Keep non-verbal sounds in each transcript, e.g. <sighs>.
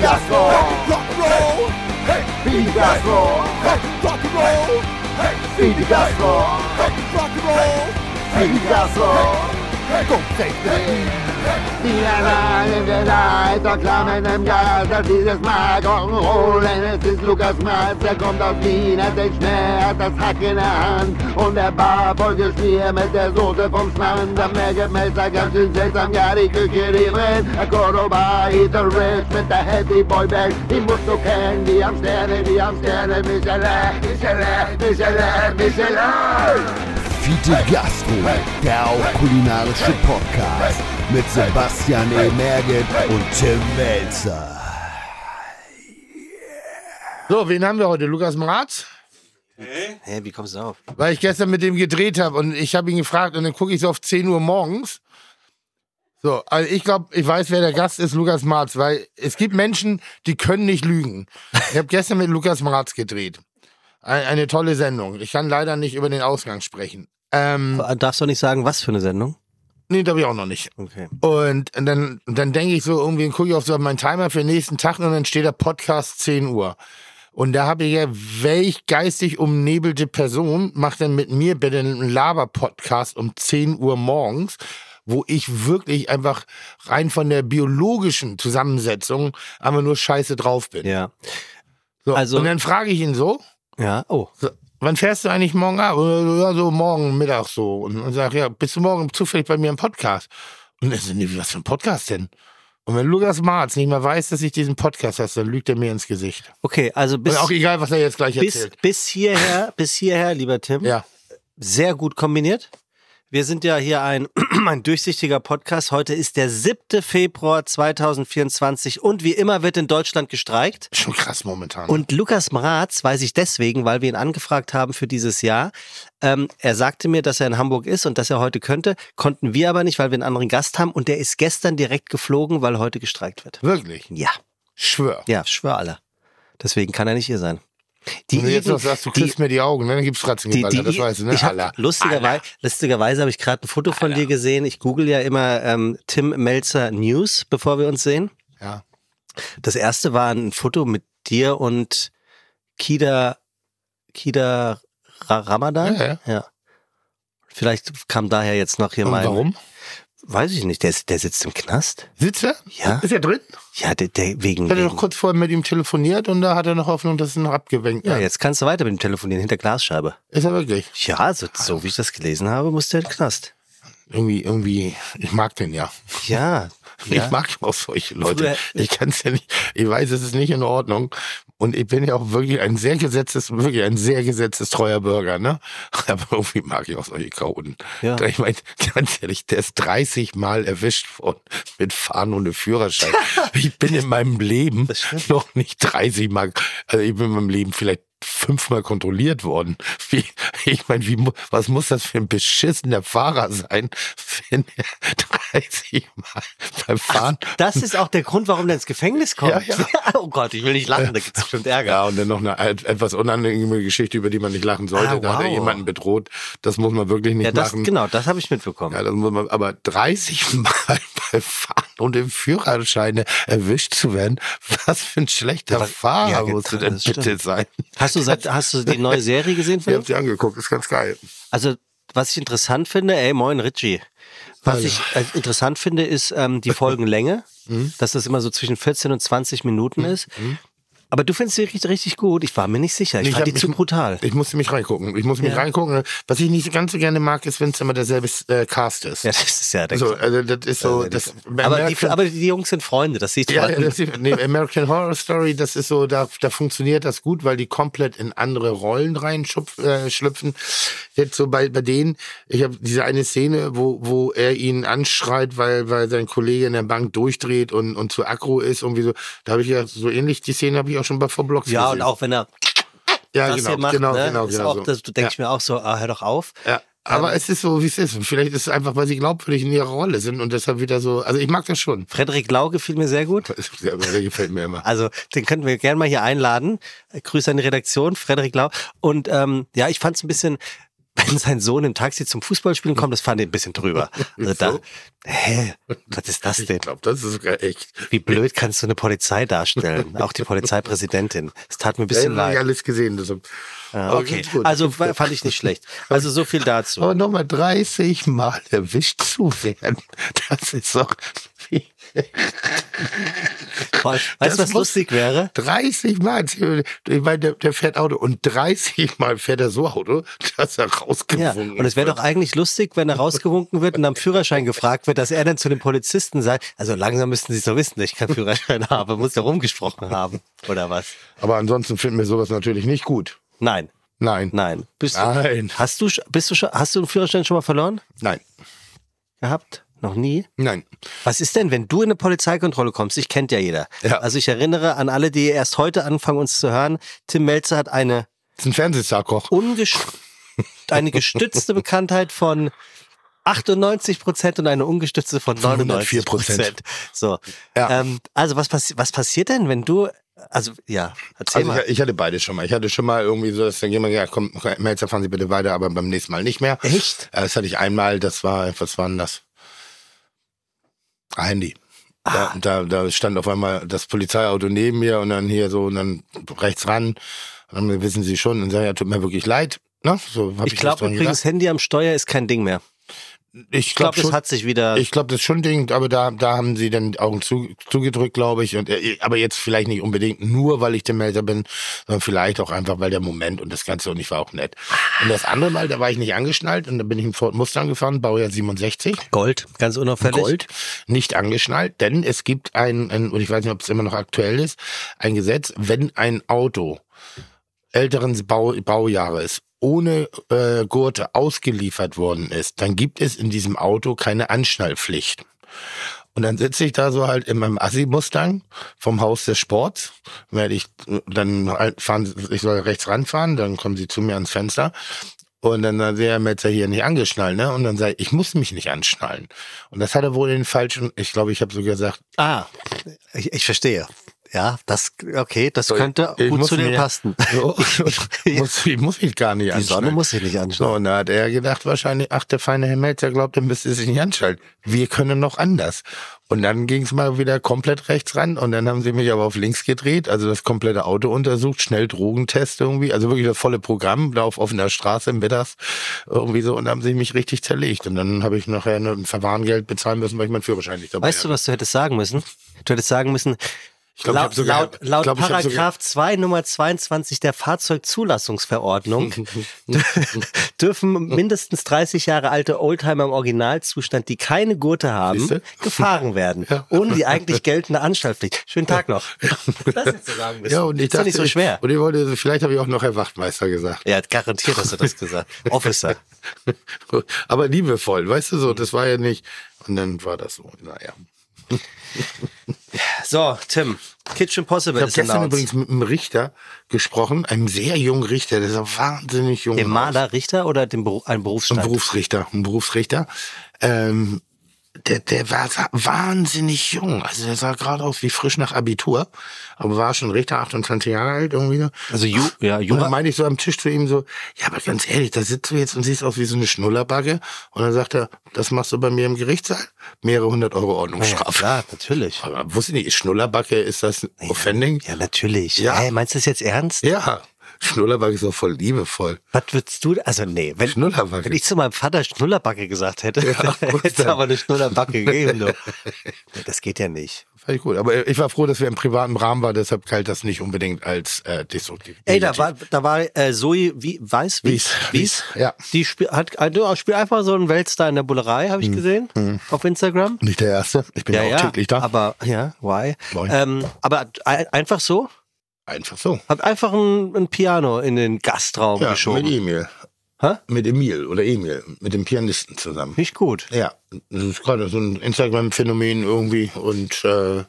gospel. Hey, rock and roll. Hey, feed the gospel. Hey, rock and roll. Hey, feed the gospel. Hey, rock and roll. Feed the gospel. Take Die Anlage der Leiter klammen im Gas, das dieses Mal holen. Es ist Lukas Matz, der kommt aus Wien, er denkt schnell, hat das Hack in der Hand. Und der Bar voll geschmiert mit der Soße vom Schmand. Merkt Messer ganz schön seltsam, ja die Küche, brennt. Der Cordoba, Ethan Rich mit der Happy Boy Band. Die musst du kennen, die am Sterne, die am Sterne. Michelin, Michelin, Michelin, Michelin. Fiete Gastro, der auch kulinarische Podcast mit Sebastian E. Merget und Tim Melzer. So, wen haben wir heute? Lukas Mraz? Hä, hey, wie kommst du auf? Weil ich gestern mit dem gedreht habe und ich habe ihn gefragt und dann gucke ich so auf 10 Uhr morgens. So, also ich glaube, ich weiß, wer der Gast ist, Lukas Marz, weil es gibt Menschen, die können nicht lügen. Ich habe gestern mit Lukas Marz gedreht. Eine, eine tolle Sendung. Ich kann leider nicht über den Ausgang sprechen. Ähm, Darfst du nicht sagen, was für eine Sendung? nee, darf ich auch noch nicht. Okay. Und dann, dann denke ich so, irgendwie gucke ich auf so meinen Timer für den nächsten Tag und dann steht der Podcast 10 Uhr. Und da habe ich ja, welch geistig umnebelte Person macht dann mit mir bitte einen Laber-Podcast um 10 Uhr morgens, wo ich wirklich einfach rein von der biologischen Zusammensetzung einfach nur scheiße drauf bin. Ja. So, Also- und dann frage ich ihn so, Ja, oh. so, wann fährst du eigentlich morgen ab? Oder, Ja, so morgen Mittag so. Und dann sag ja, bist du morgen zufällig bei mir im Podcast? Und er so, nee, was für ein Podcast denn? Und wenn Lukas Marz nicht mehr weiß, dass ich diesen Podcast habe, dann lügt er mir ins Gesicht. Okay, also bis, Und auch egal, was er jetzt gleich bis, erzählt. bis hierher, bis hierher, lieber Tim, Ja. sehr gut kombiniert. Wir sind ja hier ein, <clears throat> ein durchsichtiger Podcast. Heute ist der 7. Februar 2024 und wie immer wird in Deutschland gestreikt. Schon krass momentan. Und Lukas Mraz weiß ich deswegen, weil wir ihn angefragt haben für dieses Jahr. Ähm, er sagte mir, dass er in Hamburg ist und dass er heute könnte. Konnten wir aber nicht, weil wir einen anderen Gast haben. Und der ist gestern direkt geflogen, weil heute gestreikt wird. Wirklich. Ja, Schwör. ja, schwör alle. Deswegen kann er nicht hier sein. Die Wenn du jetzt noch sagst, du die- kriegst mir die Augen, ne? dann gibt's Fratzengeballer, das weißt du, ne? ich hab, Allah. lustigerweise, lustigerweise habe ich gerade ein Foto von dir gesehen. Ich google ja immer ähm, Tim Melzer News, bevor wir uns sehen. Ja. Das erste war ein Foto mit dir und Kida, Kida Ra Ramadan. Ja, ja. Vielleicht kam daher jetzt noch hier Und mein. warum? Weiß ich nicht. Der, ist- der sitzt im Knast. Sitzt er? Ja. Ist er drin? Ja, der, der wegen. Ich hatte wegen noch kurz vorher mit ihm telefoniert und da hat er noch Hoffnung, dass es noch abgewenkt ja, wird. jetzt kannst du weiter mit ihm telefonieren hinter Glasscheibe. Ist er wirklich? Ja, so, so wie ich das gelesen habe, muss der in den Knast. Irgendwie, irgendwie, ich mag den ja. Ja. <laughs> ja. Ich mag auch solche Leute. Ich kann es ja nicht, ich weiß, es ist nicht in Ordnung. Und ich bin ja auch wirklich ein sehr gesetztes, wirklich ein sehr gesetztes treuer Bürger, ne? <laughs> Aber irgendwie mag ich auch solche Chaoten. Ja. Ich meine, ganz ehrlich, der ist 30 Mal erwischt worden mit Fahren ohne Führerschein. <laughs> ich bin in meinem Leben noch nicht 30 Mal, also ich bin in meinem Leben vielleicht fünfmal kontrolliert worden. <laughs> Wie, ich meine, wie, was muss das für ein beschissener Fahrer sein, wenn er 30 Mal beim Fahren Das ist auch der Grund, warum der ins Gefängnis kommt. Ja, ja. <laughs> oh Gott, ich will nicht lachen, da gibt's bestimmt Ärger. Ja, und dann noch eine et- etwas unangenehme Geschichte, über die man nicht lachen sollte. Ah, Da hat er wow. jemanden bedroht. Das muss man wirklich nicht Ja, das, machen. genau, das habe ich mitbekommen. Ja, das muss man, aber 30 <laughs> Mal beim Fahren und im Führerschein erwischt zu werden, was für ein schlechter Fahrer ja, musst du das denn stimmt. bitte sein? Hast du seit, hast du die <laughs> neue Serie gesehen Ich ihm? hab sie angeguckt, ist ganz geil. Also, was ich interessant finde, ey, moin Richie. Was ich äh, interessant finde, ist ähm, die Folgenlänge, <laughs> Mhm. dass das immer so zwischen 14 und 20 Minuten ist. Aber du findest sie richtig, richtig gut. Ich war mir nicht sicher. Ich Ich fand hab die mich- zu brutal. Ich musste mich reingucken. Ich muss mich Ja. reingucken. Was ich nicht ganz so gerne mag, ist, wenn es immer derselbe äh, Cast ist. Ja, das ist ja der so, also das ist so, das, aber, die, American- aber die Jungs sind Freunde, das siehst du. Ja, ja, das ist, nee, American Horror Story, das ist so, da, da funktioniert das gut, weil die komplett in andere Rollen reinschlüpfen. Äh, schlüpfen. Jetzt so bei, bei denen, ich habe diese eine Szene, wo, wo er ihn anschreit, weil, weil sein Kollege in der Bank durchdreht und, und zu aggro ist, irgendwie so, da habe ich ja so ähnlich, die Szene habe ich auch schon bei Vorblocks ja, gesehen. und auch wenn er ja, das genau, hier macht, genau, ne, genau, genau so. das, du denkst ja. mir auch so, ah, hör doch auf. Ja. Aber Ähm, es ist so, wie es ist. Und vielleicht ist es einfach, weil sie glaubwürdig in ihrer Rolle sind und deshalb wieder so, also ich mag das schon. Frederik Lau gefiel mir sehr gut. <laughs> Der, der gefällt mir immer. Also den könnten wir gerne mal hier einladen. Grüße an die Redaktion, Frederik Lau. Und ähm, ja, ich fand es ein bisschen, wenn sein Sohn im Taxi zum Fußballspielen kommt, das fand ich ein bisschen drüber. Also da, hä, was ist das Ich denn? glaube, das ist sogar echt. Wie blöd kannst du eine Polizei darstellen? Auch die Polizeipräsidentin. Es tat mir ein Ja, bisschen ich leid. alles gesehen. deshalb- Ja, Aber okay, also fa- fand ich nicht schlecht. Also so viel dazu. Aber nochmal 30 Mal erwischt zu werden, das ist doch. wie- <laughs> Weißt du, was lustig wäre? 30 Mal. Ich meine, der, der fährt Auto und 30 Mal fährt er so Auto, dass er Ja, rausgewunken und es wäre doch eigentlich lustig, wenn er rausgewunken wird und am Führerschein gefragt wird, dass er dann zu den Polizisten sagt, also langsam müssten Sie es doch wissen, dass ich keinen Führerschein <laughs> habe, muss ja rumgesprochen haben, oder was? Aber ansonsten finden wir sowas natürlich nicht gut. Nein, Nein. nein. Bist du, Nein. hast du, bist du schon, hast du einen Führerschein schon mal verloren Nein. gehabt? Noch nie? Nein. Was ist denn, wenn du in eine Polizeikontrolle kommst? Ich kennt ja jeder. Ja. Also ich erinnere an alle, die erst heute anfangen, uns zu hören. Tim Melzer hat eine Das ist ein Fernsehstarkoch. eine gestützte Bekanntheit von 98 Prozent und eine ungestützte von 99 Prozent. So. Ja. Ähm, also was, passi was passiert denn, wenn du, also ja, erzähl Also mal. ich, ich hatte beides schon mal. Ich hatte schon mal irgendwie so, dass dann jemand gesagt komm, Melzer, fahren Sie bitte weiter, aber beim nächsten Mal nicht mehr. Echt? Das hatte ich einmal, das war, was war denn das? Handy. Ah. Da, da, da stand auf einmal das Polizeiauto neben mir und dann hier so und dann rechts ran. Und dann wissen Sie schon und sagen, ja, tut mir wirklich leid. Ne? So ich glaube übrigens, Handy am Steuer ist kein Ding mehr. Ich glaube, glaube das hat sich wieder. Ich glaube, das ist schon Ding, aber da, da haben sie dann die Augen zu, zugedrückt, glaube ich. Und, äh, aber jetzt vielleicht nicht unbedingt nur, weil ich der Melder bin, sondern vielleicht auch einfach, weil der Moment und das Ganze und ich war auch nett. Und das andere Mal, da war ich nicht angeschnallt und da bin ich im Ford Mustang gefahren, Baujahr 67. Gold, ganz unauffällig. Gold, nicht angeschnallt, denn es gibt ein, ein und ich weiß nicht, ob es immer noch aktuell ist, ein Gesetz, wenn ein Auto älteren Bau, Baujahres ohne äh, Gurte ausgeliefert worden ist, dann gibt es in diesem Auto keine Anschnallpflicht. Und dann sitze ich da so halt in meinem Assi-Mustang vom Haus des Sports. Werde ich dann halt fahren, ich soll rechts ranfahren, dann kommen sie zu mir ans Fenster. Und dann sagt der Metzer hier nicht angeschnallt, ne? Und dann sage ich, ich muss mich nicht anschnallen. Und das hat er wohl den falschen, ich glaube, ich habe sogar gesagt, Ah, ich, ich verstehe. Ja, das, okay, das könnte ich gut zu dir passen. <laughs> so, <laughs> ich, muss, ich muss mich gar nicht Die anschnallen. Sonne muss sich nicht So, anschauen. und da hat er gedacht wahrscheinlich, ach, der feine Herr Melzer glaubt, er müsste sich nicht anschalten. Wir können noch anders. Und dann ging es mal wieder komplett rechts ran und dann haben sie mich aber auf links gedreht, also das komplette Auto untersucht, schnell Drogentest irgendwie, also wirklich das volle Programm, da auf offener Straße mittags irgendwie so und dann haben sie mich richtig zerlegt. Und dann habe ich nachher ein Verwarngeld bezahlen müssen, weil ich meinen Führerschein nicht dabei Weißt du, was du hättest sagen müssen? Du hättest sagen müssen, Ich glaub, ich laut, hab sogar- laut, ich laut glaub, ich Paragraph 2 Nummer 22 der Fahrzeugzulassungsverordnung <laughs> <laughs> dürfen mindestens 30 Jahre alte Oldtimer im Originalzustand, die keine Gurte haben, Siehste? gefahren werden. <laughs> Ja. Ohne die eigentlich geltende Anstallpflicht. Schönen Tag noch. Das sagen müssen. Ja, und ich dachte, nicht so schwer. Und ich wollte, vielleicht habe ich auch noch Herr Wachtmeister gesagt. Hat garantiert, hast du das gesagt. Officer. Aber liebevoll, weißt du so, das war ja nicht. Und dann war das so, naja. <laughs> So, Tim. Kitchen Possible Ich habe gestern announced. übrigens mit einem Richter gesprochen, einem sehr jungen Richter, der ist auch wahnsinnig jung. Dem. Maler Richter oder dem Beru ein Ein Berufsstand? Berufsrichter, ein Berufsrichter. Ähm, der, der war wahnsinnig jung. Also der sah gerade aus wie frisch nach Abitur, aber war schon Richter, 28 Jahre alt irgendwie. so. Also Ju, ja, Und dann Jura. meinte ich so am Tisch zu ihm so, ja, aber ganz ehrlich, da sitzt du jetzt und siehst aus wie so eine Schnullerbacke. Und dann sagt er, das machst du bei mir im Gerichtssaal? Mehrere hundert Euro Ja, Ordnungsstrafe. klar, natürlich. aber wusste ich nicht, Schnullerbacke, ist das offending? Ja, natürlich. Ja. Hä, meinst du das jetzt ernst? Ja, Schnullerbacke ist doch voll liebevoll. Was würdest du, also nee, wenn, wenn ich zu meinem Vater Schnullerbacke gesagt hätte, Ja, <laughs> hätte es aber eine Schnullerbacke gegeben. Das geht ja nicht. Fand ich gut. Aber ich war froh, dass wir im privaten Rahmen waren, deshalb galt das nicht unbedingt als äh, destruktiv. Ey, da war, da war äh, Zoe wie, Weiß, Wies, Wies, ja. Die spiel, hat, also, spielt einfach so einen Weltstar in der Bullerei, Hm, habe ich gesehen, auf Instagram. Nicht der Erste. Ich bin Ja, auch ja, täglich da. aber, ja, why? Ähm, aber ein- einfach so? Einfach so. Hat einfach ein, ein Piano in den Gastraum Ja, geschoben. mit Emil. Hä? Mit Emil oder Emil, mit dem Pianisten zusammen. Nicht gut. Ja, das ist gerade so ein Instagram-Phänomen irgendwie und äh,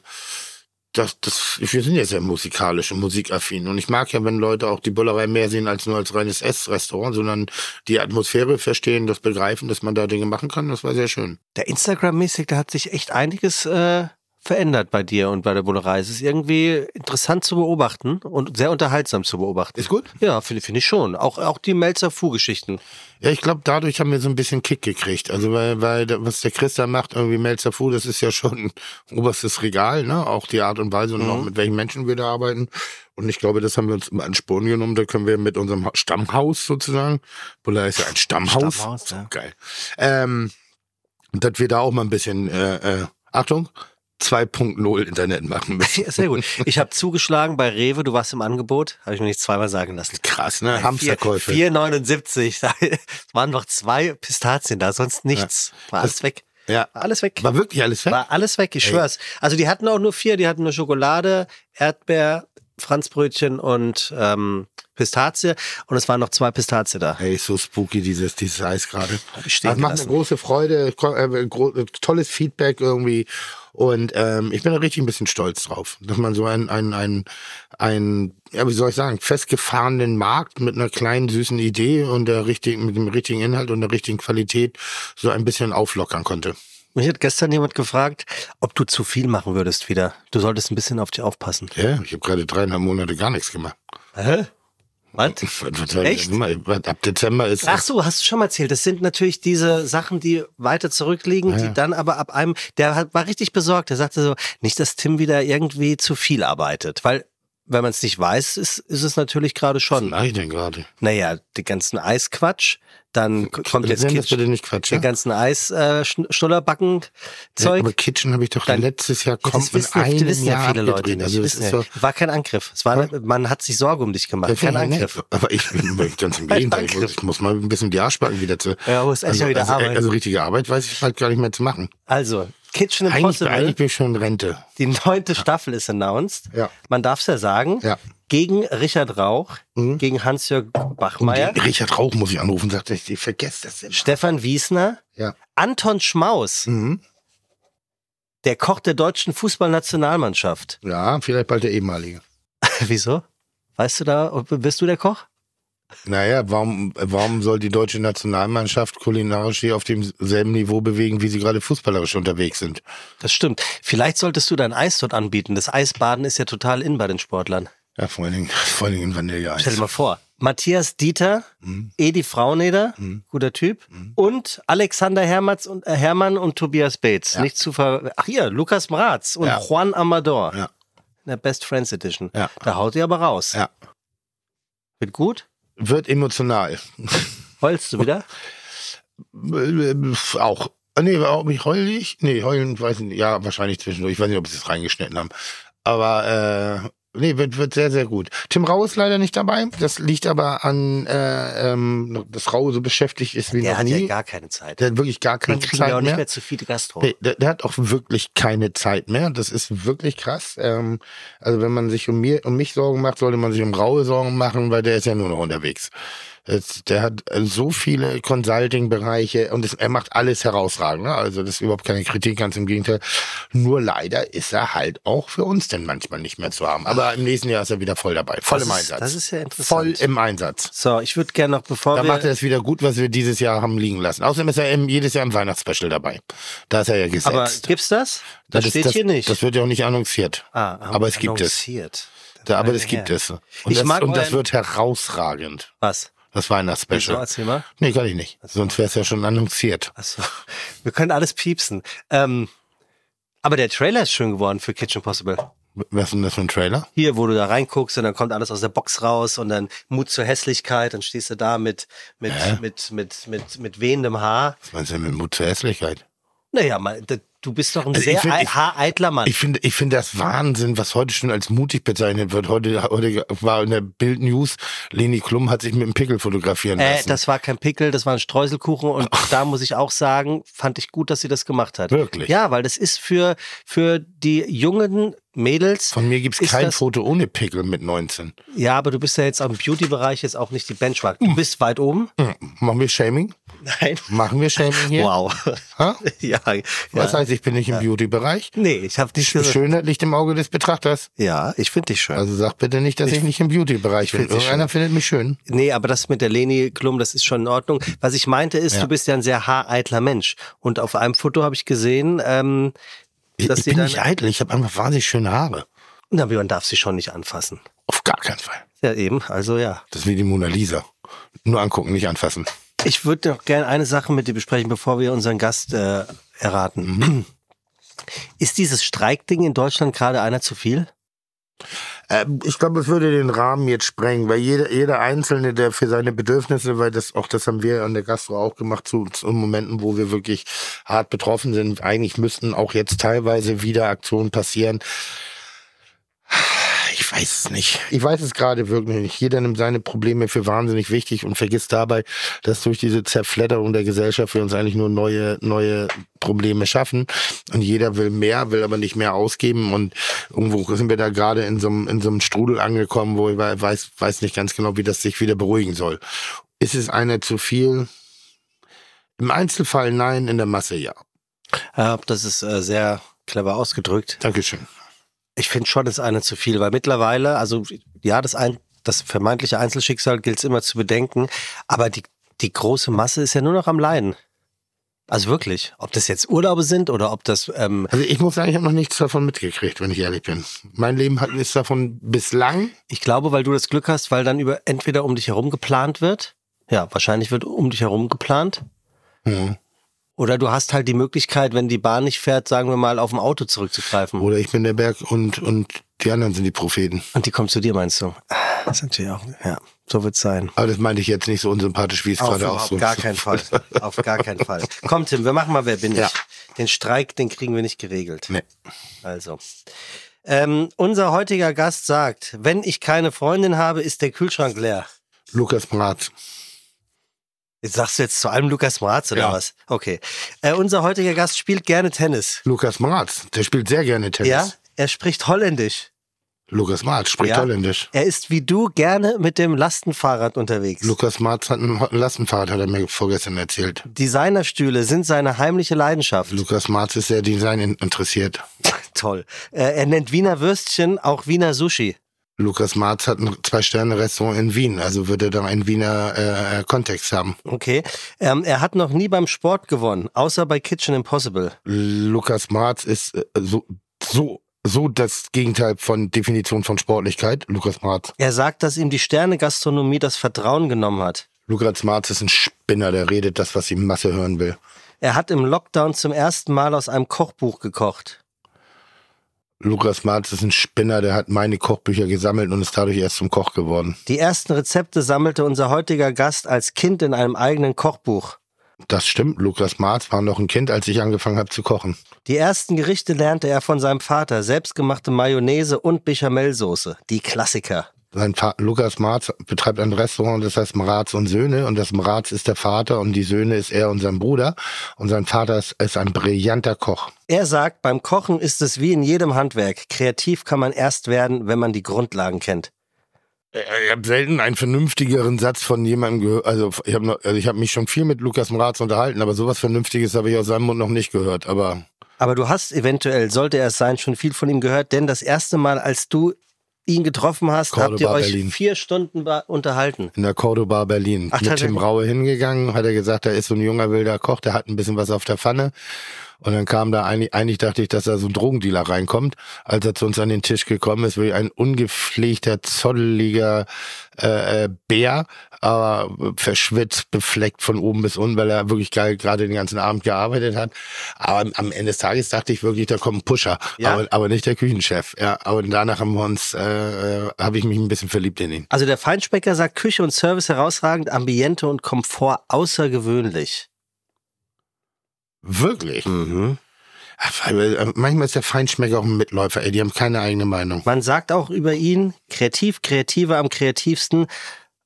das, das, wir sind ja sehr musikalisch und musikaffin und ich mag ja, wenn Leute auch die Bullerei mehr sehen als nur als reines Essrestaurant, sondern die Atmosphäre verstehen, das begreifen, dass man da Dinge machen kann, das war sehr schön. Der Instagram-mäßig, da hat sich echt einiges äh, verändert bei dir und bei der Bullerei. Es ist irgendwie interessant zu beobachten und sehr unterhaltsam zu beobachten. Ist gut? Ja, finde finde ich schon. Auch, auch die Melzer-Fu-Geschichten. Ja, ich glaube, dadurch haben wir so ein bisschen Kick gekriegt. Also, weil, weil was der Chris da macht, irgendwie Melzer Fu, das ist ja schon ein oberstes Regal, ne? Auch die Art und Weise und Mhm. auch mit welchen Menschen wir da arbeiten. Und ich glaube, das haben wir uns im Ansporn genommen. Da können wir mit unserem Ha- Stammhaus sozusagen, Buller ist ja ein Stammhaus. Stammhaus, ja. Geil. Ähm, dass wir da auch mal ein bisschen, äh, äh, Achtung, 2.0 Internet machen müssen. <laughs> Ja, sehr gut. Ich habe zugeschlagen bei Rewe, du warst im Angebot, habe ich mir nicht zweimal sagen lassen. Krass, ne? Hamsterkäufe. 4,79. <laughs> Es waren noch zwei Pistazien da, sonst nichts. War alles weg. Ja. War alles weg. War wirklich alles weg? War alles weg, ich schwör's. Also die hatten auch nur vier, die hatten nur Schokolade, Erdbeer, Franzbrötchen und ähm, Pistazie und es waren noch zwei Pistazie da. Ey, so spooky dieses, dieses Eis gerade. Das macht eine gelassen. große Freude, äh, tolles Feedback irgendwie. Und ähm, ich bin da richtig ein bisschen stolz drauf, dass man so ein, ein, ein, ein, ja, wie soll ich sagen, festgefahrenen Markt mit einer kleinen süßen Idee und der richtigen, mit dem richtigen Inhalt und der richtigen Qualität so ein bisschen auflockern konnte. Mich hat gestern jemand gefragt, ob du zu viel machen würdest wieder. Du solltest ein bisschen auf dich aufpassen. Ja, ich habe gerade dreieinhalb Monate gar nichts gemacht. Hä? Was? Echt? Ab Dezember ist Ach so, hast du schon mal erzählt. Das sind natürlich diese Sachen, die weiter zurückliegen, die dann aber ab einem, der war richtig besorgt. Der sagte so, nicht, dass Tim wieder irgendwie zu viel arbeitet. Weil, wenn man es nicht weiß, ist, ist es natürlich gerade was schon. mache ich denn gerade? Naja, die ganzen Eisquatsch, dann kommt jetzt Nenn das bitte nicht Quatsch, den ja? ganzen Eis, äh, Schnullerbacken Ja, Zeug. aber Kitchen habe ich doch Dann- letztes Jahr Ja, kommt das wissen, in ja, einem wissen ja Jahr viele Leute nicht. Also das wissen ist ja. so, War kein Angriff. Es war, man hat sich Sorge um dich gemacht. Kein Ja, Angriff. nett. Aber ich bin <laughs> ganz im Gegenteil. Ich muss, ich muss mal ein bisschen die Arschbacken wieder zu. Ja, muss echt also, wieder also, arbeiten. also richtige Arbeit weiß ich bald gar nicht mehr zu machen. Also, Kitchen Eigentlich, Impossible. eigentlich bin ich schon in Rente. Die neunte Staffel ist announced. Ja. Man darf es ja sagen. Ja. Gegen Richard Rauch, Mhm. gegen Hans-Jörg Bachmeier, Richard Rauch muss ich anrufen, sagt ich, ich vergesse das immer. Stefan Wiesner, Ja. Anton Schmaus, Mhm. der Koch der deutschen Fußballnationalmannschaft. Ja, vielleicht bald der ehemalige. <laughs> Wieso? Weißt du da, bist du der Koch? Naja, warum, warum soll die deutsche Nationalmannschaft kulinarisch hier auf demselben Niveau bewegen, wie sie gerade fußballerisch unterwegs sind? Das stimmt. Vielleicht solltest du dein Eis dort anbieten. Das Eisbaden ist ja total in bei den Sportlern. Ja, vor allen Dingen, <laughs> vor allen Dingen in Vanilleeis. Stell dir mal vor. Matthias Dieter, Mhm. Edi Frauneder, guter Typ, und Alexander Hermatz und, äh, Hermann und Tobias Bates. Ja. Nicht zu ver Ach hier, Lukas Mraz und Ja. Juan Amador. Ja. In der Best Friends Edition. Ja. Da haut ihr aber raus. Ja. Wird gut? Wird emotional. Heulst du wieder? Äh, Auch. Ah, Nee, auch nicht heulig? Nee, heulen, weiß ich nicht. Ja, wahrscheinlich zwischendurch. Ich weiß nicht, ob sie es reingeschnitten haben. Aber, äh, nee, wird, wird sehr, sehr gut. Tim Rau ist leider nicht dabei. Das liegt aber an, äh, ähm, dass Rau so beschäftigt ist wie Der noch hat nie. ja gar keine Zeit. der hat wirklich gar keine Den Zeit wir auch nicht mehr. mehr zu viele Gastro. Nee, der, der hat auch wirklich keine Zeit mehr. Das ist wirklich krass. Ähm, also wenn man sich um mir, um mich Sorgen macht, sollte man sich um Raue Sorgen machen, weil der ist ja nur noch unterwegs. Der hat äh, so viele Consulting-Bereiche und er macht alles herausragend. Ne? Also das ist überhaupt keine Kritik, ganz im Gegenteil. Nur leider ist er halt auch für uns denn manchmal nicht mehr zu haben. Aber im nächsten Jahr ist er wieder voll dabei, voll Das im ist- Einsatz. das ist ja interessant. Voll im Einsatz. So, ich würde gerne noch, bevor Da wir... macht er es wieder gut, was wir dieses Jahr haben liegen lassen. Außerdem ist er jedes Jahr im Weihnachtsspecial dabei. Da ist er ja gesetzt. aber gibt's das? Das, ist- steht das, hier nicht. Das wird ja auch nicht annonciert. ah, aber es gibt es. Da, aber das gibt es. Und, Ich das, mag und das wird herausragend. Was? Das? Weihnachtsspecial. Erzähl mal. Nee, kann ich nicht. Sonst wäre es ja schon annonciert. Achso, wir können alles piepsen. Ähm, aber der Trailer ist schön geworden für Kitchen Possible. Was ist denn das für ein Trailer? Hier, wo du da reinguckst und dann kommt alles aus der Box raus und dann Mut zur Hässlichkeit, dann stehst du da mit, mit, mit, mit, mit, mit wehendem Haar. Was meinst du denn mit Mut zur Hässlichkeit? Naja, mal, da- du bist doch ein Also sehr find- ei- haareitler Mann. Ich finde, ich finde das Wahnsinn, was heute schon als mutig bezeichnet wird. Heute, heute war in der Bild News, Leni Klum hat sich mit einem Pickel fotografieren äh, lassen. das war kein Pickel, das war ein Streuselkuchen und <laughs> da muss ich auch sagen, fand ich gut, dass sie das gemacht hat. Wirklich? Ja, weil das ist für, für die jungen Mädels. Von mir gibt's ist kein das- Foto ohne Pickel mit 19. Ja, aber du bist ja jetzt auch im Beauty-Bereich jetzt auch nicht die Benchmark. Du bist weit oben. Hm. Machen wir Shaming? Nein. Machen wir Shaming hier? Wow. Ha? <laughs> ja, Was ja. heißt, ich bin nicht im Beauty-Bereich? Nee, ich habe dich gesagt. Schönheit liegt im Auge des Betrachters. Ja, ich finde dich schön. Also sag bitte nicht, dass ich, nicht im Beauty-Bereich bin. Irgendeiner findet mich schön. Nee, aber das mit der Leni Klum, das ist schon in Ordnung. Was ich meinte ist, Ja. du bist ja ein sehr haareitler Mensch. Und auf einem Foto habe ich gesehen, ähm, Ich, dass ich die bin nicht eitel, ich habe einfach wahnsinnig schöne Haare. Na, man darf sie schon nicht anfassen. Auf gar keinen Fall. Ja, eben, also ja. Das ist wie die Mona Lisa. Nur angucken, nicht anfassen. Ich würde noch gerne eine Sache mit dir besprechen, bevor wir unseren Gast äh, erraten. <clears throat> Ist dieses Streikding in Deutschland gerade einer zu viel? Ähm, ich glaube, es würde den Rahmen jetzt sprengen, weil jeder, jeder Einzelne, der für seine Bedürfnisse, weil das auch das haben wir an der Gastro auch gemacht, zu, zu Momenten, wo wir wirklich hart betroffen sind, eigentlich müssten auch jetzt teilweise wieder Aktionen passieren. Ich weiß es nicht. Ich weiß es gerade wirklich nicht. Jeder nimmt seine Probleme für wahnsinnig wichtig und vergisst dabei, dass durch diese Zerfledderung der Gesellschaft wir uns eigentlich nur neue, neue Probleme schaffen. Und jeder will mehr, will aber nicht mehr ausgeben. Und irgendwo sind wir da gerade in so einem, in so einem Strudel angekommen, wo ich weiß, weiß nicht ganz genau, wie das sich wieder beruhigen soll. Ist es einer zu viel? Im Einzelfall nein, in der Masse ja. Ja, das ist äh, sehr clever ausgedrückt. Dankeschön. Ich finde schon, es ist eine zu viel, weil mittlerweile, also ja, das, ein, das vermeintliche Einzelschicksal gilt es immer zu bedenken, aber die, die große Masse ist ja nur noch am Leiden. Also wirklich, ob das jetzt Urlaube sind oder ob das ähm, Also ich muss sagen, ich habe noch nichts davon mitgekriegt, wenn ich ehrlich bin. Mein Leben hat ist davon bislang. Ich glaube, weil du das Glück hast, weil dann über entweder um dich herum geplant wird. Ja, wahrscheinlich wird um dich herum geplant. Ja. Oder du hast halt die Möglichkeit, wenn die Bahn nicht fährt, sagen wir mal, auf ein Auto zurückzugreifen. Oder ich bin der Berg und, und die anderen sind die Propheten. Und die kommt zu dir, meinst du? Das ist natürlich auch, ja, so wird's sein. Aber das meinte ich jetzt nicht so unsympathisch, wie es Auf gerade auch so gar keinen <laughs> Fall. Auf gar keinen Fall. Komm, Tim, wir machen mal Wer bin ich? Ja. Den Streik, den kriegen wir nicht geregelt. Nee. Also. Ähm, unser heutiger Gast sagt, wenn ich keine Freundin habe, ist der Kühlschrank leer. Lukas Bratz. Jetzt sagst du jetzt zu allem Lukas Mraz oder Ja. was? Okay. Äh, unser heutiger Gast spielt gerne Tennis. Lukas Bratz, der spielt sehr gerne Tennis. Ja? Er spricht Holländisch. Lukas Bratz spricht Ja. Holländisch. Er ist wie du gerne mit dem Lastenfahrrad unterwegs. Lukas Bratz hat ein Lastenfahrrad, hat er mir vorgestern erzählt. Designerstühle sind seine heimliche Leidenschaft. Lukas Marz ist sehr Design in- interessiert. <laughs> Toll. Äh, er nennt Wiener Würstchen auch Wiener Sushi. Lukas Marz hat ein Zwei-Sterne-Restaurant in Wien, also würde er da einen Wiener äh, Kontext haben. Okay. Ähm, er hat noch nie beim Sport gewonnen, außer bei Kitchen Impossible. Lukas Marz ist äh, so, so, so das Gegenteil von Definition von Sportlichkeit. Lukas Marz. Er sagt, dass ihm die Sterne-Gastronomie das Vertrauen genommen hat. Lukas Marz ist ein Spinner, der redet das, was die Masse hören will. Er hat im Lockdown zum ersten Mal aus einem Kochbuch gekocht. Lukas Marz ist ein Spinner, der hat meine Kochbücher gesammelt und ist dadurch erst zum Koch geworden. Die ersten Rezepte sammelte unser heutiger Gast als Kind in einem eigenen Kochbuch. Das stimmt, Lukas Marz war noch ein Kind, als ich angefangen habe zu kochen. Die ersten Gerichte lernte er von seinem Vater, selbstgemachte Mayonnaise und Bechamelsoße, die Klassiker. Sein Va Lukas Marz betreibt ein Restaurant, das heißt Mraz und Söhne. Und das Mraz ist der Vater und die Söhne ist er und sein Bruder. Und sein Vater ist, ist ein brillanter Koch. Er sagt, beim Kochen ist es wie in jedem Handwerk. Kreativ kann man erst werden, wenn man die Grundlagen kennt. Ich habe selten einen vernünftigeren Satz von jemandem gehört. Also ich habe also ich hab mich schon viel mit Lukas Mraz unterhalten, aber sowas Vernünftiges habe ich aus seinem Mund noch nicht gehört. Aber Aber du hast eventuell, sollte er es sein, schon viel von ihm gehört, denn das erste Mal, als du ihn getroffen hast, Cordoba, habt ihr euch Berlin. vier Stunden unterhalten. in der Cordoba Berlin Ach, mit Tim? Raue hingegangen, hat er gesagt, da ist so ein junger wilder Koch, der hat ein bisschen was auf der Pfanne. Und dann kam da eigentlich, eigentlich dachte ich, dass da so ein Drogendealer reinkommt, als er zu uns an den Tisch gekommen ist, wie ein ungepflegter, zotteliger äh, äh, Bär, aber verschwitzt, befleckt von oben bis unten, weil er wirklich geil gerade den ganzen Abend gearbeitet hat. Aber am- Ende des Tages dachte ich wirklich, da kommt ein Pusher, Ja? aber, aber nicht der Küchenchef. Ja, aber danach haben wir uns, äh, äh, habe ich mich ein bisschen verliebt in ihn. Also der Feinschmecker sagt Küche und Service herausragend, Ambiente und Komfort außergewöhnlich. Wirklich? Mhm. Äh, Manchmal ist der Feinschmecker auch ein Mitläufer, ey, die haben keine eigene Meinung. Man sagt auch über ihn, kreativ, kreativer am kreativsten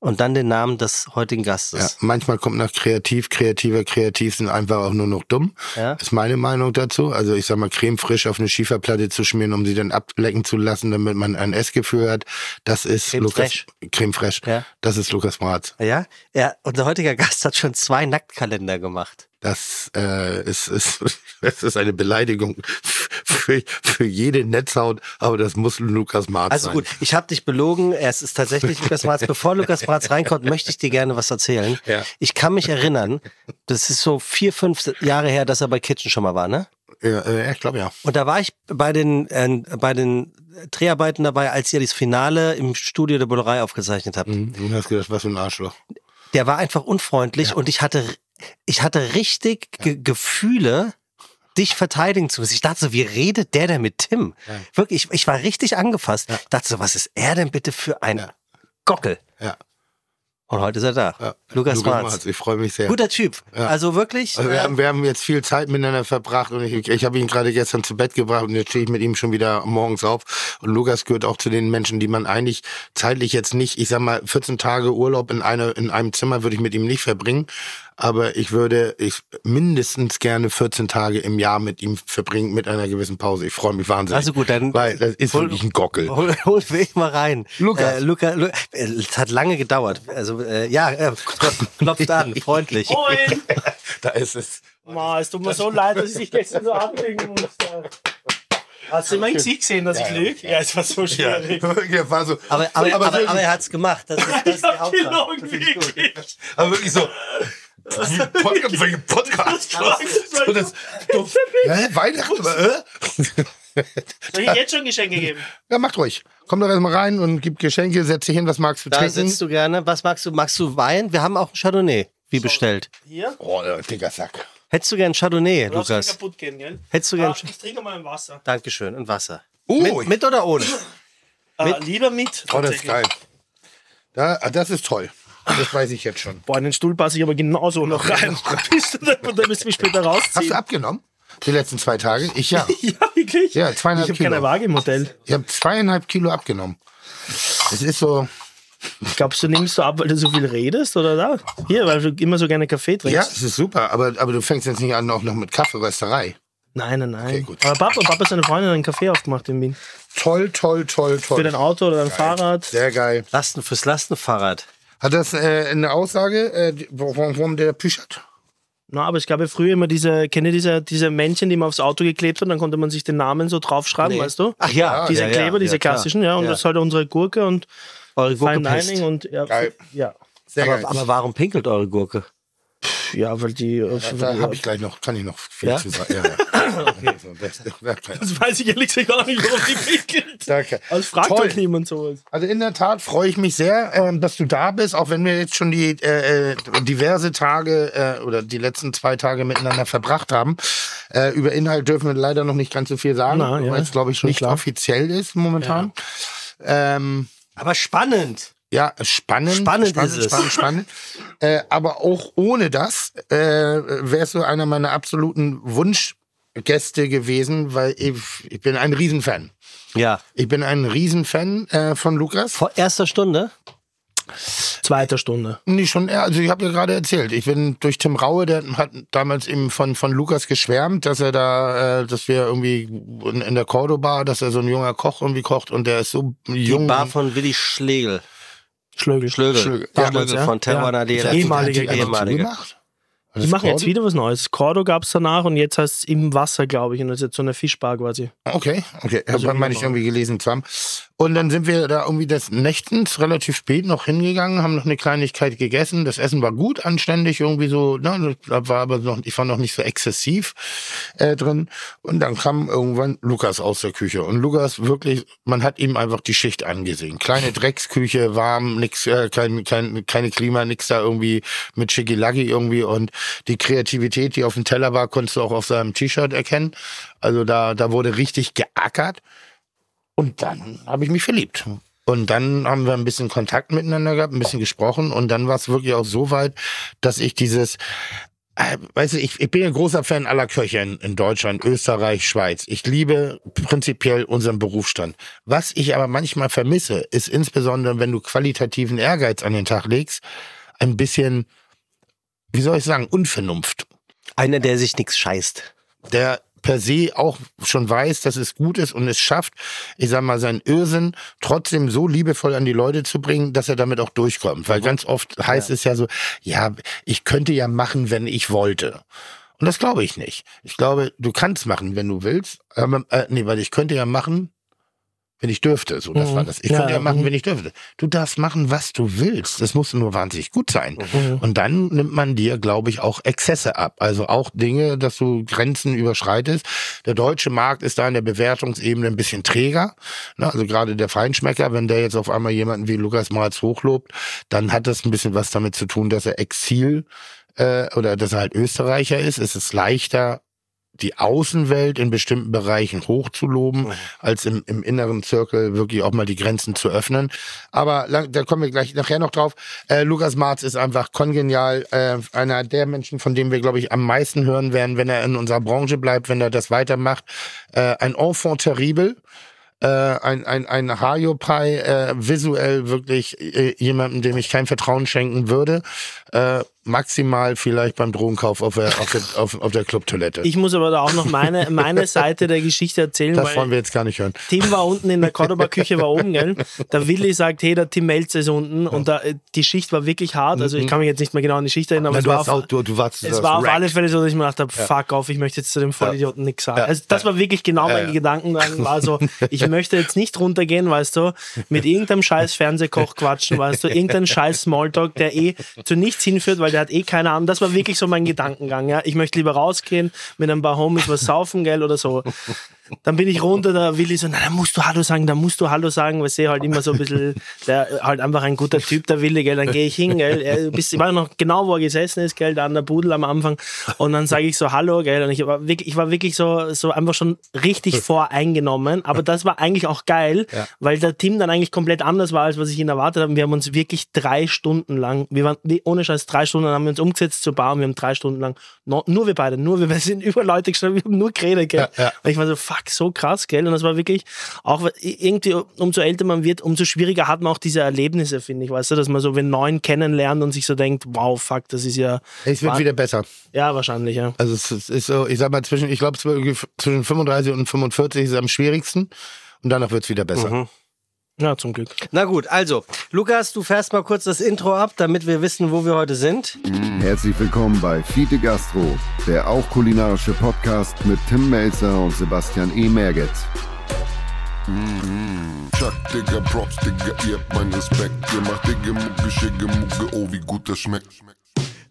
und dann den Namen des heutigen Ja, Gastes. manchmal kommt nach kreativ, kreativer, kreativ sind einfach auch nur noch dumm. Ja. Ist meine Meinung dazu. Also ich sag mal, Creme frisch auf eine Schieferplatte zu schmieren, um sie dann ablecken zu lassen, damit man ein Essgefühl hat. Das ist Creme Lukas fraiche. Creme fraiche. Ja. Das ist Lukas Bratz. Ja, er, unser heutiger Gast hat schon zwei Nacktkalender gemacht. Das äh, ist, ist, <laughs> das ist eine Beleidigung für, für jede Netzhaut, aber das muss Lukas Marz Also sein. gut, ich habe dich belogen. Es ist tatsächlich Lukas Bratz. <laughs> Bevor Lukas Bratz reinkommt, möchte ich dir gerne was erzählen. Ja. Ich kann mich erinnern, das ist so vier, fünf Jahre her, dass er bei Kitchen schon mal war, ne? Ja, äh, ich glaube ja. Und da war ich bei den, äh, bei den Dreharbeiten dabei, als ihr das Finale im Studio der Bullerei aufgezeichnet habt. Mhm. Du hast gedacht, was für ein Arschloch. Der war einfach unfreundlich und ich hatte, ich hatte richtig Ge Gefühle, dich verteidigen zu müssen. Ich dachte so, wie redet der denn mit Tim? Wirklich, ich, ich war richtig angefasst. Ich dachte so, was ist er denn bitte für ein Ja. Gockel? Ja. Und heute ist er da. ja. Lukas Marz. Marz. Ich freue mich sehr. Guter Typ. Ja. Also wirklich. Also wir, äh, haben, wir haben jetzt viel Zeit miteinander verbracht und ich, ich habe ihn gerade gestern zu Bett gebracht und jetzt stehe ich mit ihm schon wieder morgens auf. Und Lukas gehört auch zu den Menschen, die man eigentlich zeitlich jetzt nicht, ich sag mal, 14 Tage Urlaub in, einer in einem Zimmer würde ich mit ihm nicht verbringen. Aber ich würde ich mindestens gerne 14 Tage im Jahr mit ihm verbringen, mit einer gewissen Pause. Ich freue mich wahnsinnig. Also gut, dann- Weil das ist Hol- wirklich ein Gockel. Hol, <laughs> hol mich mal rein. Lukas. Äh, Luca, Lu, es hat lange gedauert. Also äh, ja, äh, <laughs> klopft, an, freundlich. Moin! <laughs> Da ist es. Ma, es tut mir so leid, dass ich dich gestern so anlegen musste. Hast du mein Gesicht gesehen, dass ich lüge? Ja, es war so Ja, schwierig. ja, war so. Aber, aber, aber, so- aber, er hat's gemacht. Das ist, das ist die Hauptsache. Aber wirklich so. <laughs> Podcast, welchen Podcast? So das, so, hä, Weihnachten? Äh? Soll ich jetzt schon Geschenke geben? Ja, macht ruhig. Komm doch erstmal rein und gib Geschenke, setz dich hin, was magst du Da trinken? sitzt du gerne. Was magst du? Magst du Wein? Wir haben auch ein Chardonnay, wie bestellt. Hier? Oh, der dicker Sack. Hättest du gern Chardonnay, Du Lukas? kaputt gehen, gell? Hättest du gern. Ah, ich trinke mal ein Wasser. Dankeschön. Und Wasser. Oh, Mit, mit oder ohne? Äh, lieber mit. oh, das ist geil. Da, ah, das ist toll. Das weiß ich jetzt schon. Boah, in den Stuhl passe ich aber genauso noch rein. <laughs> Bist du da, da müsst ihr mich später Hast rausziehen. du abgenommen? Die letzten zwei Tage? Ich ja. <laughs> Ja, wirklich? Ja, zweieinhalb Ich habe Kilo. keine Waage im Hotel. Ich habe zweieinhalb Kilo abgenommen. Es ist so, Glaubst du, nimmst du ab, weil du so viel redest oder da? Hier, weil du immer so gerne Kaffee trinkst. ja, es ist super, aber, aber du fängst jetzt nicht an auch noch mit Kaffeerösterei. Nein, nein, nein. Okay, gut. Aber Papa, Papa hat seine Freundin einen Kaffee aufgemacht in Wien. Toll, toll, toll, Für toll. dein Auto oder dein Fahrrad. Sehr geil. Lasten fürs Lastenfahrrad. Hat das äh, eine Aussage, äh, warum, warum der püschert? Na, aber es gab ja früher immer diese, kennt ihr diese, diese Männchen, die man aufs Auto geklebt hat, dann konnte man sich den Namen so draufschreiben, Nee. weißt du? Ach ja, diese ja, Kleber, ja, diese ja, klassischen, ja, und Ja. das ist halt unsere Gurke und Eure Gurke Fine. Dining und ja, Geil. ja. Sehr Aber, geil. aber warum pinkelt eure Gurke? Ja, weil die. da habe ich gleich noch, kann ich noch viel Ja? zu sagen. Ja, ja. So, das- das- das weiß ich ehrlich gesagt gar nicht, warum die pinkelt. Danke. Also fragt Toll. euch niemand sowas. Also in der Tat freue ich mich sehr, ähm, dass du da bist, auch wenn wir jetzt schon die äh, äh, diverse Tage äh, oder die letzten zwei Tage miteinander verbracht haben. Äh, über Inhalt dürfen wir leider noch nicht ganz so viel sagen, ja, weil es glaube ich nicht klar. offiziell ist momentan. Ähm, Aber spannend. ja, spannend. Spannend spannend, ist es. Spannend, spannend. äh, aber auch ohne das äh, wärst du einer meiner absoluten Wunschgäste gewesen, weil ich, ich bin ein Riesenfan. Ja. Ich bin ein Riesenfan äh, von Lukas. Vor erster Stunde? Zweiter Stunde. Nee, schon eher. Also ich habe ja gerade erzählt, ich bin durch Tim Raue, der hat damals eben von, von Lukas geschwärmt, dass er da, äh, dass wir irgendwie in, in der Cordoba, dass er so ein junger Koch irgendwie kocht und der ist so Die jung. Bar von Willi Schlegel. Schlögel. Schlögel. Schlögel. Damals, Schlögel ja. von Terra Ja. Ehemalige- die ehemalige. Die machen jetzt wieder was Neues. Cordo gab es danach und jetzt heißt es im Wasser, glaube ich. Und das ist jetzt so eine Fischbar quasi. Okay, okay. Also meine ich irgendwie gelesen zu haben. Und dann sind wir da irgendwie des Nächtens relativ spät noch hingegangen, haben noch eine Kleinigkeit gegessen. Das Essen war gut, anständig, irgendwie so, ne, war aber noch, ich war noch nicht so exzessiv äh, drin. Und dann kam irgendwann Lukas aus der Küche. Und Lukas wirklich, man hat ihm einfach die Schicht angesehen. Kleine Drecksküche, warm, nix, äh, kein, kein, keine Klima, nix da irgendwie mit Schickilacki irgendwie. Und die Kreativität, die auf dem Teller war, konntest du auch auf seinem T-Shirt erkennen. Also da, da wurde richtig geackert. Und dann habe ich mich verliebt. Und dann haben wir ein bisschen Kontakt miteinander gehabt, ein bisschen gesprochen. Und dann war es wirklich auch so weit, dass ich dieses, äh, weißt du, ich, ich bin ein großer Fan aller Köche in, in Deutschland, Österreich, Schweiz. Ich liebe prinzipiell unseren Berufsstand. Was ich aber manchmal vermisse, ist insbesondere, wenn du qualitativen Ehrgeiz an den Tag legst, ein bisschen, wie soll ich sagen, Unvernunft Einer, der sich nichts scheißt. der per se auch schon weiß, dass es gut ist und es schafft, ich sag mal, seinen Irrsinn trotzdem so liebevoll an die Leute zu bringen, dass er damit auch durchkommt. Weil ganz oft heißt es ja so, ja, ich könnte ja machen, wenn ich wollte. Und das glaube ich nicht. Ich glaube, du kannst machen, wenn du willst. Aber, äh, nee, weil ich könnte ja machen, Wenn ich dürfte, so das Mhm. war das. Ich Ja, könnte ja machen, mhm. wenn ich dürfte. Du darfst machen, was du willst. Das muss nur wahnsinnig gut sein. Mhm. Und dann nimmt man dir, glaube ich, auch Exzesse ab. Also auch Dinge, dass du Grenzen überschreitest. Der deutsche Markt ist da in der Bewertungsebene ein bisschen träger. Ne? Also gerade der Feinschmecker, wenn der jetzt auf einmal jemanden wie Lukas Marz hochlobt, dann hat das ein bisschen was damit zu tun, dass er Exil äh, oder dass er halt Österreicher ist. Es ist leichter, die Außenwelt in bestimmten Bereichen hochzuloben, als im, im inneren Zirkel wirklich auch mal die Grenzen zu öffnen. Aber lang, da kommen wir gleich nachher noch drauf. Äh, Lukas Marz ist einfach kongenial, äh, einer der Menschen, von dem wir, glaube ich, am meisten hören werden, wenn er in unserer Branche bleibt, wenn er das weitermacht. Äh, ein Enfant terrible. Äh, ein, ein, ein Hajo-Pai, äh, visuell wirklich äh, jemandem, dem ich kein Vertrauen schenken würde. Äh, maximal vielleicht beim Drogenkauf auf der, auf der, auf, auf der Clubtoilette. Ich muss aber da auch noch meine, meine <laughs> Seite der Geschichte erzählen, Das wollen wir jetzt gar nicht hören. Tim war unten in der <laughs> Cordoba-Küche, war oben, gell? Der Willi sagt, hey, der Tim Melzer ist unten und da, äh, die Schicht war wirklich hart. Also ich kann mich jetzt nicht mehr genau an die Schicht erinnern, aber Na, es du, war auf, auch, du, du warst es war auf alle Fälle so, dass ich mir gedacht habe, fuck off, ich möchte jetzt zu dem Vollidioten nichts sagen. Ja. Also das war wirklich genau mein ja. Gedankengang, war so, <laughs> ich möchte jetzt nicht runtergehen, weißt du, mit irgendeinem scheiß Fernsehkoch quatschen, weißt du, irgendein scheiß Smalltalk, der eh zu nichts hinführt, weil der hat eh keine Ahnung. Das war wirklich so mein Gedankengang, ja. Ich möchte lieber rausgehen, mit ein paar Homies was saufen, gell, oder so. Dann bin ich runter, da will ich so, na, da musst du Hallo sagen, da musst du Hallo sagen, weil ich halt immer so ein bisschen, der halt einfach ein guter Typ, der Willi, gell, dann gehe ich hin, gell, er, bis, ich weiß noch genau, wo er gesessen ist, gell, da an der Pudel am Anfang und dann sage ich so Hallo, gell, und ich war wirklich, ich war wirklich so, so einfach schon richtig voreingenommen, aber das war eigentlich auch geil, weil der Team dann eigentlich komplett anders war, als was ich ihn erwartet habe. Wir haben uns wirklich drei Stunden lang, wir waren, ohne Scheiß, drei Stunden haben wir uns umgesetzt zur Bar und wir haben drei Stunden lang, nur wir beide, nur wir, <laughs> wir sind über Leute gestanden, wir haben nur geredet, gell. Ja, ja. Und ich war so, fuck, so krass, gell? Und das war wirklich, auch irgendwie, umso älter man wird, umso schwieriger hat man auch diese Erlebnisse, finde ich, weißt du, dass man so wen neuen kennenlernt und sich so denkt, wow, fuck, das ist ja. Es wird wieder besser. Ja, wahrscheinlich, ja. Also es ist- so, ich sag mal, zwischen, ich glaube, zwischen 35 und 45 ist es am schwierigsten und danach wird's wieder besser. Ja, zum Glück. Na gut, also, Lukas, du fährst mal kurz das Intro ab, damit wir wissen, wo wir heute sind. Herzlich willkommen bei Fiete Gastro, der auch kulinarische Podcast mit Tim Melzer und Sebastian E. Merget. Chuck, Digga, Props, Digga, ihr habt meinen Respekt. Ihr macht Digga, Mucke, Schicke, Mucke, oh, wie gut das schmeckt.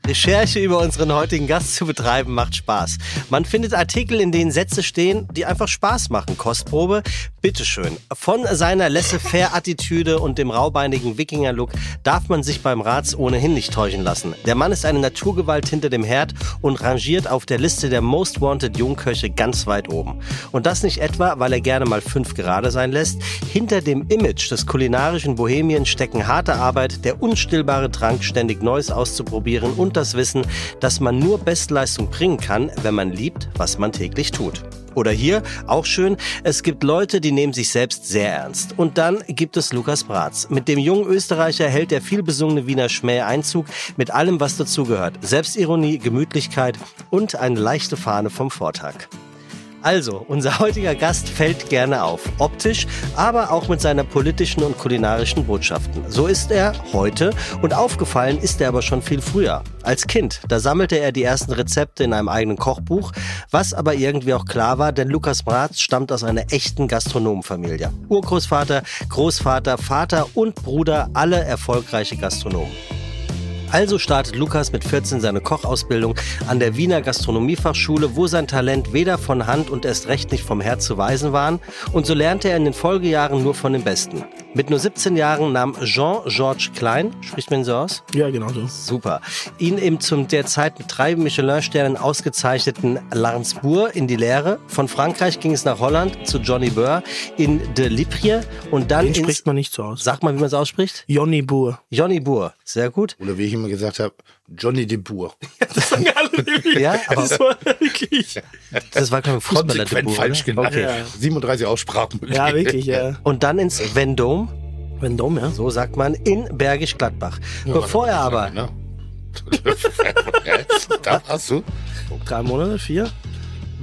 Recherche über unseren heutigen Gast zu betreiben macht Spaß. Man findet Artikel, in denen Sätze stehen, die einfach Spaß machen. Kostprobe, bitteschön. Von seiner Laissez-faire-Attitüde und dem raubeinigen Wikinger-Look darf man sich beim Rats ohnehin nicht täuschen lassen. Der Mann ist eine Naturgewalt hinter dem Herd und rangiert auf der Liste der Most Wanted Jungköche ganz weit oben. Und das nicht etwa, weil er gerne mal fünf gerade sein lässt. Hinter dem Image des kulinarischen Bohemien stecken harte Arbeit, der unstillbare Drang, ständig Neues auszuprobieren und das Wissen, dass man nur Bestleistung bringen kann, wenn man liebt, was man täglich tut. Oder hier, auch schön, es gibt Leute, die nehmen sich selbst sehr ernst. Und dann gibt es Lukas Bratz. Mit dem jungen Österreicher hält der vielbesungene Wiener Schmäh Einzug mit allem, was dazugehört. Selbstironie, Gemütlichkeit und eine leichte Fahne vom Vortag. Also, unser heutiger Gast fällt gerne auf, optisch, aber auch mit seiner politischen und kulinarischen Botschaften. So ist er heute und aufgefallen ist er aber schon viel früher. Als Kind, da sammelte er die ersten Rezepte in einem eigenen Kochbuch, was aber irgendwie auch klar war, denn Lukas Bratz stammt aus einer echten Gastronomenfamilie. Urgroßvater, Großvater, Vater und Bruder, alle erfolgreiche Gastronomen. Also startet Lukas mit 14 seine Kochausbildung an der Wiener Gastronomiefachschule, wo sein Talent weder von Hand und erst recht nicht vom Herz zu weisen waren. Und so lernte er in den Folgejahren nur von den Besten. Mit nur 17 Jahren nahm Jean-Georges Klein, spricht man ihn so aus? Ja, genau so. Super. Ihn eben zum derzeit mit drei Michelin-Sternen ausgezeichneten Larnsbourg in die Lehre. Von Frankreich ging es nach Holland zu Johnny Burr in De Liprie und dann Den spricht man nicht so aus. Sag mal, wie man es ausspricht. Jonny Buhr. Johnny Burr. Sehr gut. Oder wie ich immer gesagt habe, Johnny de Boer. <laughs> Das sagen alle <laughs> wirklich. Ja, aber- das war wirklich. Das war kein Fußballer. de Boer, falsch genannt. Okay. Ja. 37 Aussprachen. Ja, wirklich, ja. <laughs> Und dann ins Vendôme, Vendôme, ja. so sagt man, in Bergisch Gladbach. Bevor er aber Ne? da hast du. Drei Monate, vier.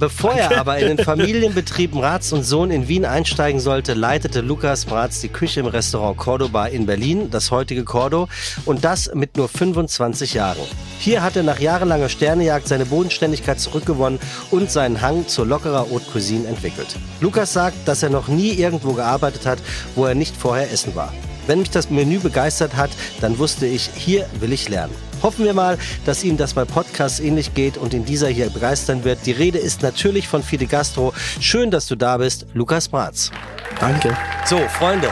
Bevor er aber in den Familienbetrieb Mraz und Sohn in Wien einsteigen sollte, leitete Lukas Mraz die Küche im Restaurant Cordoba in Berlin, das heutige Cordo, und das mit nur 25 Jahren. Hier hat er nach jahrelanger Sternejagd seine Bodenständigkeit zurückgewonnen und seinen Hang zur lockerer Haute Cuisine entwickelt. Lukas sagt, dass er noch nie irgendwo gearbeitet hat, wo er nicht vorher essen war. Wenn mich das Menü begeistert hat, dann wusste ich, hier will ich lernen. Hoffen wir mal, dass Ihnen das bei Podcasts ähnlich geht und in dieser hier begeistern wird. Die Rede ist natürlich von Fide Gastro. Schön, dass du da bist, Lukas Bratz. Danke. So, Freunde,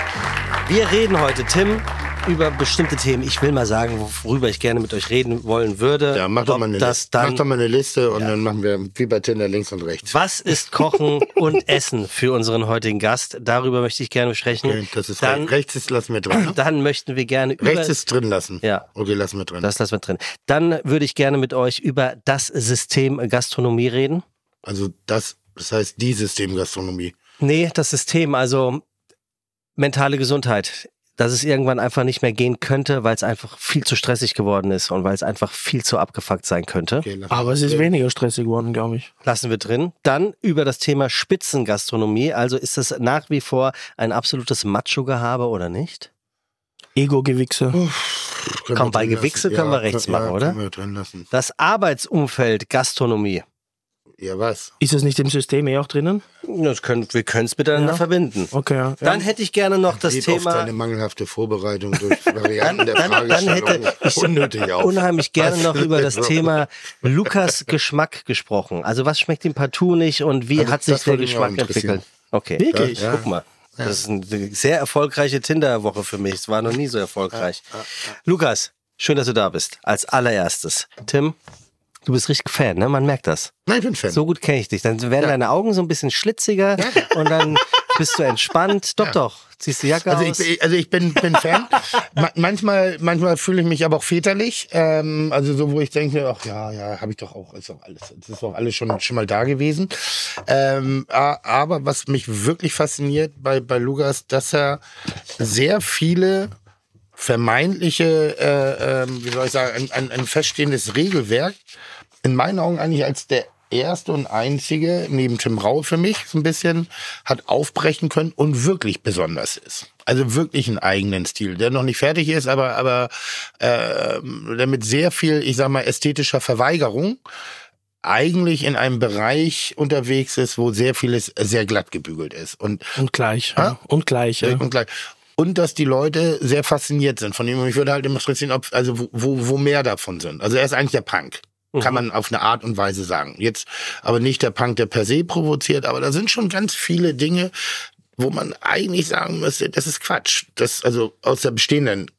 wir reden heute, Tim, über bestimmte Themen. Ich will mal sagen, worüber ich gerne mit euch reden wollen würde. Ja, mach doch, mal eine, das Liste. dann mach doch mal eine Liste und dann machen wir wie bei Tinder links und rechts. Was ist Kochen <laughs> und Essen für unseren heutigen Gast? Darüber möchte ich gerne sprechen. Okay, das ist dann, rechts. ist lassen wir drin. Ne? <clears throat> dann möchten wir gerne über Rechts ist drin lassen. Ja. Okay, lassen wir drin. das lassen wir drin. Dann würde ich gerne mit euch über das System Gastronomie reden. also das, das heißt die Systemgastronomie. Nee, das System, also mentale Gesundheit. Dass es irgendwann einfach nicht mehr gehen könnte, weil es einfach viel zu stressig geworden ist und weil es einfach viel zu abgefuckt sein könnte. Okay, Aber es ist weniger stressig geworden, glaube ich. Lassen wir drin. Dann über das Thema Spitzengastronomie. Also ist es nach wie vor ein absolutes Macho-Gehabe oder nicht? Ego-Gewichse. Komm, bei drin Gewichse lassen. können wir rechts ja, machen, oder? Können wir drin lassen. Das Arbeitsumfeld Gastronomie. Ja, was? Ist das nicht im System eh auch drinnen? Das können, wir können es miteinander Ja. verbinden. Okay, ja. Dann hätte ich gerne noch das Geht auf Thema deine mangelhafte Vorbereitung durch Varianten der dann- dann Fragestellung hätte ich <laughs> unnötig auf. unheimlich gerne Was? noch über das Thema Lukas Geschmack gesprochen. Also was schmeckt ihm partout nicht und wie Also hat sich der Geschmack entwickelt? Okay. Wirklich? Guck mal. Das ist eine sehr erfolgreiche Tinder-Woche für mich. Es war noch nie so erfolgreich. Lukas, schön, dass du da bist. Als allererstes. Tim, du bist richtig Fan, ne? Man merkt das. Nein, ich bin Fan. So gut kenne ich dich. Dann werden deine Augen so ein bisschen schlitziger und dann bist du entspannt. <laughs> Doch, doch. Ziehst die Jacke Also aus. ich, also ich bin, bin Fan. Ma manchmal, manchmal fühle ich mich aber auch väterlich. Ähm, also so, wo ich denke, ach ja, ja, habe ich doch auch, ist doch alles, das ist doch alles schon, schon mal da gewesen. Ähm, aber was mich wirklich fasziniert bei, bei Lukas, dass er sehr viele vermeintliche, äh, ähm, wie soll ich sagen, ein, ein, ein feststehendes Regelwerk in meinen Augen eigentlich als der erste und einzige, neben Tim Rau für mich so ein bisschen, hat aufbrechen können und wirklich besonders ist. Also wirklich einen eigenen Stil, der noch nicht fertig ist, aber, aber äh, der mit sehr viel, ich sag mal, ästhetischer Verweigerung eigentlich in einem Bereich unterwegs ist, wo sehr vieles sehr glatt gebügelt ist. Und Und gleich. Ja. Und gleich. Ja. und gleich. Und dass die Leute sehr fasziniert sind von ihm. Und ich würde halt immer interessieren, ob, also wo, wo mehr davon sind. Also er ist eigentlich der Punk. Kann man auf eine Art und Weise sagen. Jetzt aber nicht der Punk, der per se provoziert, aber da sind schon ganz viele Dinge, wo man eigentlich sagen müsste, das ist Quatsch. Das, also aus der bestehenden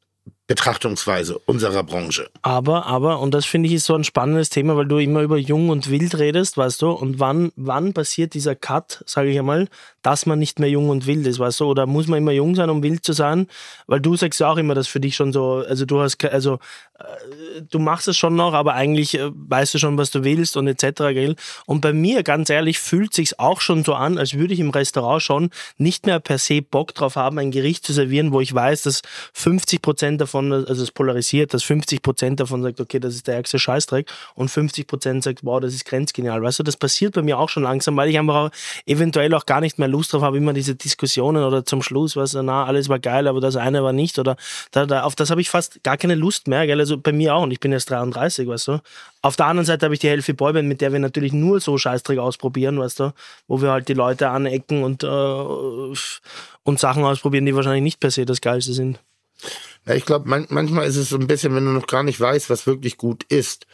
Betrachtungsweise unserer Branche. Aber, aber, und das finde ich ist so ein spannendes Thema, weil du immer über jung und wild redest, weißt du, und wann, wann passiert dieser Cut, sage ich einmal, dass man nicht mehr jung und wild ist, weißt du, oder muss man immer jung sein, um wild zu sein? Weil du sagst ja auch immer, dass für dich schon so, also du hast, also du machst es schon noch, aber eigentlich äh, weißt du schon, was du willst und etc. Gell? Und bei mir, ganz ehrlich, fühlt sich's auch schon so an, als würde ich im Restaurant schon nicht mehr per se Bock drauf haben, ein Gericht zu servieren, wo ich weiß, dass 50 Prozent davon, also es polarisiert, dass 50 Prozent davon sagt, okay, das ist der ärgste Scheißdreck und 50 Prozent sagt, wow, das ist grenzgenial. Weißt du, das passiert bei mir auch schon langsam, weil ich einfach auch eventuell auch gar nicht mehr Lust drauf habe, immer diese Diskussionen oder zum Schluss, du, na, alles war geil, aber das eine war nicht oder da, da, auf das habe ich fast gar keine Lust mehr, gell? also bei mir auch und ich bin erst 33, weißt du. Auf der anderen Seite habe ich die Healthy Boyband, mit der wir natürlich nur so Scheißdreck ausprobieren, weißt du, wo wir halt die Leute anecken und, äh, und Sachen ausprobieren, die wahrscheinlich nicht per se das Geilste sind. Ja, ich glaube, man, manchmal ist es so ein bisschen, wenn du noch gar nicht weißt, was wirklich gut ist,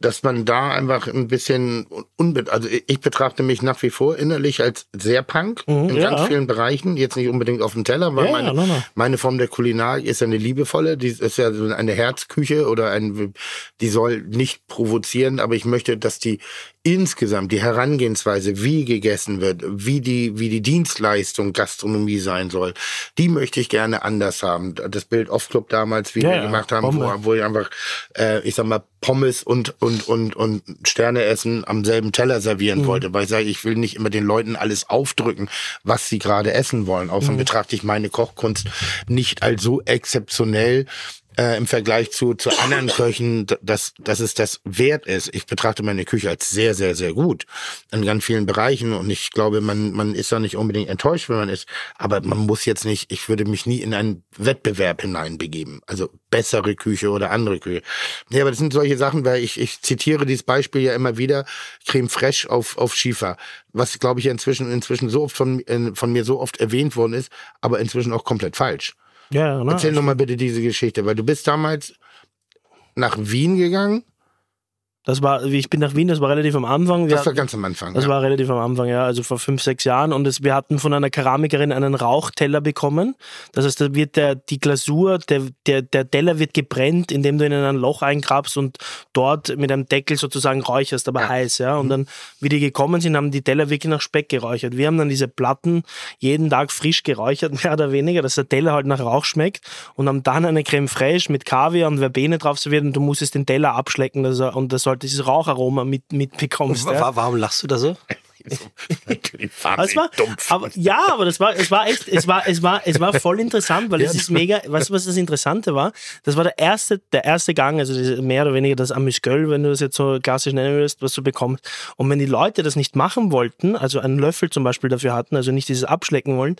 dass man da einfach ein bisschen unbe also ich betrachte mich nach wie vor innerlich als sehr Punk Mhm, in ja. ganz vielen Bereichen, jetzt nicht unbedingt auf dem Teller, weil Ja, meine, nein. meine Form der Kulinarik ist ja eine liebevolle, die ist ja so eine Herzküche oder ein, die soll nicht provozieren, aber ich möchte, dass die insgesamt die Herangehensweise, wie gegessen wird, wie die, wie die Dienstleistung Gastronomie sein soll, die möchte ich gerne anders haben. Das Bild Off Club damals, wie Ja, wir gemacht haben, wo, wo ich einfach, äh, ich sag mal, Pommes und, und, und, und Sterne essen am selben Teller servieren Mhm. wollte, weil ich sage, ich will nicht immer den Leuten alles aufdrücken, was sie gerade essen wollen. Außerdem Mhm. betrachte ich meine Kochkunst nicht als so exzeptionell, äh, im Vergleich zu, zu anderen Köchen, dass, dass es das wert ist. Ich betrachte meine Küche als sehr, sehr, sehr gut in ganz vielen Bereichen und ich glaube, man, man ist da nicht unbedingt enttäuscht, wenn man ist, aber man muss jetzt nicht, ich würde mich nie in einen Wettbewerb hineinbegeben. Also bessere Küche oder andere Küche. Ja, aber das sind solche Sachen, weil ich, ich zitiere dieses Beispiel ja immer wieder, Creme Fraiche auf, auf Schiefer, was glaube ich inzwischen, inzwischen so oft von, äh, von mir so oft erwähnt worden ist, aber inzwischen auch komplett falsch. Ja, ne? Erzähl noch mal bitte diese Geschichte, weil du bist damals nach Wien gegangen. Das war, ich bin nach Wien, das war relativ am Anfang. Wir Das war ganz am Anfang. Das ja. war relativ am Anfang, ja, also vor fünf, sechs Jahren. Und es, wir hatten von einer Keramikerin einen Rauchteller bekommen. Das heißt, da wird der, die Glasur, der, der, der Teller wird gebrennt, indem du ihn in ein Loch eingrabst und dort mit einem Deckel sozusagen räucherst, aber heiß, ja. Und dann, wie die gekommen sind, haben die Teller wirklich nach Speck geräuchert. Wir haben dann diese Platten jeden Tag frisch geräuchert, <laughs> mehr oder weniger, dass der Teller halt nach Rauch schmeckt und haben dann eine Creme fraiche mit Kaviar und Verbene drauf serviert und du musstest den Teller abschlecken dass er, und das sollte dieses Raucharoma mit, mitbekommst. ja. Wa- Warum lachst du da so? Aber es war, aber, ja, aber das war, es war echt, es war, es war, es war voll interessant, weil es ist mega, weißt du, was das Interessante war? Das war der erste, der erste Gang, also mehr oder weniger das Amüsgöl, wenn du das jetzt so klassisch nennen würdest, was du bekommst. Und wenn die Leute das nicht machen wollten, also einen Löffel zum Beispiel dafür hatten, also nicht dieses abschlecken wollen,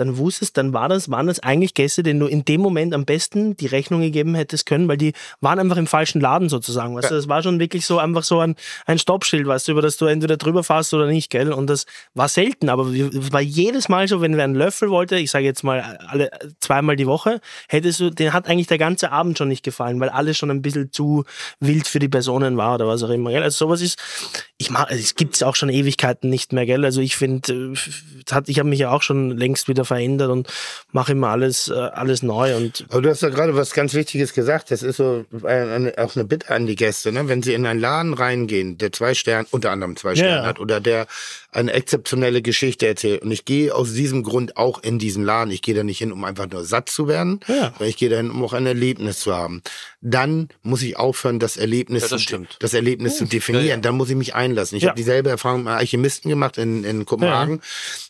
dann wusstest, dann war das, waren das eigentlich Gäste, denen du in dem Moment am besten die Rechnung gegeben hättest können, weil die waren einfach im falschen Laden sozusagen. Weißt du, das war schon wirklich so einfach so ein, ein Stoppschild, weißt du, über das du entweder drüber fährst oder nicht, gell? Und das war selten, aber wir- es war jedes Mal so, wenn wer einen Löffel wollte, ich sage jetzt mal alle zweimal die Woche, hättest du, den hat eigentlich der ganze Abend schon nicht gefallen, weil alles schon ein bisschen zu wild für die Personen war oder was auch immer, gell? Also sowas ist, ich also es gibt's auch schon Ewigkeiten nicht mehr, gell? Also ich finde, äh, es ich habe mich ja auch schon längst wieder verändert und mache immer alles, äh, alles neu und Aber du hast ja gerade was ganz Wichtiges gesagt. Das ist so eine, eine, auch eine Bitte an die Gäste, ne? Wenn sie in einen Laden reingehen, der zwei Sterne, unter anderem zwei Sterne Ja. hat oder der eine exzeptionelle Geschichte erzählt. Und ich gehe aus diesem Grund auch in diesen Laden. Ich gehe da nicht hin, um einfach nur satt zu werden, Ja. sondern ich gehe dahin, um auch ein Erlebnis zu haben. Dann muss ich aufhören, das Erlebnis, Ja, das zu, stimmt. das Erlebnis zu definieren. Dann muss ich mich einlassen. Ich Ja. habe dieselbe Erfahrung mit Alchemisten gemacht in, in Kopenhagen.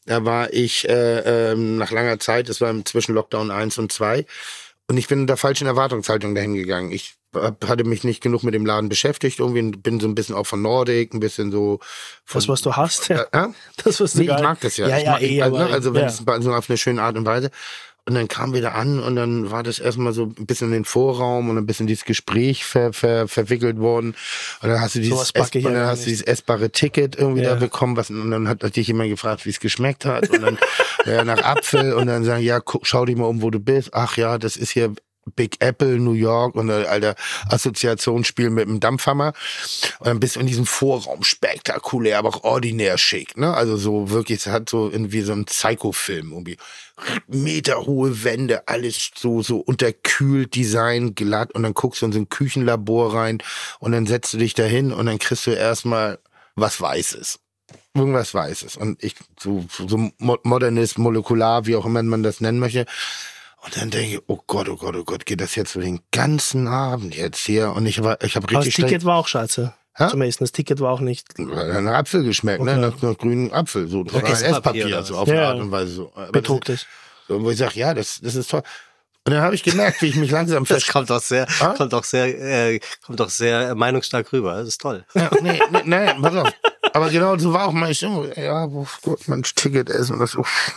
Da war ich äh, ähm, nach langer Zeit, das war zwischen Lockdown 1 und 2. Und ich bin in der falschen Erwartungshaltung dahin gegangen. Ich hatte mich nicht genug mit dem Laden beschäftigt. Irgendwie bin so ein bisschen auch von Nordic, ein bisschen so von, das, was du hast, ja. ja? <laughs> Das, was du Nee, ich mag das ja. Ja, ich ja, mag, eh, also, ne, aber- also wenn ja. es so auf eine schöne Art und Weise. Und dann kam wir da an und dann war das erstmal so ein bisschen in den Vorraum und ein bisschen dieses Gespräch ver, ver, verwickelt worden. Und dann hast du dieses, Sowas packe Ess, ich und ja dann hast du dieses essbare Ticket irgendwie Ja. da bekommen. Was, und dann hat dich jemand gefragt, wie es geschmeckt hat. Und dann <laughs> ja, nach Apfel und dann sagen, ja, guck, schau dich mal um, wo du bist. Ach ja, das ist hier Big Apple, New York und ein alter Assoziationsspiel mit dem Dampfhammer. Und dann bist du in diesem Vorraum spektakulär, aber auch ordinär schick. Ne? Also so wirklich, es hat so irgendwie so ein Psycho-Film irgendwie. Meterhohe Wände, alles so, so unterkühlt, Design, glatt. Und dann guckst du in so ein Küchenlabor rein und dann setzt du dich dahin und dann kriegst du erstmal was Weißes. Irgendwas Weißes. Und ich, so, so mo- modernist, molekular, wie auch immer man das nennen möchte. Und dann denke ich, oh Gott, oh Gott, oh Gott, geht das jetzt für den ganzen Abend jetzt hier? Und ich war, ich habe Aber das richtig Ticket war auch scheiße. Hä? Zum Essen. Das Ticket war auch nicht. nach Apfel geschmeckt, ne? Okay. Nach, nach grünen Apfel, so. War ein Esspapier so auf eine Ja. Art und Weise, so. Aber Betrug dich. So, wo ich sage, ja, das, das ist toll. Und dann habe ich gemerkt, wie ich mich langsam <laughs> Das kommt doch sehr, Ah? kommt doch sehr, äh, kommt doch sehr meinungsstark rüber. Das ist toll. Ja, nee, nee, nee, pass auf. Aber genau so war auch meine Stimmung. Ja, wo gut, mein Ticket essen und das, uff,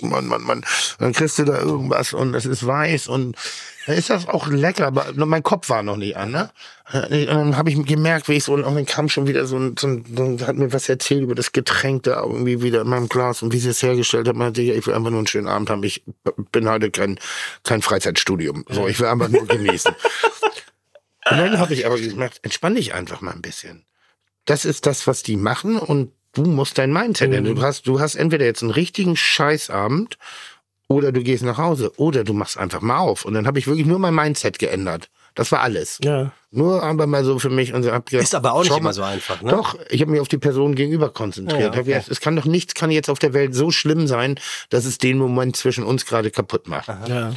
Mann, Mann, Mann. Dann kriegst du da irgendwas und es ist weiß und dann ist das auch lecker, aber mein Kopf war noch nicht an, ne? Und dann habe ich gemerkt, wie ich so, und dann kam schon wieder so ein, so ein, so ein, hat mir was erzählt über das Getränk da irgendwie wieder in meinem Glas und wie sie es hergestellt hat. Man ich will einfach nur einen schönen Abend haben. Ich bin heute kein, kein Freizeitstudium. So, ich will einfach nur genießen. Und dann habe ich aber gesagt, entspann dich einfach mal ein bisschen das ist das, was die machen und du musst dein Mindset Mhm. ändern. Du hast, du hast entweder jetzt einen richtigen Scheißabend oder du gehst nach Hause oder du machst einfach mal auf. Und dann habe ich wirklich nur mein Mindset geändert. Das war alles. Ja. Nur aber mal so für mich und so hab gesagt, Ist aber auch nicht immer mal- so einfach, ne? Doch, ich habe mich auf die Person gegenüber konzentriert. Ja, Hab gesagt, Es kann doch nichts, kann jetzt auf der Welt so schlimm sein, dass es den Moment zwischen uns gerade kaputt macht. Ja.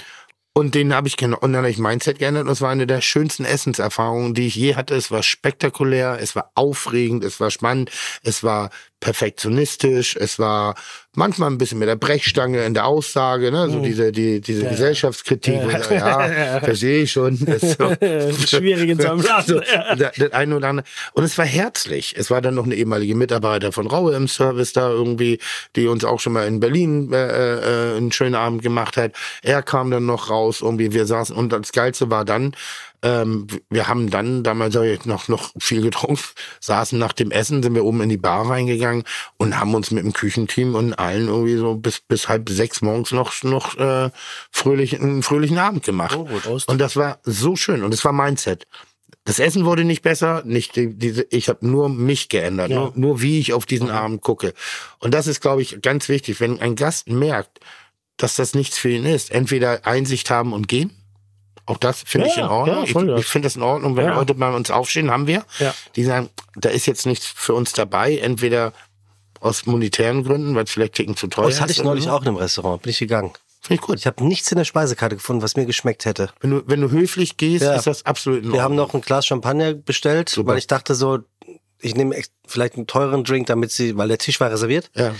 Und den habe ich genau, und dann habe ich Mindset geändert und es war eine der schönsten Essenserfahrungen, die ich je hatte. Es war spektakulär, es war aufregend, es war spannend, es war perfektionistisch, es war Manchmal ein bisschen mit der Brechstange in der Aussage, ne? so diese, die, diese Gesellschaftskritik. wo ich sage, <laughs> Ja, verstehe ich schon. <laughs> So. Schwierig in <laughs> so einem. So, da- das eine oder andere. Und es war herzlich. Es war dann noch eine ehemalige Mitarbeiter von Raue im Service da irgendwie, die uns auch schon mal in Berlin äh, äh, einen schönen Abend gemacht hat. Er kam dann noch raus, irgendwie, wir saßen und das Geilste war dann, ähm, wir haben dann damals hab ich noch noch viel getrunken, saßen nach dem Essen, sind wir oben in die Bar reingegangen und haben uns mit dem Küchenteam und allen irgendwie so bis bis halb sechs morgens noch noch äh, fröhlich einen fröhlichen Abend gemacht. und das war so schön und es war Mindset. Das Essen wurde nicht besser, nicht die, diese, ich habe nur mich geändert, Ja. nur, nur wie ich auf diesen Abend gucke. Und das ist, glaube ich, ganz wichtig, wenn ein Gast merkt, dass das nichts für ihn ist, entweder Einsicht haben und gehen. Auch das finde Ja, ich in Ordnung. ja, voll, ich ich finde das in Ordnung, wenn. Leute bei uns aufstehen, haben wir. Ja. Die sagen, da ist jetzt nichts für uns dabei, entweder aus monetären Gründen, weil es vielleicht ticken zu teuer Oh, das hatte ist ich neulich auch in einem Restaurant. Bin ich gegangen. Finde ich gut. Ich habe nichts in der Speisekarte gefunden, was mir geschmeckt hätte. Wenn du, wenn du höflich gehst, Ja. ist das absolut in Wir haben noch ein Glas Champagner bestellt, Super. weil ich dachte so, ich nehme vielleicht einen teuren Drink, damit sie, weil der Tisch war reserviert. Ja.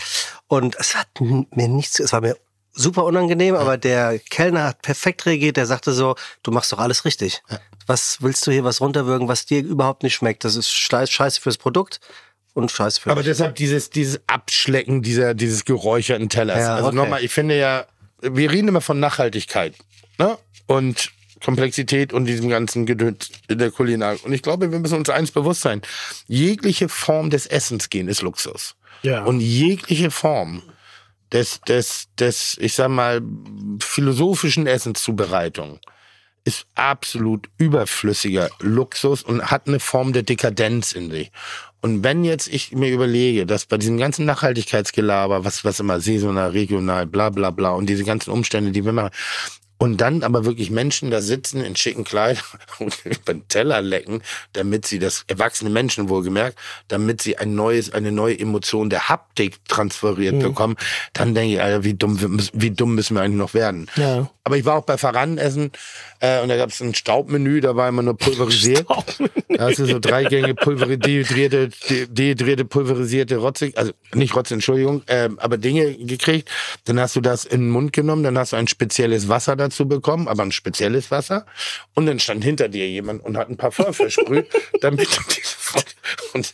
Und es hat mir nichts, es war mir super unangenehm, aber der Kellner hat perfekt reagiert. Der sagte so, du machst doch alles richtig. Was willst du hier was runterwürgen, was dir überhaupt nicht schmeckt? Das ist scheiß- scheiße fürs Produkt und scheiße für Aber mich. deshalb dieses, dieses Abschlecken dieser, dieses geräucherten Tellers. Ja, also okay. nochmal, ich finde ja, wir reden immer von Nachhaltigkeit, ne? Und Komplexität und diesem ganzen Gedöns in der Kulinarik. Und ich glaube, wir müssen uns eins bewusst sein. Jegliche Form des Essens gehen ist Luxus. Ja. Und jegliche Form des, des, des, ich sag mal, philosophischen Essenszubereitung ist absolut überflüssiger Luxus und hat eine Form der Dekadenz in sich. Und wenn jetzt ich mir überlege, dass bei diesem ganzen Nachhaltigkeitsgelaber, was, was immer saisonal, regional, bla bla bla und diese ganzen Umstände, die wir machen, und dann aber wirklich Menschen da sitzen in schicken Kleidern <laughs> und den Teller lecken, damit sie das, erwachsene Menschen wohlgemerkt, damit sie ein neues, eine neue Emotion der Haptik transferiert bekommen, dann denke ich, Alter, wie dumm, wie dumm müssen wir eigentlich noch werden? Ja. Aber ich war auch bei Faran essen äh, und da gab es ein Staubmenü, da war immer nur pulverisiert. <laughs> Da hast du so drei Gänge pulveri dehydrierte, de- dehydrierte, pulverisierte Rotzig, also nicht Rotze, Entschuldigung, ähm, aber Dinge gekriegt. Dann hast du das in den Mund genommen, dann hast du ein spezielles Wasser dazu bekommen, aber ein spezielles Wasser. Und dann stand hinter dir jemand und hat ein Parfum versprüht, <laughs> damit du diese und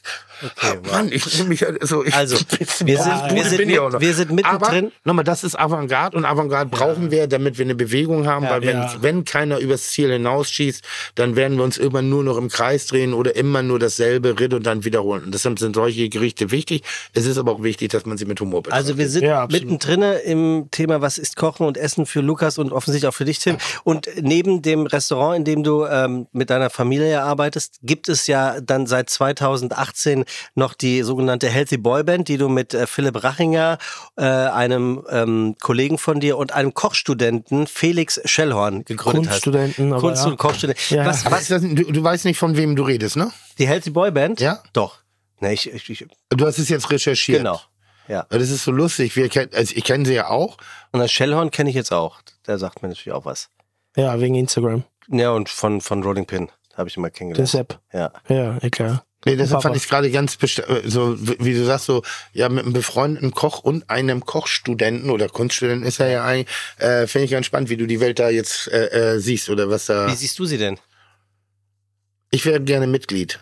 Mann, ich fühle mich halt so. Ich, Also, <laughs> wir sind- wir sind bin mit- auch noch. wir sind mittendrin. Aber nochmal, das ist Avantgarde und Avantgarde brauchen wir, damit wir eine Bewegung haben, weil wenn, Ja. wenn keiner übers Ziel hinausschießt, dann werden wir uns irgendwann nur noch im Kreis drehen oder immer nur dasselbe redundant wiederholen. Und deshalb sind solche Gerichte wichtig. Es ist aber auch wichtig, dass man sie mit Humor betrachtet. Also wir sind Ja, mittendrin im Thema, was ist Kochen und Essen für Lukas und offensichtlich auch für dich, Tim. Und neben dem Restaurant, in dem du ähm, mit deiner Familie arbeitest, gibt es ja dann seit 2018 noch die sogenannte Healthy Boy Band, die du mit äh, Philipp Rachinger, äh, einem ähm, Kollegen von dir und einem Kochstudenten Felix Schellhorn gegründet Kunststudenten, hast. aber Kunst- ja. und Kochstudenten. Ja. Was, was, das, du, du weißt nicht, von wem du redest, ne? die Healthy Boy Band? Ja. Doch. Nee, ich, ich, ich, Du hast es jetzt recherchiert. genau. Ja. Das ist so lustig. Wir also ich kenne sie ja auch. Und das Schellhorn kenne ich jetzt auch. Der sagt mir natürlich auch was. Ja, wegen Instagram. Ja, und von, von Rolling Pin habe ich ihn mal kennengelernt. Sepp. Ja. Ja, klar. Nee, deshalb fand ich es gerade ganz best- äh, so, wie wie du sagst, so, ja, mit einem befreundeten Koch und einem Kochstudenten oder Kunststudenten ist er ja eigentlich, äh, finde ich ganz spannend, wie du die Welt da jetzt äh, äh, siehst oder was da. Wie siehst du sie denn? Ich wäre gerne Mitglied.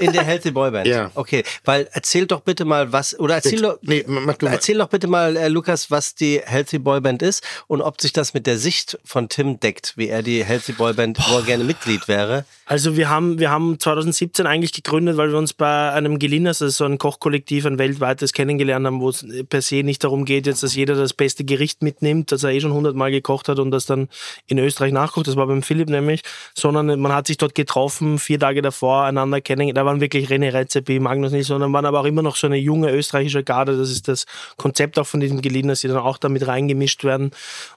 In der Healthy Boy Band. <laughs> Ja. Okay, weil erzähl doch bitte mal was, oder erzähl doch, Nee, mach du mal. erzähl doch bitte mal, äh, Lukas, was die Healthy Boy Band ist und ob sich das mit der Sicht von Tim deckt, wie er die Healthy Boy Band, wo er gerne Mitglied wäre. Also wir haben, wir haben 2017 eigentlich gegründet, weil wir uns bei einem Gelinas, das ist so ein Kochkollektiv, ein weltweites kennengelernt haben, wo es per se nicht darum geht, jetzt, dass jeder das beste Gericht mitnimmt, das er eh schon hundertmal gekocht hat und das dann in Österreich nachkocht. Das war beim Philipp nämlich, sondern man hat sich dort getroffen, vier Tage davor einander kennengelernt. Da waren wirklich René Rezepi, Magnus Nilsson, dann waren aber auch immer noch so eine junge österreichische Garde. Das ist das Konzept auch von diesem Gelinas, die dann auch damit reingemischt werden.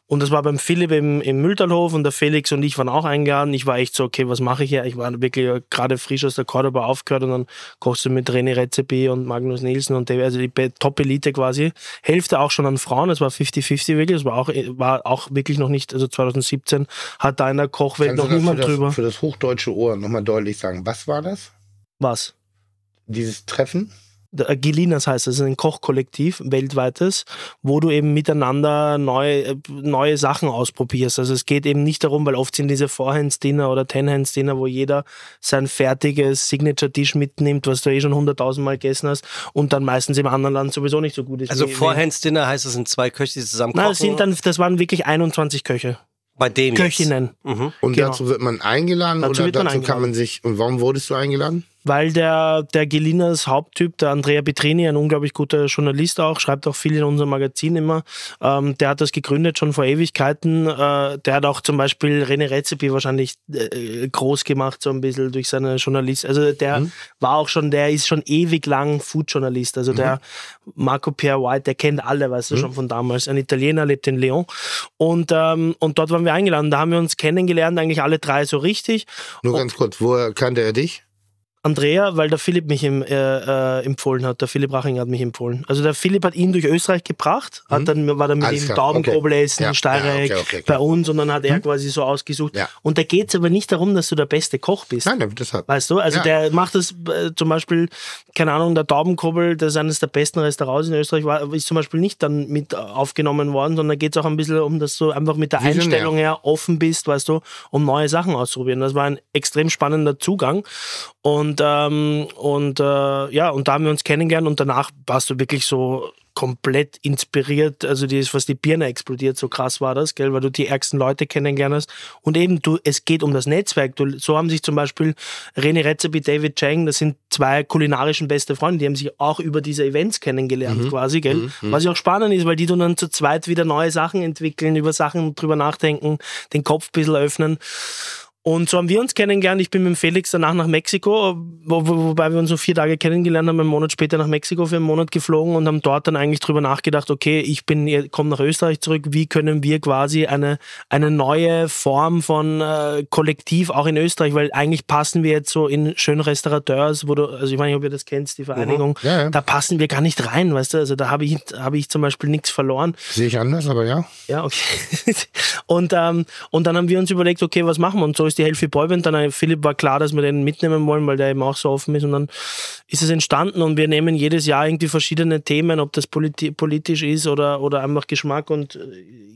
Und das war beim Philipp im, im Mülltalhof und der Felix und ich waren auch eingeladen. Ich war echt so, okay, was mache ich hier? Ich war wirklich gerade frisch aus der Cordoba aufgehört und dann kochst du mit René Rezepi und Magnus Nielsen und der, also die Top-Elite quasi. Hälfte auch schon an Frauen, es war 50-50 wirklich, es war auch, war auch wirklich noch nicht, also 2017 hat da in der Kochwelt Kannst noch das niemand drüber. Das, für das hochdeutsche Ohr nochmal deutlich sagen. Was war das? Was? Dieses Treffen? äh, Gelinas heißt es, ein Kochkollektiv, weltweites, wo du eben miteinander neue, äh, neue Sachen ausprobierst. Also es geht eben nicht darum, weil oft sind diese Four-Hands-Dinner oder Ten-Hands-Dinner, wo jeder sein fertiges Signature-Dish mitnimmt, was du eh schon hunderttausendmal gegessen hast und dann meistens im anderen Land sowieso nicht so gut ist. Also Forehands-Dinner heißt, es sind zwei Köche, die zusammen kochen. Nein, das, sind dann, das waren wirklich 21 Köche. bei dem Köchinnen. Jetzt. Mhm. Und Genau. dazu wird man eingeladen Dazu oder wird man dazu kann eingeladen. man sich. Und warum wurdest du eingeladen? Weil der, der Gelinas Haupttyp, der Andrea Petrini, ein unglaublich guter Journalist auch, schreibt auch viel in unserem Magazin immer, ähm, der hat das gegründet schon vor Ewigkeiten. Äh, der hat auch zum Beispiel René Rezepi wahrscheinlich äh, groß gemacht, so ein bisschen durch seine Journalist. Also der Mhm. war auch schon, der ist schon ewig lang Food-Journalist. Also der Marco Pierre White, der kennt alle, weißt Mhm. du, schon von damals. Ein Italiener, lebt in Lyon. Und, ähm, und dort waren wir eingeladen. Da haben wir uns kennengelernt, eigentlich alle drei so richtig. Nur ganz kurz, woher kannte er dich? Andrea, weil der Philipp mich im, äh, äh, empfohlen hat. Der Philipp Raching hat mich empfohlen. Also der Philipp hat ihn durch Österreich gebracht, hat dann, war dann mit Mhm. Ihm Taubenkobel okay. essen, Ja, Steireck, ja, okay, okay, bei uns und dann hat er quasi so ausgesucht. Ja. Und da geht es aber nicht darum, dass du der beste Koch bist. Nein, deshalb. Weißt du, also der macht das äh, zum Beispiel, keine Ahnung, der Taubenkobel, das ist eines der besten Restaurants in Österreich, war, ist zum Beispiel nicht dann mit aufgenommen worden, sondern da geht es auch ein bisschen um, dass du einfach mit der. Einstellung her offen bist, weißt du, um neue Sachen auszuprobieren. Das war ein extrem spannender Zugang. Und, ähm, und äh, ja, und da haben wir uns kennengelernt und danach warst du wirklich so komplett inspiriert, also die ist fast die Birne explodiert, so krass war das, gell, weil du die ärgsten Leute kennengelernt hast. Und eben, du, es geht um das Netzwerk. Du, so haben sich zum Beispiel René Rezepi, David Chang, das sind zwei kulinarischen beste Freunde, die haben sich auch über diese Events kennengelernt, quasi, gell. Was ja auch spannend ist, weil die dann zu zweit wieder neue Sachen entwickeln, über Sachen drüber nachdenken, den Kopf ein bisschen öffnen. Und so haben wir uns kennengelernt. Ich bin mit dem Felix danach nach Mexiko, wo, wo, wobei wir uns so vier Tage kennengelernt haben, einen Monat später nach Mexiko für einen Monat geflogen und haben dort dann eigentlich drüber nachgedacht, okay, ich bin, komme nach Österreich zurück, wie können wir quasi eine, eine neue Form von äh, Kollektiv auch in Österreich, weil eigentlich passen wir jetzt so in schöne Restaurateurs, wo du, also ich weiß nicht, ob ihr das kennst, die Vereinigung, Ja, ja. da passen wir gar nicht rein, weißt du, also da habe ich, habe ich zum Beispiel nichts verloren. Sehe ich anders, aber ja. Ja, okay. <laughs> und, ähm, und dann haben wir uns überlegt, okay, was machen wir? Und so ist die Healthy Boyband. Dann äh, Philipp war klar, dass wir den mitnehmen wollen, weil der eben auch so offen ist. Und dann ist es entstanden und wir nehmen jedes Jahr irgendwie verschiedene Themen, ob das politi politisch ist oder, oder einfach Geschmack. Und äh,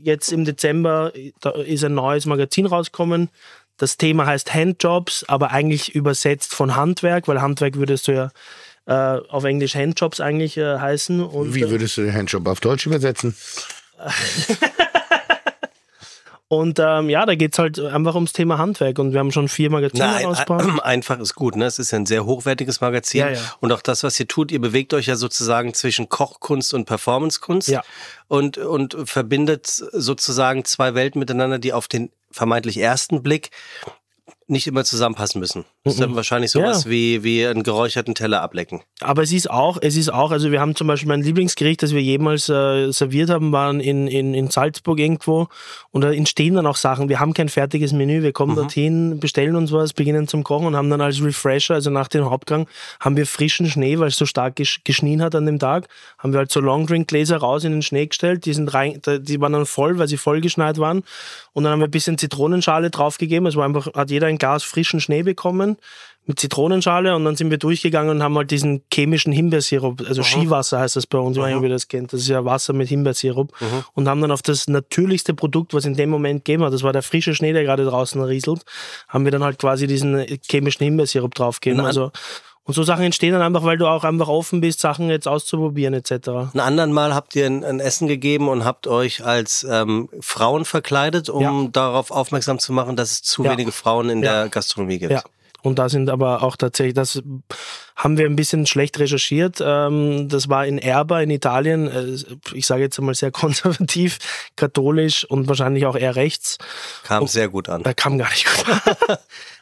jetzt im Dezember äh, ist ein neues Magazin rausgekommen. Das Thema heißt Handjobs, aber eigentlich übersetzt von Handwerk, weil Handwerk würdest du ja äh, auf Englisch Handjobs eigentlich äh, heißen. Und, Wie würdest du den Handjob auf Deutsch übersetzen? <laughs> Und ähm, ja, da geht's halt einfach ums Thema Handwerk und wir haben schon vier Magazine Nein, rausgebracht. <clears throat> ein, einfach ist gut. Ne? Es ist ja ein sehr hochwertiges Magazin. Ja, ja. Und auch das, was ihr tut, ihr bewegt euch ja sozusagen zwischen Kochkunst und Performancekunst Ja. und, und verbindet sozusagen zwei Welten miteinander, die auf den vermeintlich ersten Blick nicht immer zusammenpassen müssen. Das ist dann wahrscheinlich sowas Ja. wie, wie einen geräucherten Teller ablecken. Aber es ist auch, es ist auch, also wir haben zum Beispiel mein Lieblingsgericht, das wir jemals äh, serviert haben, waren in, in, in Salzburg irgendwo und da entstehen dann auch Sachen. Wir haben kein fertiges Menü, wir kommen dorthin, bestellen uns was, beginnen zum Kochen und haben dann als Refresher, also nach dem Hauptgang, haben wir frischen Schnee, weil es so stark gesch geschnien hat an dem Tag, haben wir halt so Longdrink-Gläser raus in den Schnee gestellt, die sind rein, die waren dann voll, weil sie vollgeschneit waren und dann haben wir ein bisschen Zitronenschale draufgegeben, es war einfach, hat jeder ein Glas frischen Schnee bekommen mit Zitronenschale und dann sind wir durchgegangen und haben halt diesen chemischen Himbeersirup, also Skiwasser heißt das bei uns, ob ihr das kennt, das ist ja Wasser mit Himbeersirup und haben dann auf das natürlichste Produkt, was in dem Moment gegeben hat, das war der frische Schnee, der gerade draußen rieselt, haben wir dann halt quasi diesen chemischen Himbeersirup draufgegeben, also und so Sachen entstehen dann einfach, weil du auch einfach offen bist, Sachen jetzt auszuprobieren etc. Einen anderen Mal habt ihr ein, ein Essen gegeben und habt euch als ähm, Frauen verkleidet, um Ja. darauf aufmerksam zu machen, dass es zu Ja. wenige Frauen in Ja. der Gastronomie gibt. Ja. Und da sind aber auch tatsächlich, das haben wir ein bisschen schlecht recherchiert. Ähm, Das war in Erba in Italien, äh, ich sage jetzt einmal sehr <laughs> konservativ, katholisch und wahrscheinlich auch eher rechts. Kam sehr gut an. Da kam gar nicht gut. <laughs>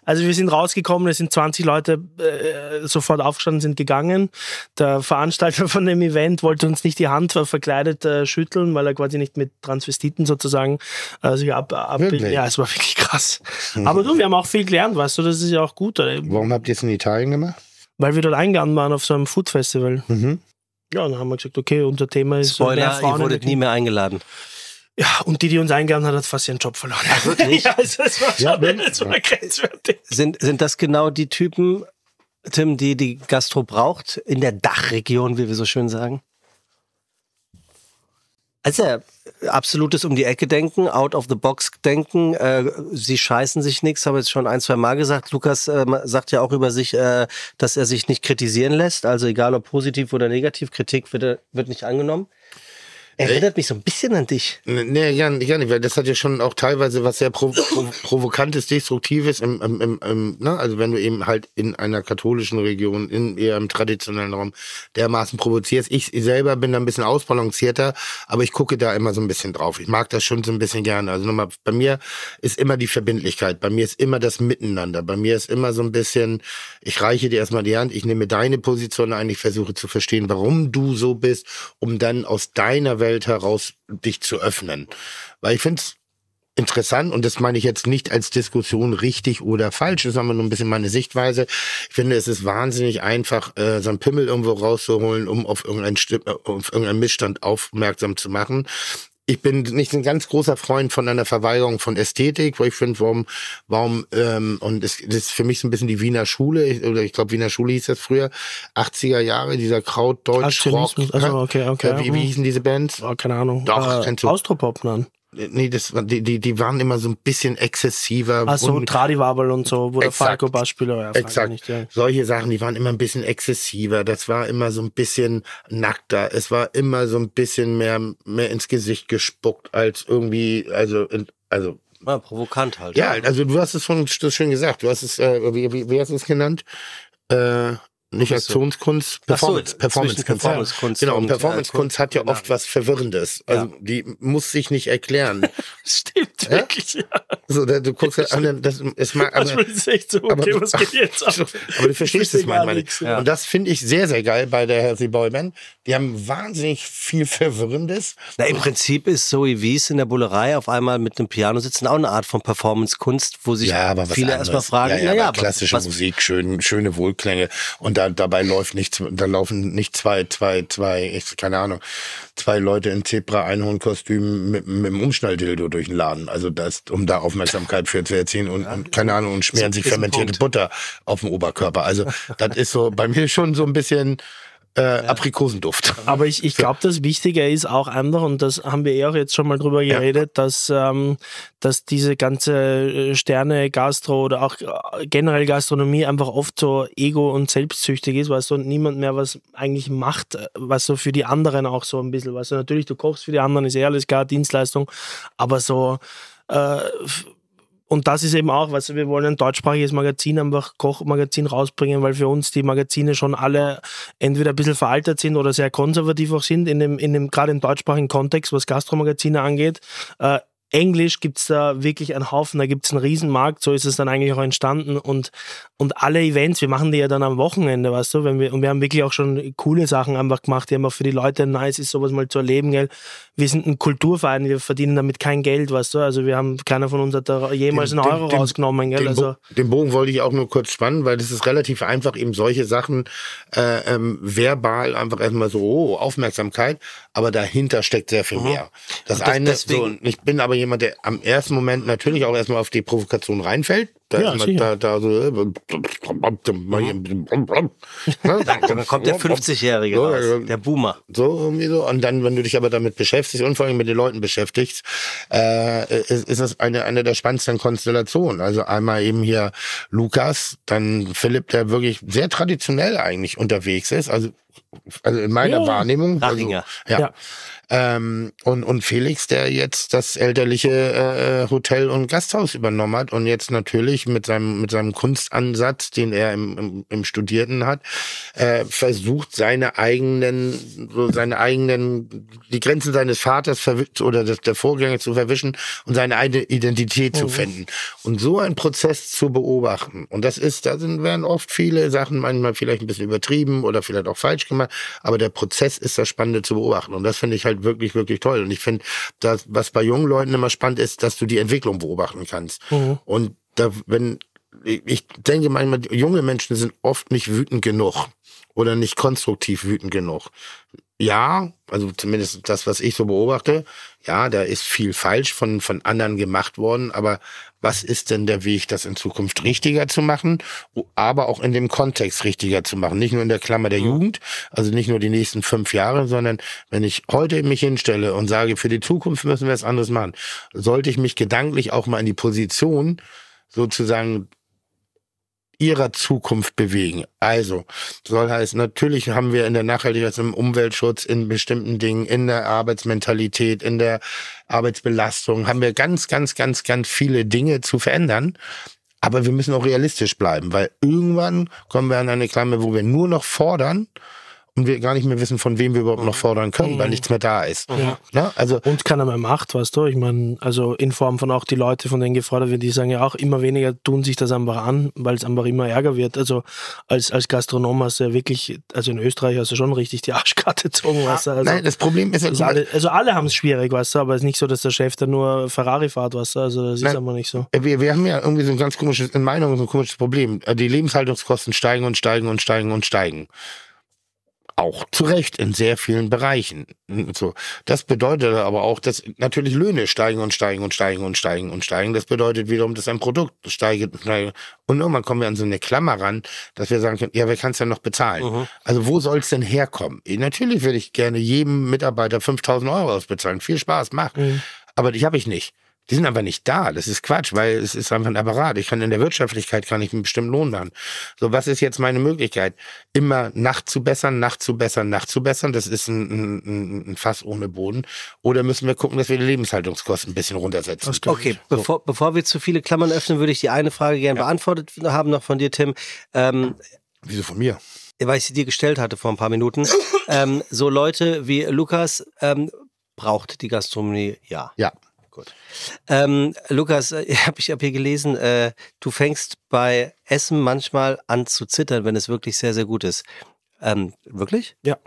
Also wir sind rausgekommen, es sind 20 Leute äh, sofort aufgestanden, sind gegangen. Der Veranstalter von dem Event wollte uns nicht die Hand ver- verkleidet äh, schütteln, weil er quasi nicht mit Transvestiten sozusagen äh, sich ab, ab? Ja, es war wirklich krass. Aber du, wir haben auch viel gelernt, weißt du, das ist ja auch gut, oder? Warum habt ihr es in Italien gemacht? weil wir dort eingeladen waren auf so einem Food Festival. Mhm. Ja, dann haben wir gesagt, okay, unser Thema ist äh, mehr Spoiler, Frauen ihr wurdet nie mehr eingeladen. Ja, und die, die uns eingeladen hat, hat fast ihren Job verloren. Ach, <laughs> wirklich? ja, also es war schon Ja, wenn- das war grenzwertig. Sind, sind das genau die Typen, Tim, die die Gastro braucht, in der Dachregion, wie wir so schön sagen? Also absolutes um die Ecke denken, out of the box denken. Äh, sie scheißen sich nichts, habe jetzt schon ein, zwei Mal gesagt. Lukas äh, sagt ja auch über sich, äh, dass er sich nicht kritisieren lässt. Also egal ob positiv oder negativ, Kritik wird, er- wird nicht angenommen. Erinnert mich so ein bisschen an dich. Nee, gar nicht, gar nicht, weil das hat ja schon auch teilweise was sehr provo provokantes, destruktives, im, im, im, im, ne? also wenn du eben halt in einer katholischen Region, in eher im traditionellen Raum dermaßen provozierst. Ich selber bin da ein bisschen ausbalancierter, aber ich gucke da immer so ein bisschen drauf. Ich mag das schon so ein bisschen gerne. Also nochmal, bei mir ist immer die Verbindlichkeit, bei mir ist immer das Miteinander, bei mir ist immer so ein bisschen, ich reiche dir erstmal die Hand, ich nehme deine Position ein, ich versuche zu verstehen, warum du so bist, um dann aus deiner Welt heraus dich zu öffnen. Weil ich finde es interessant und das meine ich jetzt nicht als Diskussion richtig oder falsch, das ist aber nur ein bisschen meine Sichtweise. Ich finde, es ist wahnsinnig einfach, äh, so einen Pimmel irgendwo rauszuholen, um auf irgendeinen, äh, auf irgendeinen Missstand aufmerksam zu machen. Ich bin nicht ein ganz großer Freund von einer Verweigerung von Ästhetik, weil ich finde, warum, warum, ähm, und das, das ist für mich so ein bisschen die Wiener Schule, ich- oder ich glaube, Wiener Schule hieß das früher, 80er Jahre, dieser Krautdeutsch-Rock. Also, okay, okay. Äh, wie, wie hießen diese Bands? Oh, keine Ahnung. Doch, äh, kennst du. Austropop, nein. Nee, das, war- die, die, die waren immer so ein bisschen exzessiver. Also und- Tradiwabel und so, wo der Exakt. Falco Bassspieler ja, Exakt. Nicht, ja. Solche Sachen, die waren immer ein bisschen exzessiver. Das war immer so ein bisschen nackter. Es war immer so ein bisschen mehr, mehr ins Gesicht gespuckt als irgendwie, also, also, Ja, provokant halt. ja, also du hast es schon das schön gesagt. Du hast es, äh, wie, wie, wie hast du es genannt? Äh, nicht. Aktionskunst, Ach so, Performance, Performance, Performance-Kunst Genau, und äh, Performance-Kunst hat ja Kunst. oft was Verwirrendes. Also Ja. die muss sich nicht erklären. <laughs> Stimmt, wirklich. Ja. so, da, du guckst ja an, <laughs> das, es mag, aber, ist es echt so, okay, aber- was geht jetzt <laughs> ab? Aber du verstehst es manchmal nicht. ja. Und das finde ich sehr, sehr geil bei der Healthy Boy Band. Die haben wahnsinnig viel Verwirrendes. Na, Im Prinzip ist Zoe Wies in der Bullerei auf einmal mit einem Piano sitzen auch eine Art von Performance-Kunst, wo sich viele erstmal fragen, ja, ja, naja, aber klassische was, Musik, schön, schöne Wohlklänge. Und da, dabei läuft nichts, da laufen nicht zwei, zwei, zwei, ich, keine Ahnung, zwei Leute in Zebra-Einhorn-Kostümen mit, mit dem Umschnalldildo durch den Laden. Also das, um da Aufmerksamkeit für zu erzielen und, und keine Ahnung, und schmieren sich fermentierte. Butter auf dem Oberkörper. Also das ist so bei mir schon so ein bisschen äh, Aprikosenduft. Aber ich, ich glaube, das Wichtige ist auch einfach, und das haben wir eh auch jetzt schon mal drüber geredet, dass, ähm, dass diese ganze äh, Sterne-Gastro oder auch äh, generell Gastronomie einfach oft so ego- und selbstsüchtig ist, weißt du, und niemand mehr was eigentlich macht, äh, was so für die anderen auch so ein bisschen, weißt du, natürlich, du kochst für die anderen, ist eh alles klar, Dienstleistung, aber so, äh, und das ist eben auch, weißt du, wir wollen ein deutschsprachiges Magazin, einfach Kochmagazin rausbringen, weil für uns die Magazine schon alle entweder ein bisschen veraltet sind oder sehr konservativ auch sind, in dem, in dem gerade im deutschsprachigen Kontext, was Gastromagazine angeht. Äh, Englisch gibt's da wirklich einen Haufen, da gibt's einen Riesenmarkt, so ist es dann eigentlich auch entstanden und, und alle Events, wir machen die ja dann am Wochenende, weißt du, wenn wir, und wir haben wirklich auch schon coole Sachen einfach gemacht, die einfach für die Leute nice ist, sowas mal zu erleben, gell. Wir sind ein Kulturverein, wir verdienen damit kein Geld, weißt du, also wir haben, keiner von uns hat da jemals Den- einen Euro den- den- rausgenommen, gell, Den, also. Den Bogen wollte ich auch nur kurz spannen, weil das ist relativ einfach, eben solche Sachen äh, ähm, verbal einfach erstmal so, oh, Aufmerksamkeit, aber dahinter steckt sehr viel mehr. Das das- eine, deswegen- so, und ich bin aber jemand, der am ersten Moment natürlich auch erstmal auf die Provokation reinfällt. Da, Ja, ist man, da, da so, dann kommt der 50-Jährige So, raus, ja. der Boomer. so irgendwie so. Und dann, wenn du dich aber damit beschäftigst und vor allem mit den Leuten beschäftigst, äh, ist, ist das eine, eine der spannendsten Konstellationen. Also einmal eben hier Lukas, dann Philipp, der wirklich sehr traditionell eigentlich unterwegs ist. Also, also in meiner Ja. Wahrnehmung. Rachinger. Also, ja. Ja. Ähm, und, und Felix, der jetzt das elterliche äh, Hotel und Gasthaus übernommen hat und jetzt natürlich mit seinem, mit seinem Kunstansatz, den er im, im, im Studierten hat, äh, versucht, seine eigenen, so seine eigenen, die Grenzen seines Vaters oder des, der Vorgänger zu verwischen und seine eigene Identität zu finden. Und so einen Prozess zu beobachten. Und das ist, da sind, werden oft viele Sachen manchmal vielleicht ein bisschen übertrieben oder vielleicht auch falsch gemacht, aber der Prozess ist das Spannende zu beobachten. Und das finde ich halt wirklich, wirklich toll. Und ich finde, das, was bei jungen Leuten immer spannend ist, dass du die Entwicklung beobachten kannst. Und da, wenn, ich denke manchmal, junge Menschen sind oft nicht wütend genug oder nicht konstruktiv wütend genug. Ja, also zumindest das, was ich so beobachte, ja, da ist viel falsch von, von anderen gemacht worden, aber was ist denn der Weg, das in Zukunft richtiger zu machen, aber auch in dem Kontext richtiger zu machen? Nicht nur in der Klammer der Jugend, also nicht nur die nächsten fünf Jahre, sondern wenn ich heute mich hinstelle und sage, für die Zukunft müssen wir es anders machen, sollte ich mich gedanklich auch mal in die Position sozusagen ihrer Zukunft bewegen. Also, soll heißen, natürlich haben wir in der Nachhaltigkeit, im Umweltschutz, in bestimmten Dingen, in der Arbeitsmentalität, in der Arbeitsbelastung, haben wir ganz, ganz, ganz, ganz viele Dinge zu verändern. Aber wir müssen auch realistisch bleiben, weil irgendwann kommen wir an eine Klammer, wo wir nur noch fordern und wir gar nicht mehr wissen, von wem wir überhaupt noch fordern können, weil nichts mehr da ist. Ja. Also Und keiner mehr macht, weißt du? Ich meine, also in Form von auch die Leute, von denen gefordert wird, die sagen ja auch, immer weniger tun sich das einfach an, weil es einfach immer ärger wird. Also als, als Gastronom hast du ja wirklich, also in Österreich hast du schon richtig die Arschkarte gezogen, weißt du? Also, nein, das Problem ist ja, also alle, also alle haben es schwierig, weißt du, aber es ist nicht so, dass der Chef da nur Ferrari fährt, weißt du? Also das ist Nein. aber nicht so. wir, wir haben ja irgendwie so ein ganz komisches, in meiner Meinung so ein komisches Problem. Die Lebenshaltungskosten steigen und steigen und steigen und steigen. Auch zu Recht in sehr vielen Bereichen. So. Das bedeutet aber auch, dass natürlich Löhne steigen und steigen und steigen und steigen und steigen. Das bedeutet wiederum, dass ein Produkt steigt und steigt. Und irgendwann kommen wir an so eine Klammer ran, dass wir sagen können, ja, wer kann es denn noch bezahlen? Also wo soll es denn herkommen? Eh, Natürlich würde ich gerne jedem Mitarbeiter 5000 Euro ausbezahlen. Viel Spaß, mach. Aber die habe ich nicht. Die sind aber nicht da. Das ist Quatsch, weil es ist einfach ein Apparat. Ich kann in der Wirtschaftlichkeit kann ich einen bestimmten Lohn machen. So, was ist jetzt meine Möglichkeit? Immer nachzubessern, nachzubessern, nachzubessern. Das ist ein, ein, ein Fass ohne Boden. Oder müssen wir gucken, dass wir die Lebenshaltungskosten ein bisschen runtersetzen? Okay, bevor, bevor wir zu viele Klammern öffnen, würde ich die eine Frage gerne beantwortet haben noch von dir, Tim. Ähm, Wieso von mir? weil ich sie dir gestellt hatte vor ein paar Minuten. <laughs> ähm, so Leute wie Lukas ähm, braucht die Gastronomie, ja. Ja. Gut. Ähm, Lukas, äh, <laughs> hab ich habe hier gelesen, äh, du fängst bei Essen manchmal an zu zittern, wenn es wirklich sehr, sehr gut ist. Ähm, wirklich? Ja.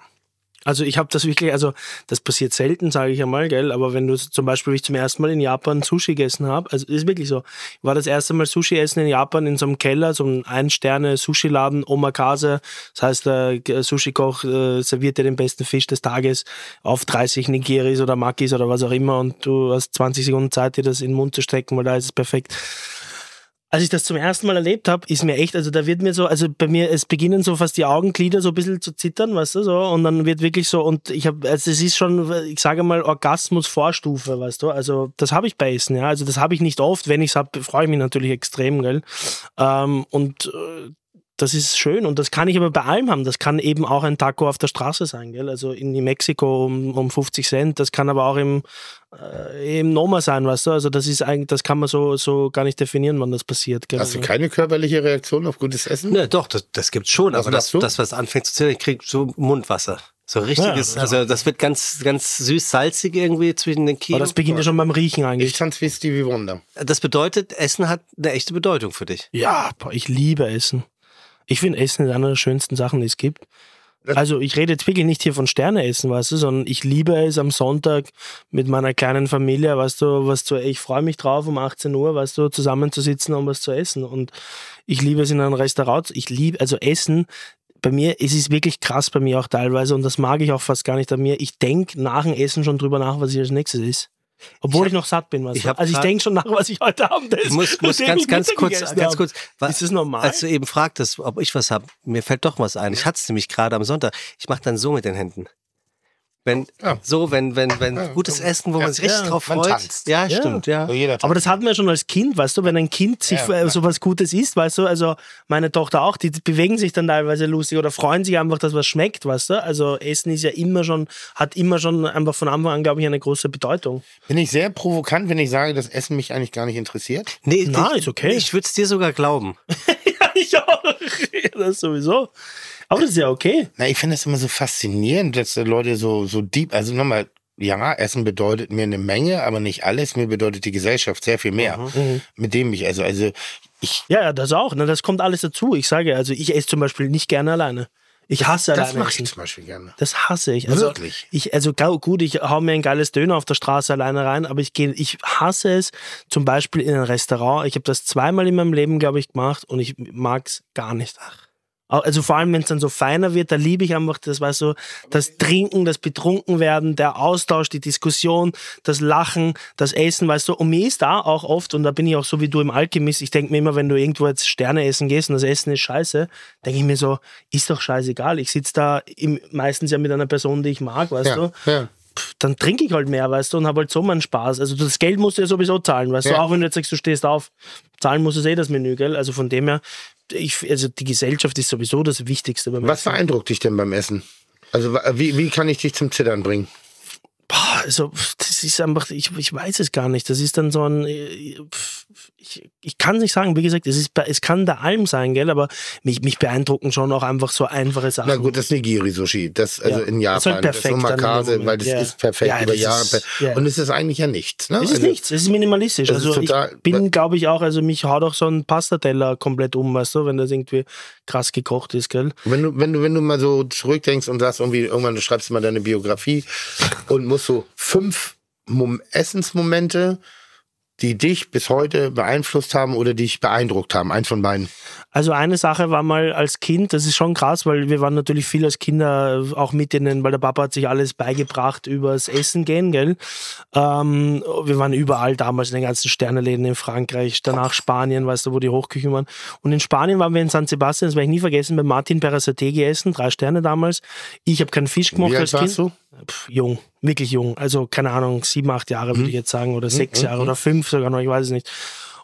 Also ich habe das wirklich, also das passiert selten, sage ich einmal, gell. Aber wenn du zum Beispiel, wie ich zum ersten Mal in Japan Sushi gegessen habe, also ist wirklich so. Ich war das erste Mal Sushi essen in Japan in so einem Keller, so einem Ein-Sterne-Sushi-Laden, Omakase. Das heißt, der Sushi-Koch äh, serviert dir den besten Fisch des Tages auf 30 Nigiris oder Makis oder was auch immer und du hast 20 Sekunden Zeit, dir das in den Mund zu stecken, weil da ist es perfekt als ich das zum ersten Mal erlebt habe, ist mir echt, also da wird mir so, also bei mir, es beginnen so fast die Augenglieder so ein bisschen zu zittern, weißt du, so, und dann wird wirklich so, und ich habe, also es ist schon, ich sage mal, Orgasmus-Vorstufe, weißt du, also das habe ich bei Essen, ja, also das habe ich nicht oft, wenn ich es habe, freue ich mich natürlich extrem, gell, ähm, und äh, das ist schön und das kann ich aber bei allem haben. Das kann eben auch ein Taco auf der Straße sein, gell? Also in Mexiko um, um 50 Cent. Das kann aber auch im, äh, im Noma sein, weißt du? Also das ist eigentlich, das kann man so, so gar nicht definieren, wann das passiert. Gell? Hast du Also- keine körperliche Reaktion auf gutes Essen? Ne, doch, das, das gibt's schon. Was Aber das, du? das, was anfängt zu zittern, ich krieg so Mundwasser. So richtiges, Ja, also das wird ganz, ganz süß-salzig irgendwie zwischen den Aber Kiemen. das beginnt ja schon beim Riechen Ich eigentlich. tanze wie Stevie Wonder. Das bedeutet, Essen hat eine echte Bedeutung für dich. Ja, boah, ich liebe Essen. Ich finde Essen ist eine der schönsten Sachen, die es gibt. Also ich rede jetzt wirklich nicht hier von Sterneessen, weißt du, sondern ich liebe es am Sonntag mit meiner kleinen Familie, weißt du, was zu, ich freue mich drauf um 18 Uhr, weißt du, zusammenzusitzen und was zu essen. Und ich liebe es in einem Restaurant. Ich liebe, also Essen, bei mir, es ist wirklich krass bei mir auch teilweise und das mag ich auch fast gar nicht an mir. Ich denke nach dem Essen schon drüber nach, was ich als nächstes ist. Obwohl ich, hab- noch satt bin, weißt ich Also ich denke schon nach, was ich heute Abend esse. Ich muss, muss ganz, ich ganz kurz, ganz kurz. wa- Ist das normal? Als du eben fragtest, ob ich was habe, mir fällt doch was ein. Ich hatte es nämlich gerade am Sonntag. Ich mache dann so mit den Händen. Wenn, Ja. so, wenn, wenn, wenn Ja, gutes ja. Essen, wo Ja, man sich richtig ja, drauf freut. tanzt. Ja, stimmt, ja. So jeder Aber das hatten wir schon als Kind, weißt du, wenn ein Kind sich Ja, so was Gutes isst, weißt du, also meine Tochter auch, die bewegen sich dann teilweise lustig oder freuen sich einfach, dass was schmeckt, weißt du. Also Essen ist ja immer schon, hat immer schon einfach von Anfang an, glaube ich, eine große Bedeutung. Bin ich sehr provokant, wenn ich sage, dass Essen mich eigentlich gar nicht interessiert? Nee, Na, ich- ist okay. Ich würde es dir sogar glauben. <laughs> Ich auch. Das sowieso. Aber das ist ja okay. Na, ich finde das immer so faszinierend, dass die Leute so, so deep, also nochmal, ja, Essen bedeutet mir eine Menge, aber nicht alles. Mir bedeutet die Gesellschaft sehr viel mehr. Mit dem ich, also, also, ich, Ja, ja, das auch. Ne? Das kommt alles dazu. Ich sage, also ich esse zum Beispiel nicht gerne alleine. Ich hasse das mache ich zum Beispiel gerne. Das hasse ich. Also, Wirklich? Ich, also gut, ich hau mir ein geiles Döner auf der Straße alleine rein, aber ich gehe, ich hasse es zum Beispiel in ein Restaurant. Ich habe das zweimal in meinem Leben, glaube ich, gemacht und ich mag's gar nicht. Ach. Also vor allem, wenn es dann so feiner wird, da liebe ich einfach das, weißt du, das Trinken, das Betrunkenwerden, der Austausch, die Diskussion, das Lachen, das Essen, weißt du. Und mir ist da auch oft, und da bin ich auch so wie du im Alchemist, ich denke mir immer, wenn du irgendwo jetzt Sterne essen gehst und das Essen ist scheiße, denke ich mir so, ist doch scheißegal. Ich sitze da im, meistens ja mit einer Person, die ich mag, weißt Ja, du ja. dann trinke ich halt mehr, weißt du, und habe halt so meinen Spaß. Also das Geld musst du ja sowieso zahlen, weißt du, Ja. auch wenn du jetzt sagst, du stehst auf, zahlen musst du eh das Menü, gell? Also von dem her, ich, also die Gesellschaft ist sowieso das Wichtigste beim Was Essen. beeindruckt dich denn beim Essen? Also wie, wie kann ich dich zum Zittern bringen? Boah, also das ist einfach, ich, ich weiß es gar nicht. Das ist dann so ein, äh, ich, ich kann nicht sagen, wie gesagt, es, ist, es kann der Alm sein, gell, aber mich, mich beeindrucken schon auch einfach so einfache Sachen. Na gut, das Nigiri-Sushi. Das, also Ja. in Das ist Japan. halt Das ist perfekt dann in dem Omakase, weil das Ja. ist perfekt Ja, über das Jahre. ist-. Und es ist eigentlich ja nichts. Ne? Es ist Also- nichts, es ist minimalistisch. Das ist also total- ich bin, glaube ich, auch, also mich haut auch so ein Pastateller komplett um, weißt du, wenn das irgendwie krass gekocht ist, gell? Wenn du, wenn du, wenn du mal so zurückdenkst und sagst, irgendwie, irgendwann du schreibst mal deine Biografie und musst so fünf Essensmomente, die dich bis heute beeinflusst haben oder dich beeindruckt haben, eins von beiden. Also eine Sache war mal als Kind, das ist schon krass, weil wir waren natürlich viel als Kinder auch mit in den, weil der Papa hat sich alles beigebracht übers Essen gehen, gell? Ähm, wir waren überall damals in den ganzen Sterneläden in Frankreich, danach Spanien, weißt du, wo die Hochküchen waren. Und in Spanien waren wir in San Sebastian, das werde ich nie vergessen, bei Martin Perasate gegessen, drei Sterne damals. Ich habe keinen Fisch gemacht Wie alt als Kind. du? Pff, jung, wirklich jung. Also keine Ahnung, sieben, acht Jahre Mhm. würde ich jetzt sagen oder sechs Jahre oder fünf sogar noch, ich weiß es nicht.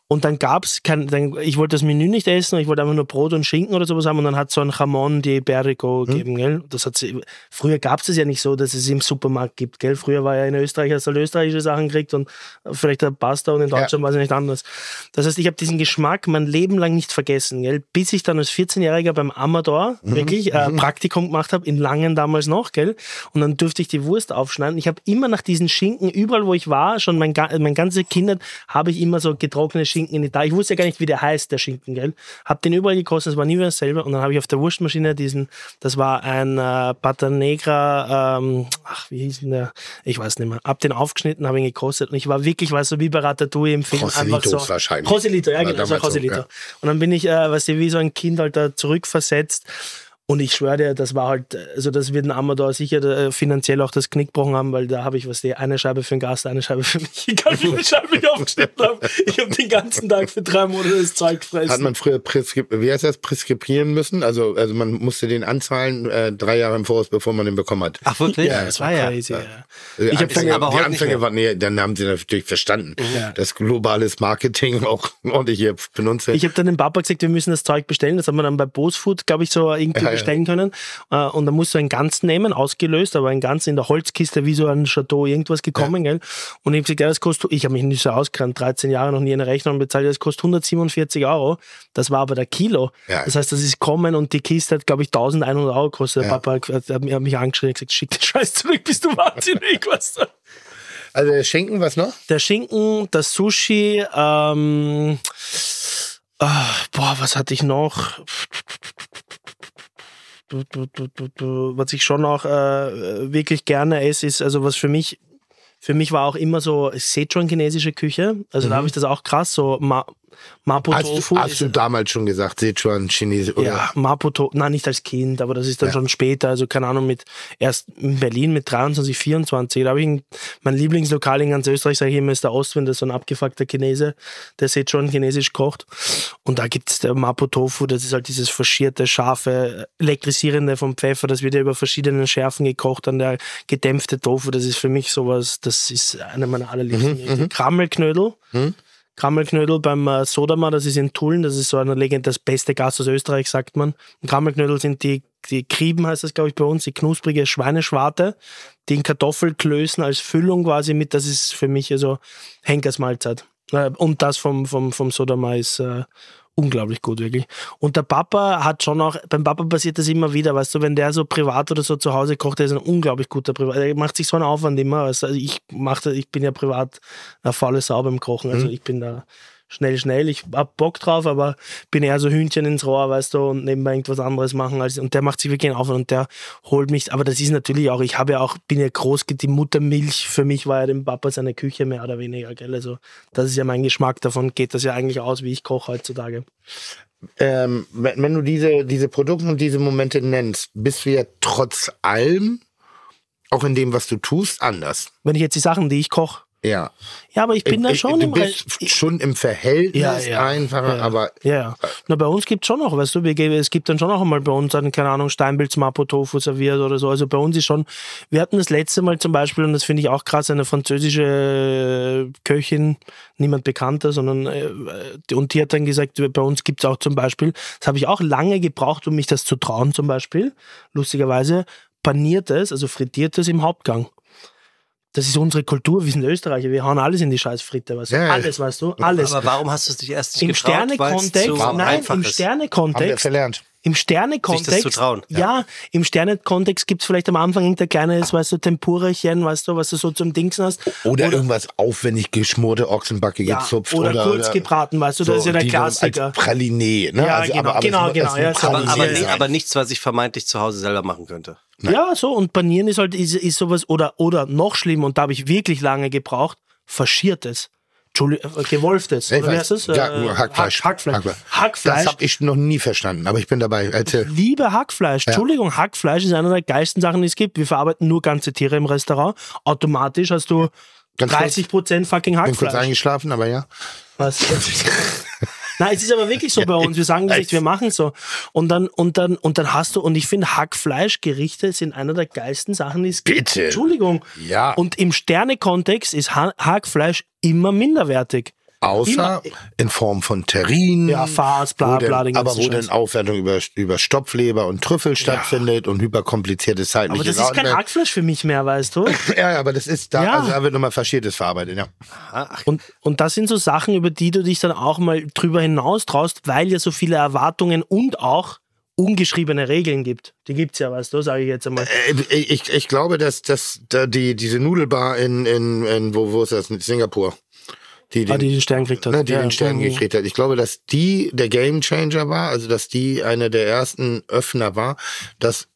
Und dann gab's kein, dann, ich wollte das Menü nicht essen, ich wollte einfach nur Brot und Schinken oder sowas haben und dann hat so ein Jamon de Iberico Mhm. gegeben, gell? Das hat sie, früher gab's es ja nicht so, dass es im Supermarkt gibt, gell? Früher war ja in Österreich, hast du österreichische Sachen gekriegt und vielleicht der Pasta und in Deutschland war es ja nicht anders. Das heißt, ich habe diesen Geschmack mein Leben lang nicht vergessen, gell? Bis ich dann als 14-Jähriger beim Amador Mhm. wirklich äh, Praktikum gemacht habe, in Langen damals noch, gell? Und dann durfte ich die Wurst aufschneiden. Ich habe immer nach diesen Schinken, überall wo ich war, schon mein, mein ganze Kindheit, habe ich immer so getrocknete Schinken in Italien. Ich wusste ja gar nicht, wie der heißt, der Schinken, gell? Hab den überall gekostet, es war nie wieder dasselbe. Und dann habe ich auf der Wurstmaschine diesen, das war ein äh, Pata Negra, ähm, ach, wie hieß denn der? Ich weiß nicht mehr. Hab den aufgeschnitten, habe ihn gekostet und ich war wirklich, weißt du, wie bei Ratatouille im Film. einfach Joselitos so. wahrscheinlich. Joselito, ja, genau, das war so, Joselito. ja. Und dann bin ich, äh, weißt du, wie so ein Kind halt da zurückversetzt. Und ich schwöre dir, das war halt, also das wird ein Amador sicher äh, finanziell auch das Knick gebrochen haben, weil da habe ich, was die, eine Scheibe für den Gast, eine Scheibe für mich. <laughs> Egal wie viele Scheiben ich aufgeschnitten habe. Ich habe den ganzen Tag für drei Monate das Zeug gefressen. Hat man früher Preskrip wie heißt das, preskribieren müssen? Also, also man musste den anzahlen äh, drei Jahre im Voraus, bevor man den bekommen hat. Ach wirklich? ja, das war crazy. Ja. Äh, Ich hab Anfänge, aber die Anfänge waren, nee, dann haben sie natürlich verstanden, Ja. dass globales Marketing <laughs> auch ordentlich hier benutzt Ich habe dann dem Papa gesagt, wir müssen das Zeug bestellen. Das haben wir dann bei Bose Food, glaube ich, so irgendwie Bestellen können. Äh, Und dann musst du einen ganzen nehmen, ausgelöst, aber ein ganz in der Holzkiste, wie so ein Chateau, irgendwas gekommen, gell? Und ich habe gesagt, ja, das kostet, ich habe mich nicht so ausgekannt, 13 Jahre noch nie eine Rechnung bezahlt, das kostet 147 Euro. Das war aber der Kilo. Das heißt, das ist kommen und die Kiste hat, glaube ich, 1100 Euro gekostet. Der. Papa hat, hat mich angeschrien und gesagt, schick den Scheiß zurück, bist du wahnsinnig, <laughs> was? Also der Schinken, was noch? Der Schinken, das Sushi, ähm, ah, boah, was hatte ich noch? Was ich schon auch äh, wirklich gerne esse, ist, also was für mich, für mich war auch immer so Sichuan-chinesische Küche. Also da habe ich das auch krass, so Ma Mapo Hast, Tofu. du- hast ist- du damals schon gesagt, Sichuan, Chinesisch oder? ja, Mapo Tofu, nein, nicht als Kind, aber das ist dann Ja. schon später, also keine Ahnung, mit erst in Berlin mit 23, 24. Da habe ich ein, mein Lieblingslokal in ganz Österreich, sage ich immer, ist der Ostwind, das ist so ein abgefuckter Chinese, der schon chinesisch kocht. Und da gibt es der Mapo Tofu, das ist halt dieses faschierte, scharfe, elektrisierende vom Pfeffer, das wird ja über verschiedene Schärfen gekocht, dann der gedämpfte Tofu, das ist für mich sowas, das ist einer meiner allerliebsten. Gerichte. Krammelknödel. Krammelknödel beim äh, Sodama, das ist in Tulln, das ist so eine Legende, das beste Gas aus Österreich, sagt man. Und Krammelknödel sind die, die Krieben, heißt das, glaube ich, bei uns, die knusprige Schweineschwarte, die in Kartoffelklößen als Füllung quasi mit, das ist für mich also Henkersmahlzeit. Äh, Und das vom, vom, vom Sodama ist äh, unglaublich gut, wirklich. Und der Papa hat schon auch, beim Papa passiert das immer wieder, weißt du, wenn der so privat oder so zu Hause kocht, der ist ein unglaublich guter Privat. Er macht sich so einen Aufwand immer. Also ich, mach, das- ich bin ja privat eine faule Sau beim Kochen. Also ich bin da schnell, schnell. Ich hab Bock drauf, aber bin eher so Hühnchen ins Rohr, weißt du, und nebenbei irgendwas anderes machen. Als, und der macht sich wirklich auf und der holt mich. Aber das ist natürlich auch, ich habe ja auch, bin ja groß, die Muttermilch für mich war ja dem Papa seine Küche mehr oder weniger, gell? Also, das ist ja mein Geschmack, davon geht das ja eigentlich aus, wie ich koche heutzutage. Ähm, wenn, wenn du diese, diese Produkte und diese Momente nennst, bist du ja trotz allem, auch in dem, was du tust, anders. Wenn ich jetzt die Sachen, die ich koche, Ja. ja, aber ich bin da Ich- schon du im bist schon im Verhältnis Ja, ja. einfacher, Ja. aber Ja, ja. Na, bei uns gibt es schon noch, weißt du, wir geben, es gibt dann schon noch einmal bei uns einen, keine Ahnung, Steinpilz Mapo Tofu serviert oder so. Also bei uns ist schon, wir hatten das letzte Mal zum Beispiel, und das finde ich auch krass, eine französische Köchin, niemand bekannter, sondern, äh, und die hat dann gesagt, bei uns gibt es auch zum Beispiel, das habe ich auch lange gebraucht, um mich das zu trauen, zum Beispiel, lustigerweise, paniertes, also frittiertes im Hauptgang. Das ist unsere Kultur, wir sind Österreicher, wir hauen alles in die Scheißfritte, weißt du? Ja. Alles, weißt du? Alles. Aber warum hast du es dich erst nicht Im Sterne-Kontext, nein, im ist. haben wir Sterne-Kontext, verlernt. Im Sterne-Kontext, Sich das zu trauen, ja. im Sterne-Kontext gibt es vielleicht am Anfang irgendein kleines, weißt du, Tempurachen, weißt du, was du so zum Dingsen hast. Oder, irgendwas aufwendig geschmorte Ochsenbacke Ja, gezupft. oder kurz gebraten, weißt du, das ist ja der Klassiker. Als Praline, ne? Ja, genau, genau, es genau, muss ja, so Aber, aber, Ja, ni- sein. aber nichts, was ich vermeintlich zu Hause selber machen könnte. Ja, so, und Panieren ist halt, ist, ist sowas, oder, oder noch schlimmer, und da habe ich wirklich lange gebraucht, faschiertes. Äh, gewolftes. Ich Oder wie heißt das? Ja, Äh, Hackfleisch. Hack, Hackfleisch. Hackfleisch. Das habe ich noch nie verstanden, aber ich bin dabei. Erzähl. liebe Hackfleisch. Entschuldigung, Hackfleisch ist einer der geilsten Sachen, die es gibt. Wir verarbeiten nur ganze Tiere im Restaurant. Automatisch hast du Ganz kurz. 30% fucking bin kurz Hackfleisch. eingeschlafen, aber ja. Was? <laughs> <laughs> Nein, es ist aber wirklich so bei uns. Wir sagen das nicht, wir machen so. Und dann, und dann, und dann hast du, und ich finde, Hackfleischgerichte sind einer der geilsten Sachen, die es gibt. Bitte. Entschuldigung. Ja. Und im Sterne-Kontext ist Ha- Hackfleisch immer minderwertig. Außer Immer. in Form von Terrin. Ja, Farce, bla, wo denn- bla, den Aber wo dann. Aufwertung über, über Stopfleber und Trüffel stattfindet und hyperkompliziertes Aber zeitliches das ist kein. Hackfleisch für mich mehr, weißt du? <laughs> Ja, ja, aber das ist da, Ja. also da wird nochmal Faschiertes verarbeitet, ja. Und, und das sind so Sachen, über die du dich dann auch mal drüber hinaus traust, weil ja so viele Erwartungen und auch ungeschriebene Regeln gibt. Die gibt's ja, weißt du, sage ich jetzt einmal. Äh, Ich, ich glaube, dass, dass da die, diese Nudelbar in, in, in wo, wo ist das? In Singapur. Die, Ah, den, die den Stern gekriegt hat. ne, die Ja. den Stern gekriegt hat. Ich glaube, dass die der Gamechanger war, also dass die eine der ersten Öffner war, dass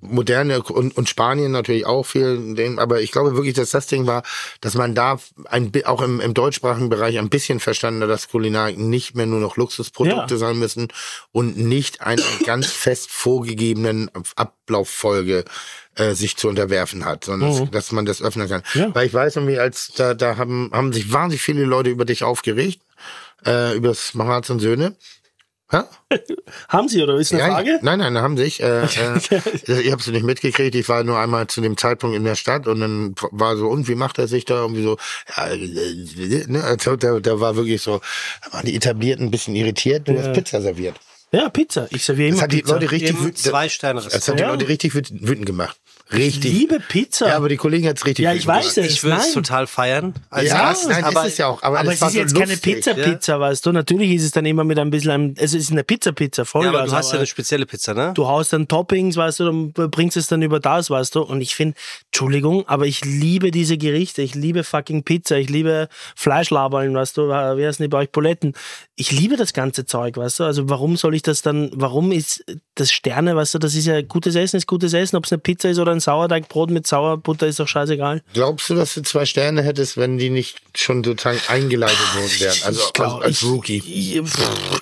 moderne und, und Spanien natürlich auch viel, dem, aber ich glaube wirklich, dass das Ding war, dass man da ein, auch im, im deutschsprachigen Bereich ein bisschen verstanden hat, dass Kulinarik nicht mehr nur noch Luxusprodukte Ja. sein müssen und nicht einer ganz fest vorgegebenen Ablauffolge äh, sich zu unterwerfen hat, sondern dass, dass man das öffnen kann. Mhm. Ja. Weil ich weiß irgendwie, als da, da haben, haben sich wahnsinnig viele Leute über dich aufgeregt, äh, über das Maharats und Söhne. Hä? <laughs> Haben sie, oder ist eine Ja, Frage? Nein, nein, haben sich. Äh, äh, ich habe es nicht mitgekriegt. Ich war nur einmal zu dem Zeitpunkt in der Stadt und dann war so, und wie macht er sich da irgendwie so? Ja, äh, ne, also da, da war wirklich so, da waren die Etablierten ein bisschen irritiert. Du hast Pizza serviert. Ja, Pizza. Ich serviere Das immer hat die Pizza. Leute richtig Im wütend. zwei Sterne Das hat die Ja. Leute richtig wütend, wütend gemacht. ich Richtig. liebe Pizza. Ja, aber die Kollegen hat's richtig Ja, ich weiß es. Ich würde es total feiern. Als Ja, Gast, nein, aber ist es ja auch. Aber, aber es es ist so jetzt keine lustig. Pizza-Pizza, weißt du? Natürlich ist es dann immer mit ein bisschen, einem, es ist eine Pizza-Pizza, voll. Ja, aber du hast ja eine spezielle Pizza, ne? Du haust dann Toppings, weißt du, dann bringst es dann über das, weißt du. Und ich finde, Entschuldigung, aber ich liebe diese Gerichte. Ich liebe fucking Pizza. Ich liebe Fleischlaberln, weißt du. Wie heißen die bei euch Buletten? Ich liebe das ganze Zeug, weißt du. Also warum soll ich das dann, warum ist das Sterne, weißt du, das ist ja gutes Essen, ist gutes Essen. Ob es eine Pizza ist oder ein Sauerteigbrot mit Sauerbutter, ist doch scheißegal. Glaubst du, dass du zwei Sterne hättest, wenn die nicht schon sozusagen eingeleitet worden wären? Also ich glaub, als, als ich, Rookie. Ich,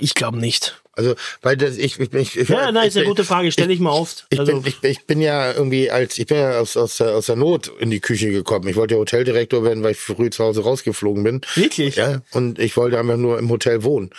ich glaube nicht. Also, weil das, ich, ich, ich, ich Ja, nein, ist eine ich- gute Frage, stelle ich mal oft. Ich, Also- bin, ich, ich bin ja irgendwie als, ich bin ja aus, aus, der, aus der Not in die Küche gekommen. Ich wollte ja Hoteldirektor werden, weil ich früh zu Hause rausgeflogen bin. Wirklich? Ja, und ich wollte einfach nur im Hotel wohnen.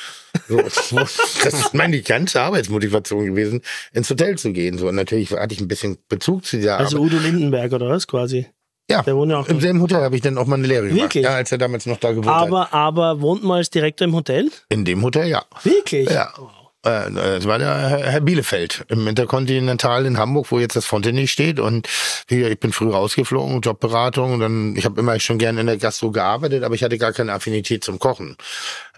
So, <laughs> das ist meine ganze Arbeitsmotivation gewesen, ins Hotel zu gehen. So, und natürlich hatte ich ein bisschen Bezug zu dieser Also Arbeit. Udo Lindenberg oder was quasi? Ja, der wohnt ja auch im selben Hotel habe ich dann auch meine Lehre gemacht. Wirklich? Ja, als er damals noch da gewohnt hat. Aber, aber wohnt man als Direktor im Hotel? In dem Hotel, ja. Wirklich? Ja. Äh, Das war der Herr Bielefeld im Interkontinental in Hamburg, wo jetzt das Fontenay steht. Und ich bin früh rausgeflogen, Jobberatung. Und dann, ich habe immer schon gerne in der Gastro gearbeitet, aber ich hatte gar keine Affinität zum Kochen.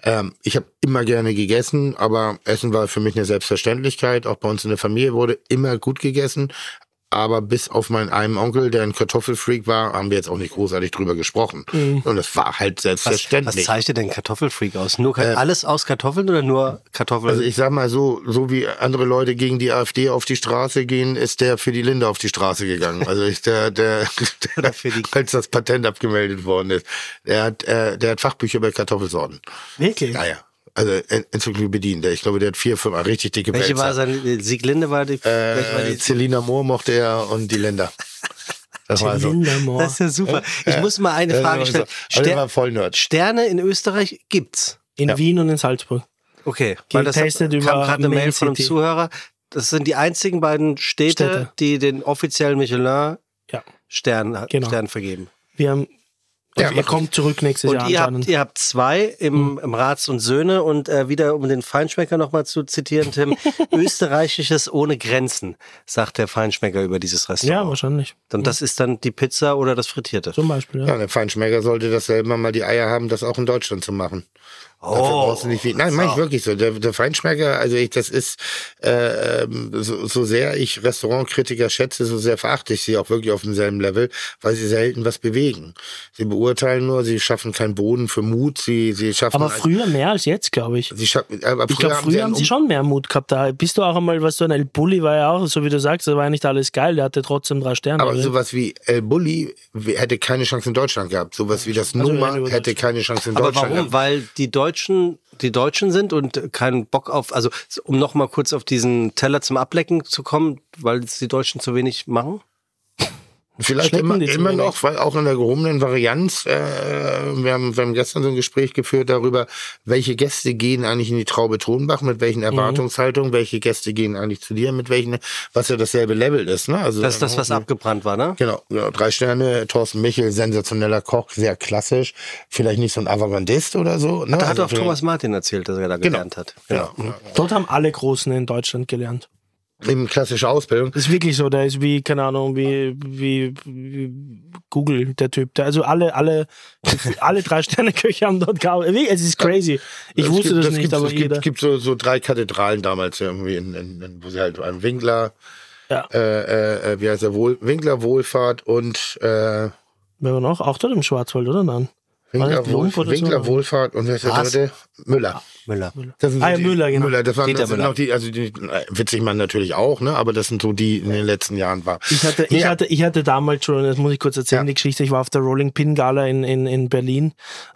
Ähm, ich habe immer gerne gegessen, aber Essen war für mich eine Selbstverständlichkeit. Auch bei uns in der Familie wurde immer gut gegessen. Aber bis auf meinen einen Onkel, der ein Kartoffelfreak war, haben wir jetzt auch nicht großartig drüber gesprochen. Und das war halt Was, selbstverständlich. was zeichnet denn Kartoffelfreak aus? Nur Ka- alles aus Kartoffeln oder nur Kartoffeln? Also ich sag mal so, so wie andere Leute gegen die AfD auf die Straße gehen, ist der für die Linde auf die Straße gegangen. Also ich, der, der, <laughs> der für die- als das Patent abgemeldet worden ist. Der hat, äh, der hat Fachbücher über Kartoffelsorten. Wirklich? Naja. Also En- Enzyklopädien. Der, ich glaube, der hat vier, fünf richtig dicke welche Wälzer. war sein, Sieglinde war die, welche war Äh, die Celina Moore mochte er und die Länder. Das war so. Das ist ja super. Ich muss mal eine Frage stellen. Der war Ster voll Nerd. Sterne in Österreich gibt's. In Wien und in Salzburg. Okay, weil das kam über gerade eine Mail von einem. Zuhörer. Das sind die einzigen beiden Städte, Städte. die den offiziellen Michelin Ja. Stern, Genau. Stern vergeben. Wir haben, Ja, also ihr mach kommt zurück nächstes Und Jahr ihr habt, ihr habt zwei im, im Rats und Söhne und äh, wieder, um den Feinschmecker nochmal zu zitieren, Tim, <laughs> österreichisches ohne Grenzen, sagt der Feinschmecker über dieses ja, Restaurant. wahrscheinlich. und das ist dann die Pizza oder das Frittierte. Zum Beispiel, ja. Ja, der Feinschmecker sollte das selber mal die Eier haben, das auch in Deutschland zu machen. Dafür Oh, brauchst du nicht viel. Nein, meine ich wirklich so. Der, der Feinschmecker, also ich, das ist, äh, ähm, so, so sehr ich Restaurantkritiker schätze, so sehr verachte ich sie auch wirklich auf demselben Level, weil sie selten was bewegen. Sie beurteilen nur, sie schaffen keinen Boden für Mut, sie, sie schaffen. Aber früher mehr als jetzt, glaube ich. Sie schaffen, aber Ich glaube, früher haben einen sie schon mehr Mut gehabt. Da bist du auch einmal, was so ein El Bulli war ja auch, so wie du sagst, da war ja nicht alles geil, der hatte trotzdem drei Sterne. Aber drin. sowas wie El Bulli hätte keine Chance in Deutschland gehabt. Sowas wie das Also, Nummer hätte keine Chance in Aber Deutschland warum? gehabt. Weil die Deutschen, die Deutschen sind und keinen Bock auf, also um nochmal kurz auf diesen Teller zum Ablecken zu kommen, weil es die Deutschen zu wenig machen? Vielleicht immer, immer noch, weil auch in der gehobenen Varianz, äh, wir, haben, wir haben gestern so ein Gespräch geführt darüber, welche Gäste gehen eigentlich in die Traube Tonbach, mit Mhm. welchen Erwartungshaltungen, welche Gäste gehen eigentlich zu dir, mit welchen, was ja dasselbe Level ist. Ne? Also, Das ist das, was abgebrannt war, ne? Genau, genau, drei Sterne, Thorsten Michel, sensationeller Koch, sehr klassisch, vielleicht nicht so ein Avantgardist oder so. Ne? Da hat Also auch Thomas Martin erzählt, dass er da gelernt hat. Genau, ja. Dort haben alle Großen in Deutschland gelernt. Eben klassische Ausbildung. Das ist wirklich so, der ist wie, keine Ahnung, wie, wie, wie Google, der Typ. Der, also alle, alle, <laughs> alle drei Sterne Köche haben dort gearbeitet. Es ist crazy. Ich Es wusste gibt- das nicht, gibt, aber es gibt, jeder. es gibt so, so drei Kathedralen damals irgendwie, in, in, in, wo sie halt einen Winkler, Ja. äh, äh, wie heißt der, Wohl, Winkler Wohlfahrt und äh, Wer war noch? Auch dort im Schwarzwald, oder? Nein. Winkler, das Wohl, Lump oder so? Winkler Wohlfahrt und wer ist der dritte? Müller. Müller. Das sind Ah, ja, die, Müller, genau. Müller, das waren das sind Müller. noch die, also die, äh, Witzigmann natürlich auch, ne? Aber das sind so die in den letzten Jahren war. Ich hatte, ich, Ja. hatte, ich hatte damals schon, das muss ich kurz erzählen, Ja. die Geschichte. Ich war auf der Rolling Pin Gala in, in, in Berlin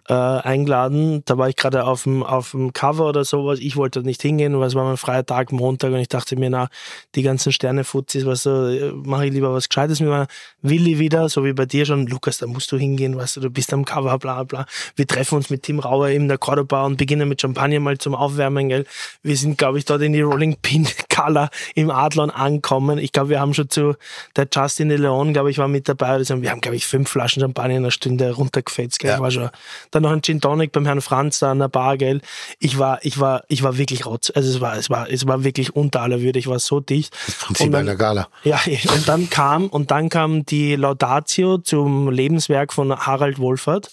äh, eingeladen. Da war ich gerade auf dem, auf dem Cover oder sowas. Ich wollte nicht hingehen, weil es war mein freier Tag, Montag. Und ich dachte mir, na, die ganzen Sterne-Fuzis, weißt du, mache ich lieber was Gescheites mit meiner Willi wieder, so wie bei dir schon. Lukas, da musst du hingehen, weißt du, du bist am Cover, bla bla. Wir treffen uns mit Tim Rauer in der Cordoba und beginnen mit Champagner mal zum Aufwärmen, gell. Wir sind, glaube ich, dort in die Rolling Pin Gala im Adlon angekommen. Ich glaube, wir haben schon zu, der Justin de Leon, glaube ich, war mit dabei. Also wir haben, glaube ich, fünf Flaschen Champagner in einer Stunde runtergefetzt, gell. War schon. Dann noch ein Gin Tonic beim Herrn Franz da an der Bar, gell. Ich war, ich war, ich war wirklich rotz. Also es war, es war, es war wirklich unter aller Würde. Ich war so dicht. Prinzip Und dann- einer Gala. ja, <laughs> und dann kam und dann kam die Laudatio zum Lebenswerk von Harald Wohlfahrt,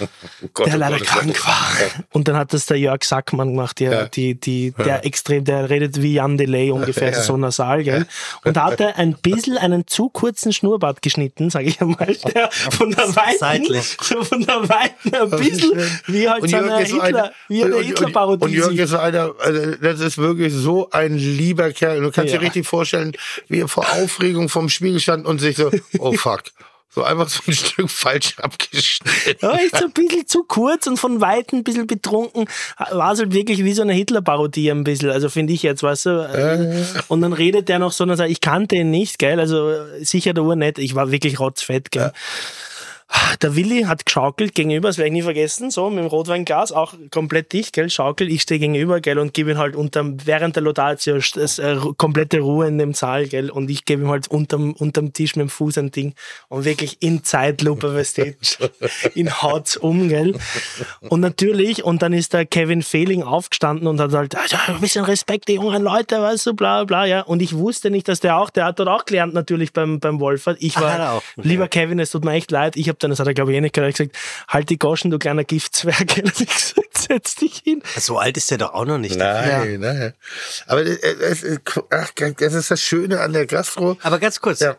<laughs> Gott, der oh leider Gott, oh krank Gott. war. Und dann hat das der Jörg Sackmann gemacht, der, Ja. die, die, der extrem, der redet wie Jan Delay ungefähr, so nasal, gell? Und da hat er ein bisschen einen zu kurzen Schnurrbart geschnitten, sage ich einmal, der von der <laughs> Weiten, Seitlich. so von der Weiten ein bisschen wie halt so eine Hitler, wie Hitler-Parodie. Und Jörg ist einer, also das ist wirklich so ein lieber Kerl. Du kannst Ja. dir richtig vorstellen, wie er vor Aufregung vom Spiegel stand und sich so, oh fuck. So einfach so ein <laughs> Stück falsch abgeschnitten. Ja, ist so ein bisschen zu kurz und von Weitem ein bisschen betrunken. War es halt wirklich wie so eine Hitler-Parodie ein bisschen. Also finde ich jetzt, weißt du. Und dann redet der noch so und sagt, ich kannte ihn nicht, gell. Also sicher der Urnett. Ich war wirklich rotzfett, gell. Der Willi hat geschaukelt gegenüber, das werde ich nie vergessen, so mit dem Rotweinglas, auch komplett dicht, gell, schaukelt, ich stehe gegenüber, gell, und gebe ihm halt unterm, während der Laudatio das, äh, komplette Ruhe in dem Saal, gell, und ich gebe ihm halt unterm, unterm Tisch mit dem Fuß ein Ding und wirklich in Zeitlupe, weißt du, <laughs> ihn haut's um, gell. Und natürlich, und dann ist der Kevin Fehling aufgestanden und hat halt, "Also, ein bisschen Respekt, die jungen Leute, weißt du, bla, bla, ja. Und ich wusste nicht, dass der auch, der hat dort auch gelernt, natürlich beim, beim Wolfert. Ich Ah, war, auch. lieber Kevin, es tut mir echt leid. Ich habe dann, das hat er glaube ich eh nicht gehört, gesagt, halt die Goschen, du kleiner Giftzwerg. <laughs> Und ich gesagt, Setz dich hin. So alt ist der doch auch noch nicht. Nein, nein. Aber es, es, es, ach, das ist das Schöne an der Gastro. Aber ganz kurz, Ja.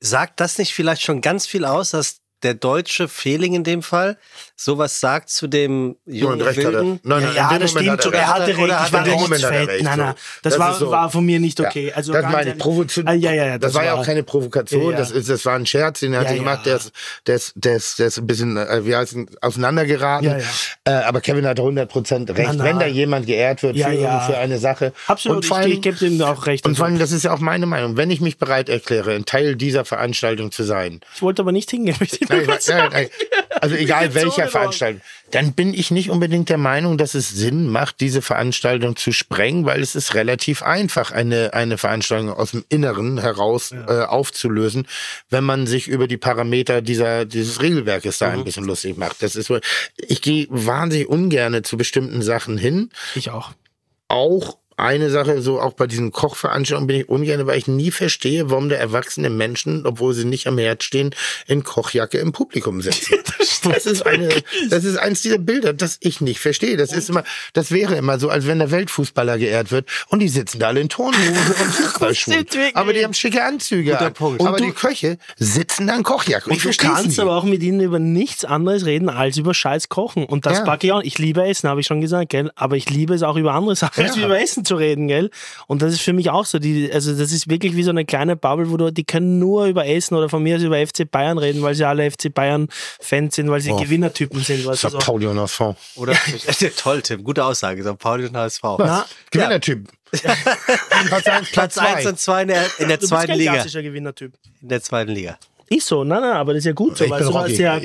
sagt das nicht vielleicht schon ganz viel aus, dass der deutsche Fehling in dem Fall sowas sagt zu dem jungen recht hat er. Wilden? Nein, nein, Ja, in dem das Moment stimmt hat Er hatte recht. Oder Ich hat war er in dem Moment hat er rechtsfett. recht, Nein, nein. Das, Das war, so. war von mir nicht okay. Also das meine. Provokation. Ah, ja, ja, ja, das, war ja auch keine Provokation. Ja, ja. Das, ist, das war ein Scherz, den er Ja, hat ja. gemacht. Der ist, der, ist, der, ist, der ist ein bisschen, äh, wie heißt auseinandergeraten. Ja, ja. Äh, aber Kevin hat 100% recht. Na, na. Wenn da jemand geehrt wird Ja, für, ja. für eine Sache. Absolut, Und vor ich, allem, ich gebe ihm auch recht. und vor Also, allem, das ist ja auch meine Meinung. Wenn ich mich bereit erkläre, ein Teil dieser Veranstaltung zu sein, ich wollte aber nicht hingehen. Nein, nein, nein. Also egal welcher. Veranstaltung, dann bin ich nicht unbedingt der Meinung, dass es Sinn macht, diese Veranstaltung zu sprengen, weil es ist relativ einfach, eine, eine Veranstaltung aus dem Inneren heraus äh, aufzulösen, wenn man sich über die Parameter dieser, dieses Regelwerkes da ein bisschen lustig macht. Das ist ich gehe wahnsinnig ungerne zu bestimmten Sachen hin Ich auch. auch eine Sache, so auch bei diesen Kochveranstaltungen bin ich ungern, weil ich nie verstehe, warum der erwachsene Menschen, obwohl sie nicht am Herd stehen, in Kochjacke im Publikum sitzen. <laughs> das, ist eine, das ist eins dieser Bilder, das ich nicht verstehe. Das ist immer, das wäre immer so, als wenn der Weltfußballer geehrt wird und die sitzen da alle in Turnhosen und <laughs> Fußballschuhen. Aber die haben schicke Anzüge an. Aber Und du- die Köche sitzen da in Kochjacke. Und ich Und du verstehe kannst aber auch mit ihnen über nichts anderes reden als über Scheiß kochen. Und das Ja. packe ich auch. Ich liebe Essen, habe ich schon gesagt, gell? Aber ich liebe es auch über andere Sachen, als Ja. über Essen zu reden, gell? Und das ist für mich auch so. Die, also das ist wirklich wie so eine kleine Bubble, wo du, die können nur über Essen oder von mir aus über FC Bayern reden, weil sie alle FC Bayern-Fans sind, weil sie Gewinnertypen sind. Weißt du, St. so. Pauli und HSV. Oder <laughs> toll, Tim, gute Aussage. St. Pauli und HSV. Na, Gewinnertyp. Platz 1, Platz 1 und 2 in der, in der du bist zweiten kein Liga. klassischer Gewinnertyp. In der zweiten Liga. Ist so, nein, nein, aber das ist ja gut so, Ich weil bin du Rocky. hast ja äh,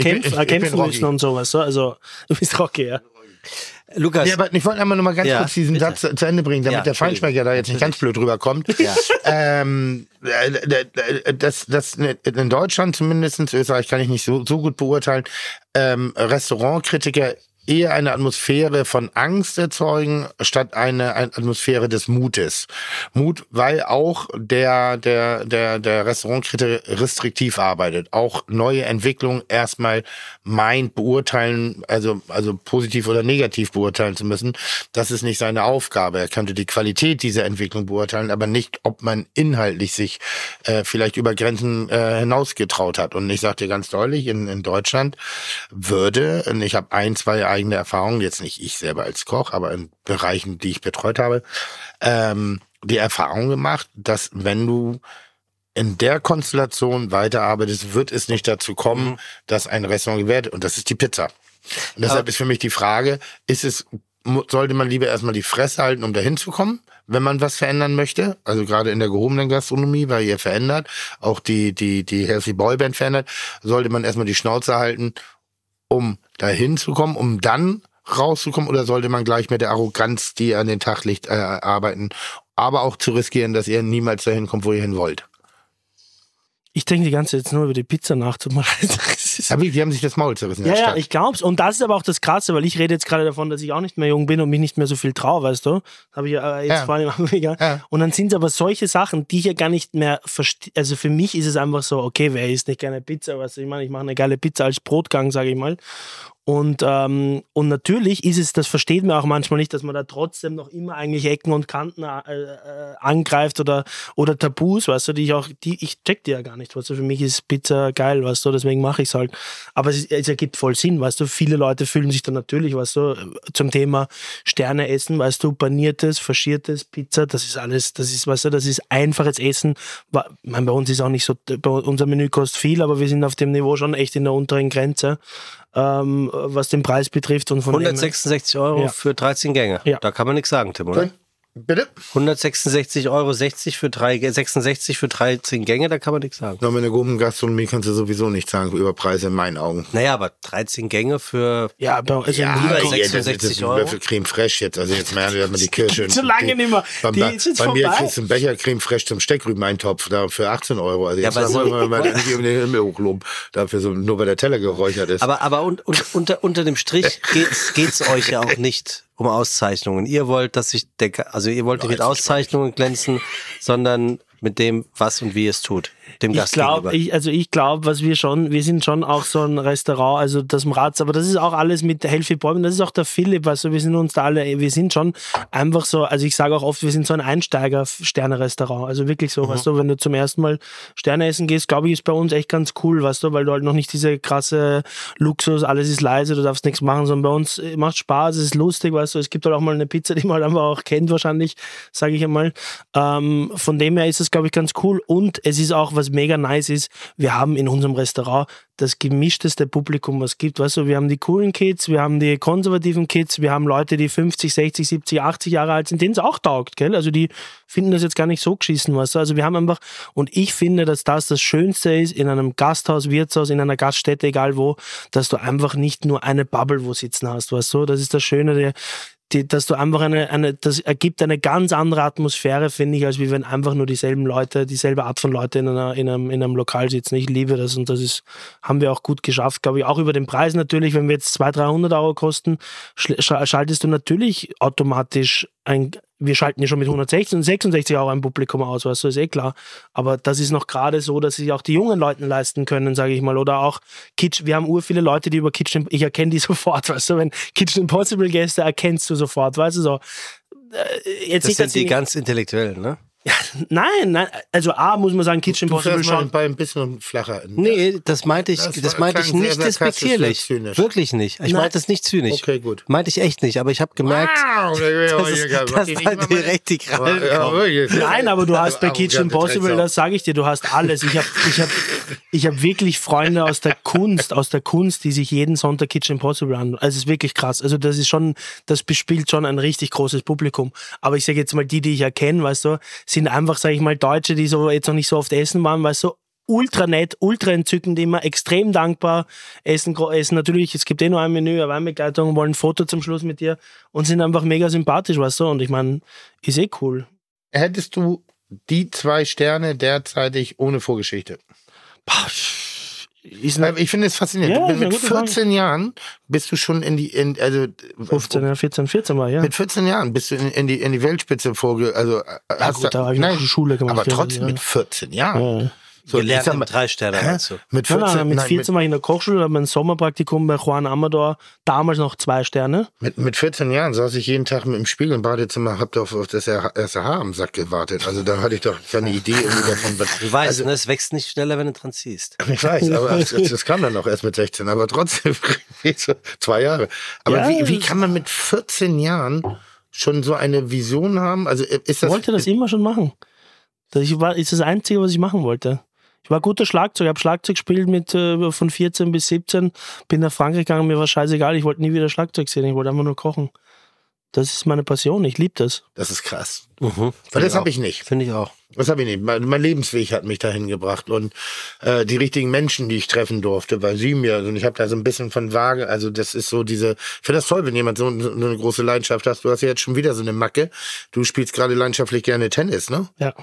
kämpfen Rocky. müssen und sowas. So. Also, du bist Rocky, ja. Lukas, Ja, aber ich wollte einmal noch mal ganz Ja, kurz diesen bitte. Satz zu Ende bringen, damit Ja, der Feinschmecker da jetzt nicht ganz blöd rüberkommt. <laughs> ähm, äh, äh, das, das in Deutschland zumindest, Österreich kann ich nicht so, so gut beurteilen, ähm, Restaurantkritiker eher eine Atmosphäre von Angst erzeugen, statt eine, eine Atmosphäre des Mutes. Mut, weil auch der, der, der, der Restaurantkritiker restriktiv arbeitet. Auch neue Entwicklungen erstmal meint, beurteilen, also, also positiv oder negativ beurteilen zu müssen. Das ist nicht seine Aufgabe. Er könnte die Qualität dieser Entwicklung beurteilen, aber nicht, ob man inhaltlich sich äh, vielleicht über Grenzen äh, hinausgetraut hat. Und ich dir ganz deutlich, in, in Deutschland würde, und ich habe ein, zwei eigene Erfahrungen, jetzt nicht ich selber als Koch, aber in Bereichen, die ich betreut habe, ähm, die Erfahrung gemacht, dass wenn du in der Konstellation weiterarbeitest, wird es nicht dazu kommen, dass ein Restaurant gewährt und das ist die Pizza. Und deshalb ist für mich die Frage, ist es, sollte man lieber erstmal die Fresse halten, um dahin zu kommen, wenn man was verändern möchte? Also gerade in der gehobenen Gastronomie, weil ihr verändert, auch die, die, die Healthy Boy Band verändert, sollte man erstmal die Schnauze halten, um dahin zu kommen, um dann rauszukommen, oder sollte man gleich mit der Arroganz, die ihr an den Tag legt, äh, arbeiten, aber auch zu riskieren, dass ihr niemals dahin kommt, wo ihr hin wollt? Ich denke die ganze Zeit jetzt nur über die Pizza nach. <laughs> Ist- Aber die haben sich das Maul zerrissen Ja, ja, ich glaub's. Und das ist aber auch das Krasse, weil ich rede jetzt gerade davon, dass ich auch nicht mehr jung bin und mich nicht mehr so viel traue, weißt du? Habe ich äh, jetzt Ja. vor allem mega. Ja. Und dann sind es aber solche Sachen, die ich ja gar nicht mehr verstehe. Also für mich ist es einfach so, okay, wer isst nicht gerne Pizza? Weißt du, ich meine, ich mache eine geile Pizza als Brotgang, sage ich mal. Und, ähm, und natürlich ist es, das versteht man auch manchmal nicht, dass man da trotzdem noch immer eigentlich Ecken und Kanten äh, äh, angreift oder, oder Tabus, weißt du, die ich auch, die, ich check die ja gar nicht, weißt du, für mich ist Pizza geil, weißt du, deswegen mache ich es halt. Aber es, es ergibt voll Sinn, weißt du, viele Leute fühlen sich dann natürlich, weißt du, zum Thema Sterne essen, weißt du, paniertes, faschiertes, Pizza, das ist alles, das ist, weißt du, das ist einfaches Essen. Ich meine, bei uns ist auch nicht so, bei unser Menü kostet viel, aber wir sind auf dem Niveau schon echt in der unteren Grenze ähm, was den Preis betrifft. Und von dem her- 166 Euro Ja. für 13 Gänge. Ja. Da kann man nichts sagen, Tim, oder? Bitte? 166,60 Euro 60 für drei, 66 für 13 Gänge, da kann man nichts sagen. Nur mit einer guten Gastronomie kannst du sowieso nichts sagen über Preise in meinen Augen. Naja, aber 13 Gänge für Ja, bei, also Ja, lieber aber ich- 66 das, Euro? das für Creme Fraiche jetzt. Also jetzt merken wir mal die Kirsche. <laughs> So lange nicht mehr. Bei, Die bei, ist jetzt bei mir kriegst du einen Becher Creme Fraiche zum Steckrübeneintopf da für 18 Euro. Also Ja, jetzt aber so- wollen wir mal nicht um den Himmel hochloben. Dafür so, nur weil der Teller geräuchert ist. Aber, aber und, und, unter, unter dem Strich <laughs> geht's, geht's euch ja auch nicht um Auszeichnungen. Ihr wollt, dass sich der, also ihr wollt nicht mit Auszeichnungen glänzen, sondern mit dem, was und wie es tut. Dem Ich Gast glaube, gegenüber. ich, also ich glaube, was wir schon, wir sind schon auch so ein Restaurant, also das Mraz, aber das ist auch alles mit Helfi Bäumen, das ist auch der Philipp, also wir sind uns da alle, wir sind schon einfach so, also ich sage auch oft, wir sind so ein Einsteiger-Sterne-Restaurant, also wirklich so, weißt du, wenn du zum ersten Mal Sterne essen gehst, glaube ich, ist bei uns echt ganz cool, weißt du, weil du halt noch nicht diese krasse Luxus, alles ist leise, du darfst nichts machen, sondern bei uns äh, macht Spaß, es ist lustig, weißt du, es gibt halt auch mal eine Pizza, die man halt <laughs> einfach auch kennt wahrscheinlich, sage ich einmal. Ähm, von dem her ist es, glaube ich, ganz cool und es ist auch, was mega nice ist, wir haben in unserem Restaurant das gemischteste Publikum, was es gibt. Weißt du, wir haben die coolen Kids, wir haben die konservativen Kids, wir haben Leute, die 50, 60, 70, 80 Jahre alt sind, denen es auch taugt, gell? Also die finden das jetzt gar nicht so geschissen, weißt du. Also wir haben einfach, und ich finde, dass das das Schönste ist in einem Gasthaus, Wirtshaus, in einer Gaststätte, egal wo, dass du einfach nicht nur eine Bubble wo sitzen hast, weißt du. Das ist das Schöne, der, die, dass du einfach eine, eine, das ergibt eine ganz andere Atmosphäre, finde ich, als wie wenn einfach nur dieselben Leute, dieselbe Art von Leute in, einer, in, einem, in einem Lokal sitzen. Ich liebe das und das ist, haben wir auch gut geschafft, glaube ich. Auch über den Preis natürlich, wenn wir jetzt 200, 300 Euro kosten, schaltest du natürlich automatisch ein, wir schalten ja schon mit 116 und 66 Euro ein Publikum aus, weißt du, ist eh klar. Aber das ist noch gerade so, dass sich auch die jungen Leuten leisten können, sage ich mal. Oder auch Kitchen, wir haben ur viele Leute, die über Kitchen, ich erkenne die <laughs> sofort, weißt du, wenn Kitchen Impossible Gäste erkennst du sofort, weißt du, so. Äh, Jetzt das nicht, sind die ganz intellektuellen, ne? Nein, nein, also A muss man sagen, Kitchen Impossible schon. bei ein bisschen flacher. Nee, das meinte ich, Das das, meinte ich nicht sehr despektierlich. sehr zynisch. Wirklich nicht. Ich meinte es nicht zynisch. Okay, gut. Meinte ich echt nicht, aber ich habe gemerkt, Wow, <laughs> das, ist, das war direkt die Krallen kommen. Nein, aber du hast bei Kitchen Impossible, das das sage ich dir, du hast alles. Ich habe ich hab, ich hab wirklich Freunde aus der Kunst, aus der Kunst, die sich jeden Sonntag Kitchen Impossible an. Also es ist wirklich krass. Also das ist schon, das bespielt schon ein richtig großes Publikum. Aber ich sage jetzt mal, die, die ich erkenne, weißt du, sind einfach, sage ich mal, Deutsche, die so jetzt noch nicht so oft essen waren, weißt du, ultra nett, ultra entzückend immer, extrem dankbar, essen, essen natürlich, es gibt eh nur ein Menü, eine Weinbegleitung, wollen ein Foto zum Schluss mit dir und sind einfach mega sympathisch, weißt du, und ich meine, ist eh cool. Hättest du die zwei Sterne derzeitig ohne Vorgeschichte? Boah, Ist Weil Ich finde es faszinierend. Ja, mit gute Frage. 14 Jahren bist du schon in die, in, also 15, ja, 14, 14 war, ja. mit 14 Jahren bist du in, in die in die Weltspitze vorge, also äh, hast gut, da ich noch Schule gemacht, aber ja, trotzdem ja. mit 14 Jahren. So, ich Gelernt im mal, drei Sterne hä? meinst du? mit Nein, 14, nein, mit nein, 14 war ich in der Kochschule, habe mein Sommerpraktikum bei Juan Amador, damals noch zwei Sterne. Mit, mit 14 Jahren saß ich jeden Tag im Spiegel im Badezimmer, hab auf, auf das erste Haar am Sack gewartet. Also da hatte ich doch keine Idee irgendwie davon. Was, Du weißt, also, ne, es wächst nicht schneller, wenn du dran ziehst. <laughs> Ich weiß, aber das, das <laughs> kam dann noch erst mit 16, aber trotzdem <laughs> zwei Jahre. Aber Ja, wie, wie kann man mit 14 Jahren schon so eine Vision haben? Also ist Ich das, wollte das immer schon machen. Das ich war, ist das Einzige, was ich machen wollte. Ich war guter Schlagzeug, habe Schlagzeug gespielt mit äh, von 14 bis 17, bin nach Frankreich gegangen, mir war scheißegal, ich wollte nie wieder Schlagzeug sehen, ich wollte einfach nur kochen. Das ist meine Passion, ich liebe das. das ist krass. Mhm. Weil das habe ich nicht. Finde ich auch. Das habe ich nicht. Mein, mein Lebensweg hat mich dahin gebracht und äh, die richtigen Menschen, die ich treffen durfte, weil sie mir, und ich habe da so ein bisschen von vage, also das ist so diese, ich finde das toll, wenn jemand so, so eine große Leidenschaft hat. Du hast ja jetzt schon wieder so eine Macke. Du spielst gerade leidenschaftlich gerne Tennis, ne? Ja.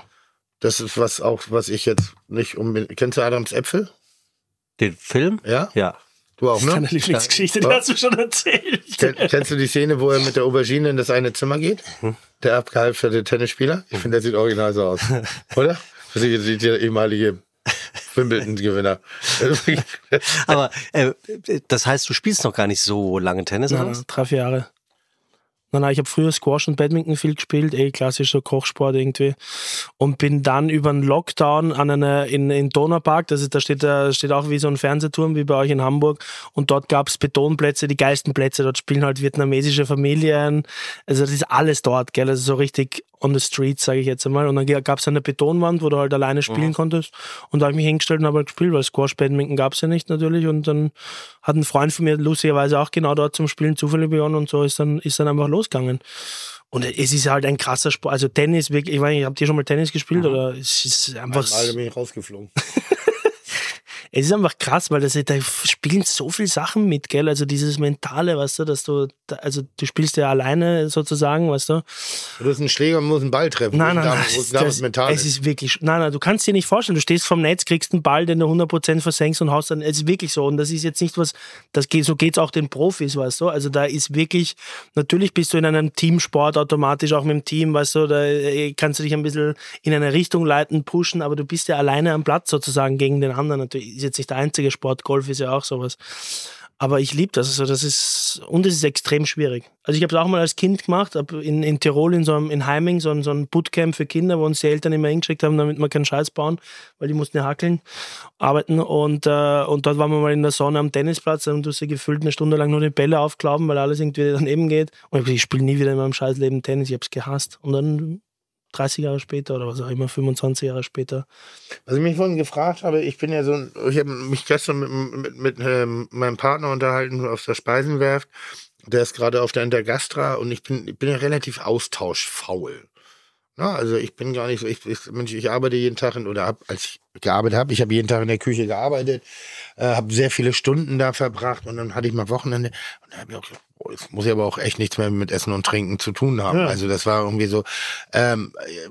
Das ist was auch, was ich jetzt nicht unbedingt. Kennst du Adams Äpfel? Den Film? Ja? Ja. Du auch, Deine ne? Lieblingsgeschichte, die Ja. hast du schon erzählt. Ken, kennst du die Szene, wo er mit der Aubergine in das eine Zimmer geht? Der abgehalfterte Tennisspieler? Ich finde, der sieht original so aus. <laughs> Oder? Das ist der ehemalige Wimbledon-Gewinner. <laughs> Aber äh, das heißt, du spielst noch gar nicht so lange Tennis, oder nein, drei, vier Jahre. Nein, nein, ich habe früher Squash und Badminton viel gespielt, eh klassisch so Kochsport irgendwie. Und bin dann über den Lockdown an eine, in, in Donaupark, das ist, da steht, da steht auch wie so ein Fernsehturm wie bei euch in Hamburg. Und dort gab es Betonplätze, die geilsten Plätze. Dort spielen halt vietnamesische Familien. Also das ist alles dort, gell? Also so richtig on the street, sage ich jetzt einmal. Und dann gab es eine Betonwand, wo du halt alleine spielen konntest. Und da habe ich mich hingestellt und habe halt gespielt, weil Squash, Badminton gab es ja nicht natürlich. Und dann hat ein Freund von mir lustigerweise auch genau dort zum Spielen zufällig begonnen und so ist dann, ist dann einfach losgegangen. Und es ist halt ein krasser Sport. Also Tennis, wirklich, ich meine, habt ihr schon mal Tennis gespielt oder es ist einfach. Mal bin ich rausgeflogen. <laughs> es ist einfach krass, weil das, da spielen so viele Sachen mit, gell? Also dieses Mentale, weißt du, dass du, also du spielst ja alleine sozusagen, weißt du? Du hast einen Schläger und musst einen Ball treffen. Nein, nein, nein. Das, das, mental es ist wirklich, nein, nein, du kannst dir nicht vorstellen. Du stehst vom Netz, kriegst einen Ball, den du 100% versenkst und haust dann. Es ist wirklich so. Und das ist jetzt nicht was, das geht, so geht es auch den Profis, weißt du. Also da ist wirklich, natürlich bist du in einem Teamsport automatisch auch mit dem Team, weißt du, da äh, kannst du dich ein bisschen in eine Richtung leiten, pushen, aber du bist ja alleine am Platz sozusagen gegen den anderen. Natürlich ist jetzt nicht der einzige Sport, Golf ist ja auch sowas. Aber ich liebe das. Also das ist, und es ist extrem schwierig. Also ich habe es auch mal als Kind gemacht, hab in, in Tirol in so einem, in Heiming, so ein, so ein Bootcamp für Kinder, wo uns die Eltern immer hingeschickt haben, damit wir keinen Scheiß bauen, weil die mussten ja hackeln, arbeiten. Und, äh, und dort waren wir mal in der Sonne am Tennisplatz und du hast ja gefühlt eine Stunde lang nur die Bälle aufklauben, weil alles irgendwie daneben geht. Und ich, ich spiele nie wieder in meinem Scheißleben Tennis, ich habe es gehasst. Und dann 30 Jahre später oder was auch immer, 25 Jahre später. Was ich mich vorhin gefragt habe, ich bin ja so ich habe mich gestern mit, mit, mit ähm, meinem Partner unterhalten auf der Speisenwerft. Der ist gerade auf der Intergastra und ich bin, ich bin ja relativ austauschfaul. Ja, also ich bin gar nicht so, ich, ich, Mensch, ich arbeite jeden Tag in, oder hab, als ich gearbeitet habe, ich habe jeden Tag in der Küche gearbeitet, äh, habe sehr viele Stunden da verbracht und dann hatte ich mal Wochenende und da habe ich auch gesagt, boah, das muss ja aber auch echt nichts mehr mit Essen und Trinken zu tun haben. Ja. Also das war irgendwie so, ähm, äh,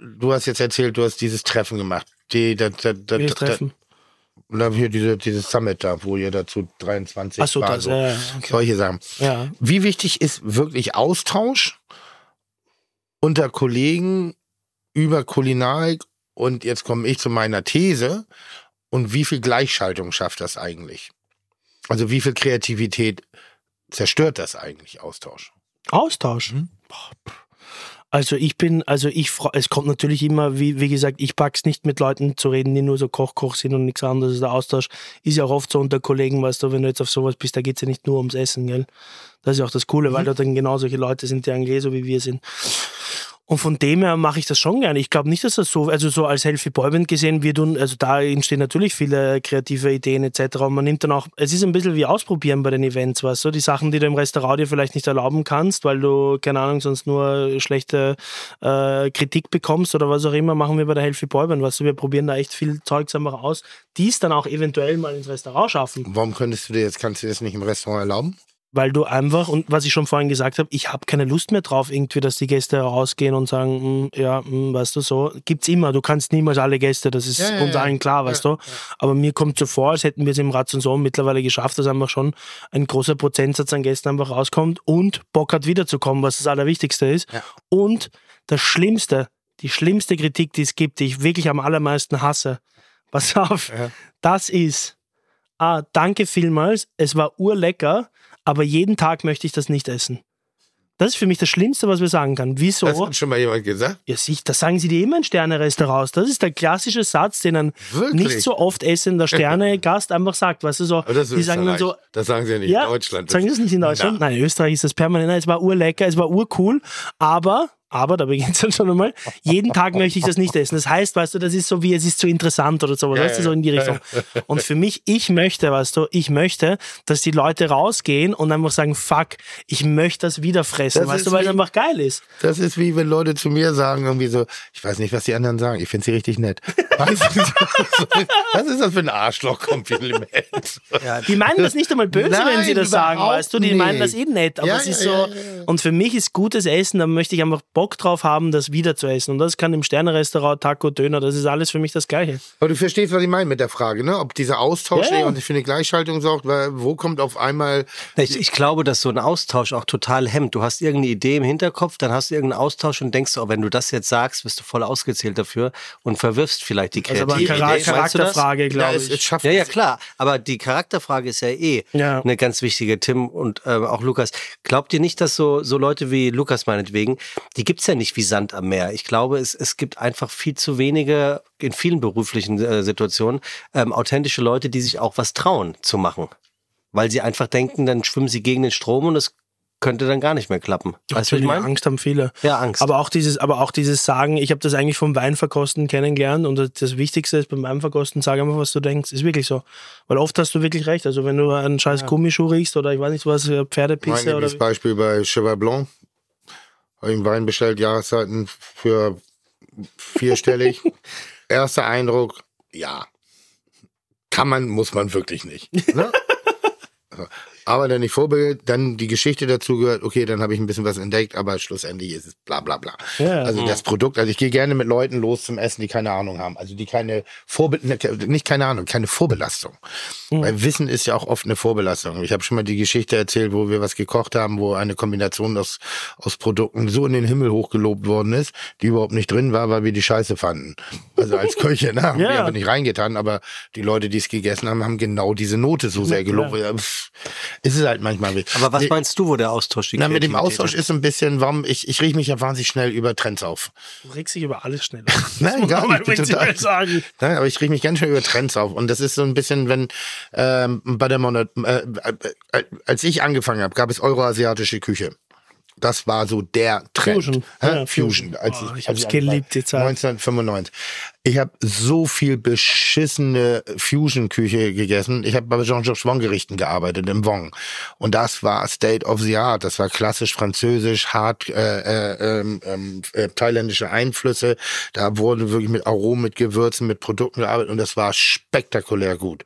du hast jetzt erzählt, du hast dieses Treffen gemacht. Die, da, da, da, da, treffen. und dann hier diese, dieses Summit da, wo ihr dazu 23 Ach so, war, das, so. ja, okay. solche Sachen. Ja. Wie wichtig ist wirklich Austausch unter Kollegen über Kulinarik? Und jetzt komme ich zu meiner These. Und wie viel Gleichschaltung schafft das eigentlich? Also wie viel Kreativität zerstört das eigentlich, Austausch? Austausch. Boah, pff. Also ich bin, also ich, es kommt natürlich immer, wie, wie gesagt, ich pack's nicht mit Leuten zu reden, die nur so Koch-Koch sind und nichts anderes. Der Austausch ist ja auch oft so unter Kollegen, weißt du, wenn du jetzt auf sowas bist, da geht's ja nicht nur ums Essen, gell? Das ist ja auch das Coole, weil da dann genau solche Leute sind, die eigentlich eh so wie wir sind. Und von dem her mache ich das schon gerne. Ich glaube nicht, dass das so, also so als Healthy Boyband gesehen wird und also da entstehen natürlich viele kreative Ideen etc. Und man nimmt dann auch, es ist ein bisschen wie ausprobieren bei den Events, weißt du, die Sachen, die du im Restaurant dir vielleicht nicht erlauben kannst, weil du, keine Ahnung, sonst nur schlechte äh, Kritik bekommst oder was auch immer, machen wir bei der Healthy Boyband, weißt du, wir probieren da echt viel Zeugs einfach aus, die es dann auch eventuell mal ins Restaurant schaffen Warum könntest du dir jetzt, kannst du das nicht im Restaurant erlauben? Weil du einfach, und was ich schon vorhin gesagt habe, ich habe keine Lust mehr drauf, irgendwie, dass die Gäste rausgehen und sagen, "Hm, ja, hm, weißt du, so, gibt's immer, du kannst niemals alle Gäste, das ist Ja, ja, uns ja. allen klar, weißt du, aber mir kommt so vor, als hätten wir es im Ratz und so mittlerweile geschafft, dass einfach schon ein großer Prozentsatz an Gästen einfach rauskommt und Bock hat wiederzukommen, was das Allerwichtigste ist Ja. und das Schlimmste, die schlimmste Kritik, die es gibt, die ich wirklich am allermeisten hasse, <laughs> pass auf, Ja. das ist, ah, danke vielmals, es war urlecker, aber jeden Tag möchte ich das nicht essen. Das ist für mich das Schlimmste, was wir sagen können. Wieso? Das hat schon mal jemand gesagt. Ja, sich, das sagen sie dir immer in Sterne-Restaurants. Das ist der klassische Satz, den ein Wirklich? nicht so oft essender Sterne-Gast <laughs> einfach sagt. Weißt du, so, Aber das die sagen dann so, Das sagen sie ja nicht ja, in Deutschland. Sagen sie das nicht in Deutschland? Na. Nein, in Österreich ist das permanent. Nein, Es war urlecker, es war urcool, aber, aber, da beginnt es dann schon einmal, jeden Tag möchte ich das nicht essen. Das heißt, weißt du, das ist so wie, es ist zu interessant oder sowas, Ja, weißt du, ja. so in die Richtung. Und für mich, ich möchte, weißt du, ich möchte, dass die Leute rausgehen und einfach sagen, fuck, ich möchte das wieder fressen, Das weißt du, weil es einfach geil ist. Das ist wie wenn Leute zu mir sagen, irgendwie so, ich weiß nicht, was die anderen sagen, ich finde sie richtig nett. <laughs> Was ist das für ein Arschloch-Kompliment? Die meinen das nicht einmal böse, wenn sie Nein, das sagen, weißt du, die meinen das eh nicht. nett, aber Ja, es ist ja, so, ja, ja, ja. und für mich ist gutes Essen, da möchte ich einfach Bock drauf haben, das wieder zu essen und das kann im Sterne-Restaurant, Taco, Döner, das ist alles für mich das Gleiche. Aber du verstehst, was ich meine mit der Frage, ne? Ob dieser Austausch und ich finde Gleichschaltung sorgt, weil wo kommt auf einmal Ich, ich glaube, dass so ein Austausch auch total hemmt. Du hast irgendeine Idee im Hinterkopf, dann hast du irgendeinen Austausch und denkst, oh, wenn du das jetzt sagst, bist du voll ausgezählt dafür und verwirfst vielleicht die Das ist aber kreative eine Chara- Idee. Meinst du das? Charakterfrage, ja, glaube es, es ich. schafft Ja, ja, klar. Aber die Charakterfrage ist ja eh Ja. eine ganz wichtige, Tim und äh, auch Lukas. Glaubt ihr nicht, dass so, so Leute wie Lukas meinetwegen, die gibt's ja nicht wie Sand am Meer. Ich glaube, es, es gibt einfach viel zu wenige, in vielen beruflichen äh, Situationen, ähm, authentische Leute, die sich auch was trauen zu machen. Weil sie einfach denken, dann schwimmen sie gegen den Strom und es könnte dann gar nicht mehr klappen. Weißt du, was ich meine? Angst haben viele. Ja, Angst. Aber auch dieses, aber auch dieses Sagen, ich habe das eigentlich vom Weinverkosten kennengelernt und das- das Wichtigste ist beim Weinverkosten, sag einfach, was du denkst. Ist wirklich so. Weil oft hast du wirklich recht. Also wenn du einen scheiß Gummischuh riechst oder ich weiß nicht was, äh, Mein Pferdepisse oder Lieblingsbeispiel bei Cheval Blanc. Habe ich einen Wein bestellt, Jahreszeiten für vierstellig. <laughs> Erster Eindruck, ja. kann man, muss man wirklich nicht. Ne? <laughs> Aber dann nicht Vorbild, dann die Geschichte dazu gehört, okay, dann habe ich ein bisschen was entdeckt, aber schlussendlich ist es bla bla bla. Ja. also das Produkt, also ich gehe gerne mit Leuten los zum Essen, die keine Ahnung haben. Also die keine Vorbild, ne, nicht keine Ahnung, keine Vorbelastung. Weil Wissen ist ja auch oft eine Vorbelastung. Ich habe schon mal die Geschichte erzählt, wo wir was gekocht haben, wo eine Kombination aus, aus Produkten so in den Himmel hochgelobt worden ist, die überhaupt nicht drin war, weil wir die Scheiße fanden. Also als <laughs> Köche, ne, haben wir Ja. aber nicht reingetan, aber die Leute, die es gegessen haben, haben genau diese Note so sehr gelobt. Ja, pff, ist es halt manchmal. Aber was Nee, meinst du, wo der Austausch die na, mit dem Austausch ist so ein bisschen, warum ich, ich rieche mich ja wahnsinnig schnell über Trends auf. Du regst dich über alles schnell <laughs> auf. Nein, gar nicht. Total. sagen. Nein, aber ich rieche mich ganz schön über Trends auf. Und das ist so ein bisschen, wenn ähm, bei der Monat, äh, äh, als ich angefangen habe, gab es euroasiatische Küche. Das war so der Trend. Fusion. Ja, Fusion. Fusion. Als Oh, ich hab's angefangen- geliebt, die Zeit. 1995. Ich habe so viel beschissene Fusion-Küche gegessen. Ich habe bei Jean-Georges Wong-Gerichten gearbeitet, im Wong. Und das war State of the Art. Das war klassisch französisch, hart äh, äh, ähm, äh, thailändische Einflüsse. Da wurde wirklich mit Aromen, mit Gewürzen, mit Produkten gearbeitet. Und das war spektakulär gut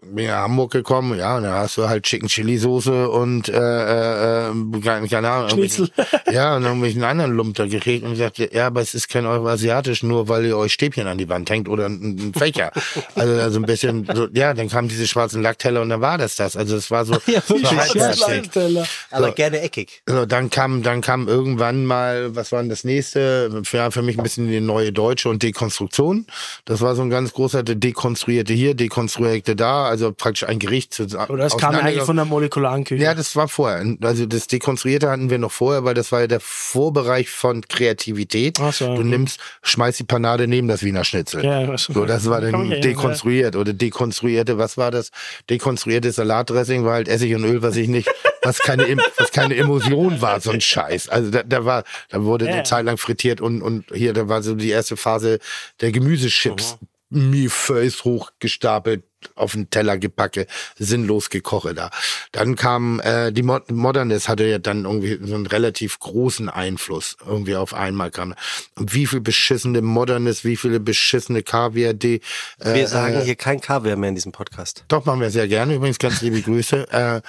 bin ja nach Hamburg gekommen, ja, und da hast du halt Chicken Chili Soße und äh, äh, äh, keine, keine Ahnung. Schnitzel. <laughs> Ja, und irgendwelchen anderen Lump da gekriegt und gesagt, ja, aber es ist kein Euroasiatisch, nur weil ihr euch Stäbchen an die Wand hängt oder ein, ein Fächer. also, also ein bisschen, so, ja, dann kamen diese schwarzen Lackteller und dann war das das. Also es war so, <laughs> Ja, so. Lifesteller. Aber So. gerne eckig. So, dann kam, dann kam irgendwann mal, was war denn das nächste? Für, für mich ein bisschen die neue Deutsche und Dekonstruktion. Das war so ein ganz großer, dekonstruierte hier, dekonstruierte da, also praktisch ein Gericht zu Oder das kam ja eigentlich von der molekularen Küche. ja, das war vorher. Also das Dekonstruierte hatten wir noch vorher, weil das war ja der Vorbereich von Kreativität. Ach so, du okay. nimmst, schmeißt die Panade neben das Wiener Schnitzel. Ja, was- so, das war dann <laughs> dekonstruiert oder dekonstruierte, was war das? Dekonstruierte Salatdressing war halt Essig und Öl, was ich nicht, <laughs> was keine, was keine Emulsion war, so ein Scheiß. Also da, da war, da wurde Ja. eine Zeit lang frittiert und, und hier, da war so die erste Phase der Gemüsechips. Millefeuilles hochgestapelt auf den Teller gepacke, sinnlos gekoche da. Dann kam äh, die Mod Modernist hatte ja dann irgendwie so einen relativ großen Einfluss irgendwie auf einmal kam. Und wie viel beschissene Modernist, wie viele beschissene die äh, Wir sagen äh, hier kein Kaviar mehr in diesem Podcast. doch, machen wir sehr gerne. Übrigens ganz liebe Grüße. Äh,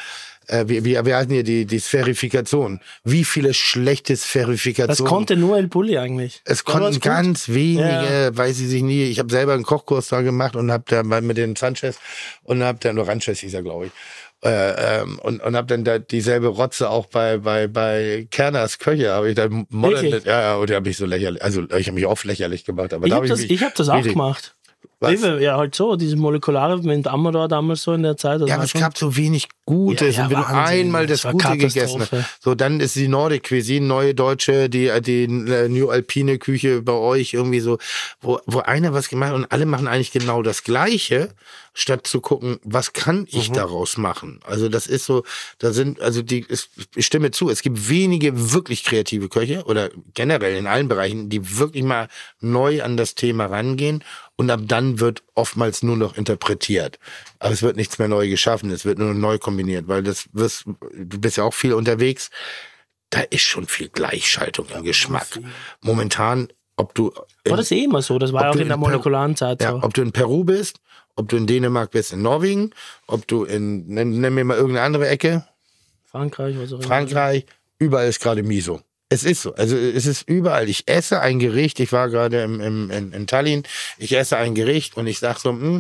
äh, wir, wir, wir halten hier die, die Sphärifikation. Wie viele schlechte Das Sphärifikationen. konnte nur El Bulli eigentlich. Es Da konnten gut. ganz wenige, Ja. sie sich nie. Ich habe selber einen Kochkurs da gemacht und habe da mal mit den Sanchez und habe dann nur Ranches hieß er, glaube ich. Äh, ähm, und und habe dann da dieselbe Rotze auch bei bei bei Kerners Köche habe ich dann modern ja ja und die habe ich so lächerlich also ich habe mich oft lächerlich gemacht aber Ich da habe hab das, mich ich hab das auch gemacht. Was? Ja, halt so, diese Molekulare mit Amador damals so in der Zeit. Ja, aber es gab so wenig Gutes. Ja, ja, und wenn du einmal das Das Gute gegessen hast, so dann ist die Nordic Cuisine, neue deutsche, die, die äh, New Alpine Küche bei euch irgendwie so, wo, wo einer was gemacht hat und alle machen eigentlich genau das Gleiche, statt zu gucken, was kann ich daraus machen? Also das ist so, da sind, also die, ich stimme zu, es gibt wenige wirklich kreative Köche oder generell in allen Bereichen, die wirklich mal neu an das Thema rangehen und ab dann wird oftmals nur noch interpretiert. Aber es wird nichts mehr neu geschaffen, es wird nur neu kombiniert, weil das wirst, du bist ja auch viel unterwegs. Da ist schon viel Gleichschaltung im Geschmack. Momentan, ob du in, War das eh immer so? Das war ja auch in der in Peru- molekularen Zeit ja, so. ob du in Peru bist, ob du in Dänemark bist, in Norwegen, ob du in, nenn, nenn mir mal irgendeine andere Ecke, Frankreich, was auch immer. Frankreich, überall ist gerade Miso. Es ist so. Also es ist überall. Ich esse ein Gericht. Ich war gerade im, im, in, in Tallinn. Ich esse ein Gericht und ich sag so, hm,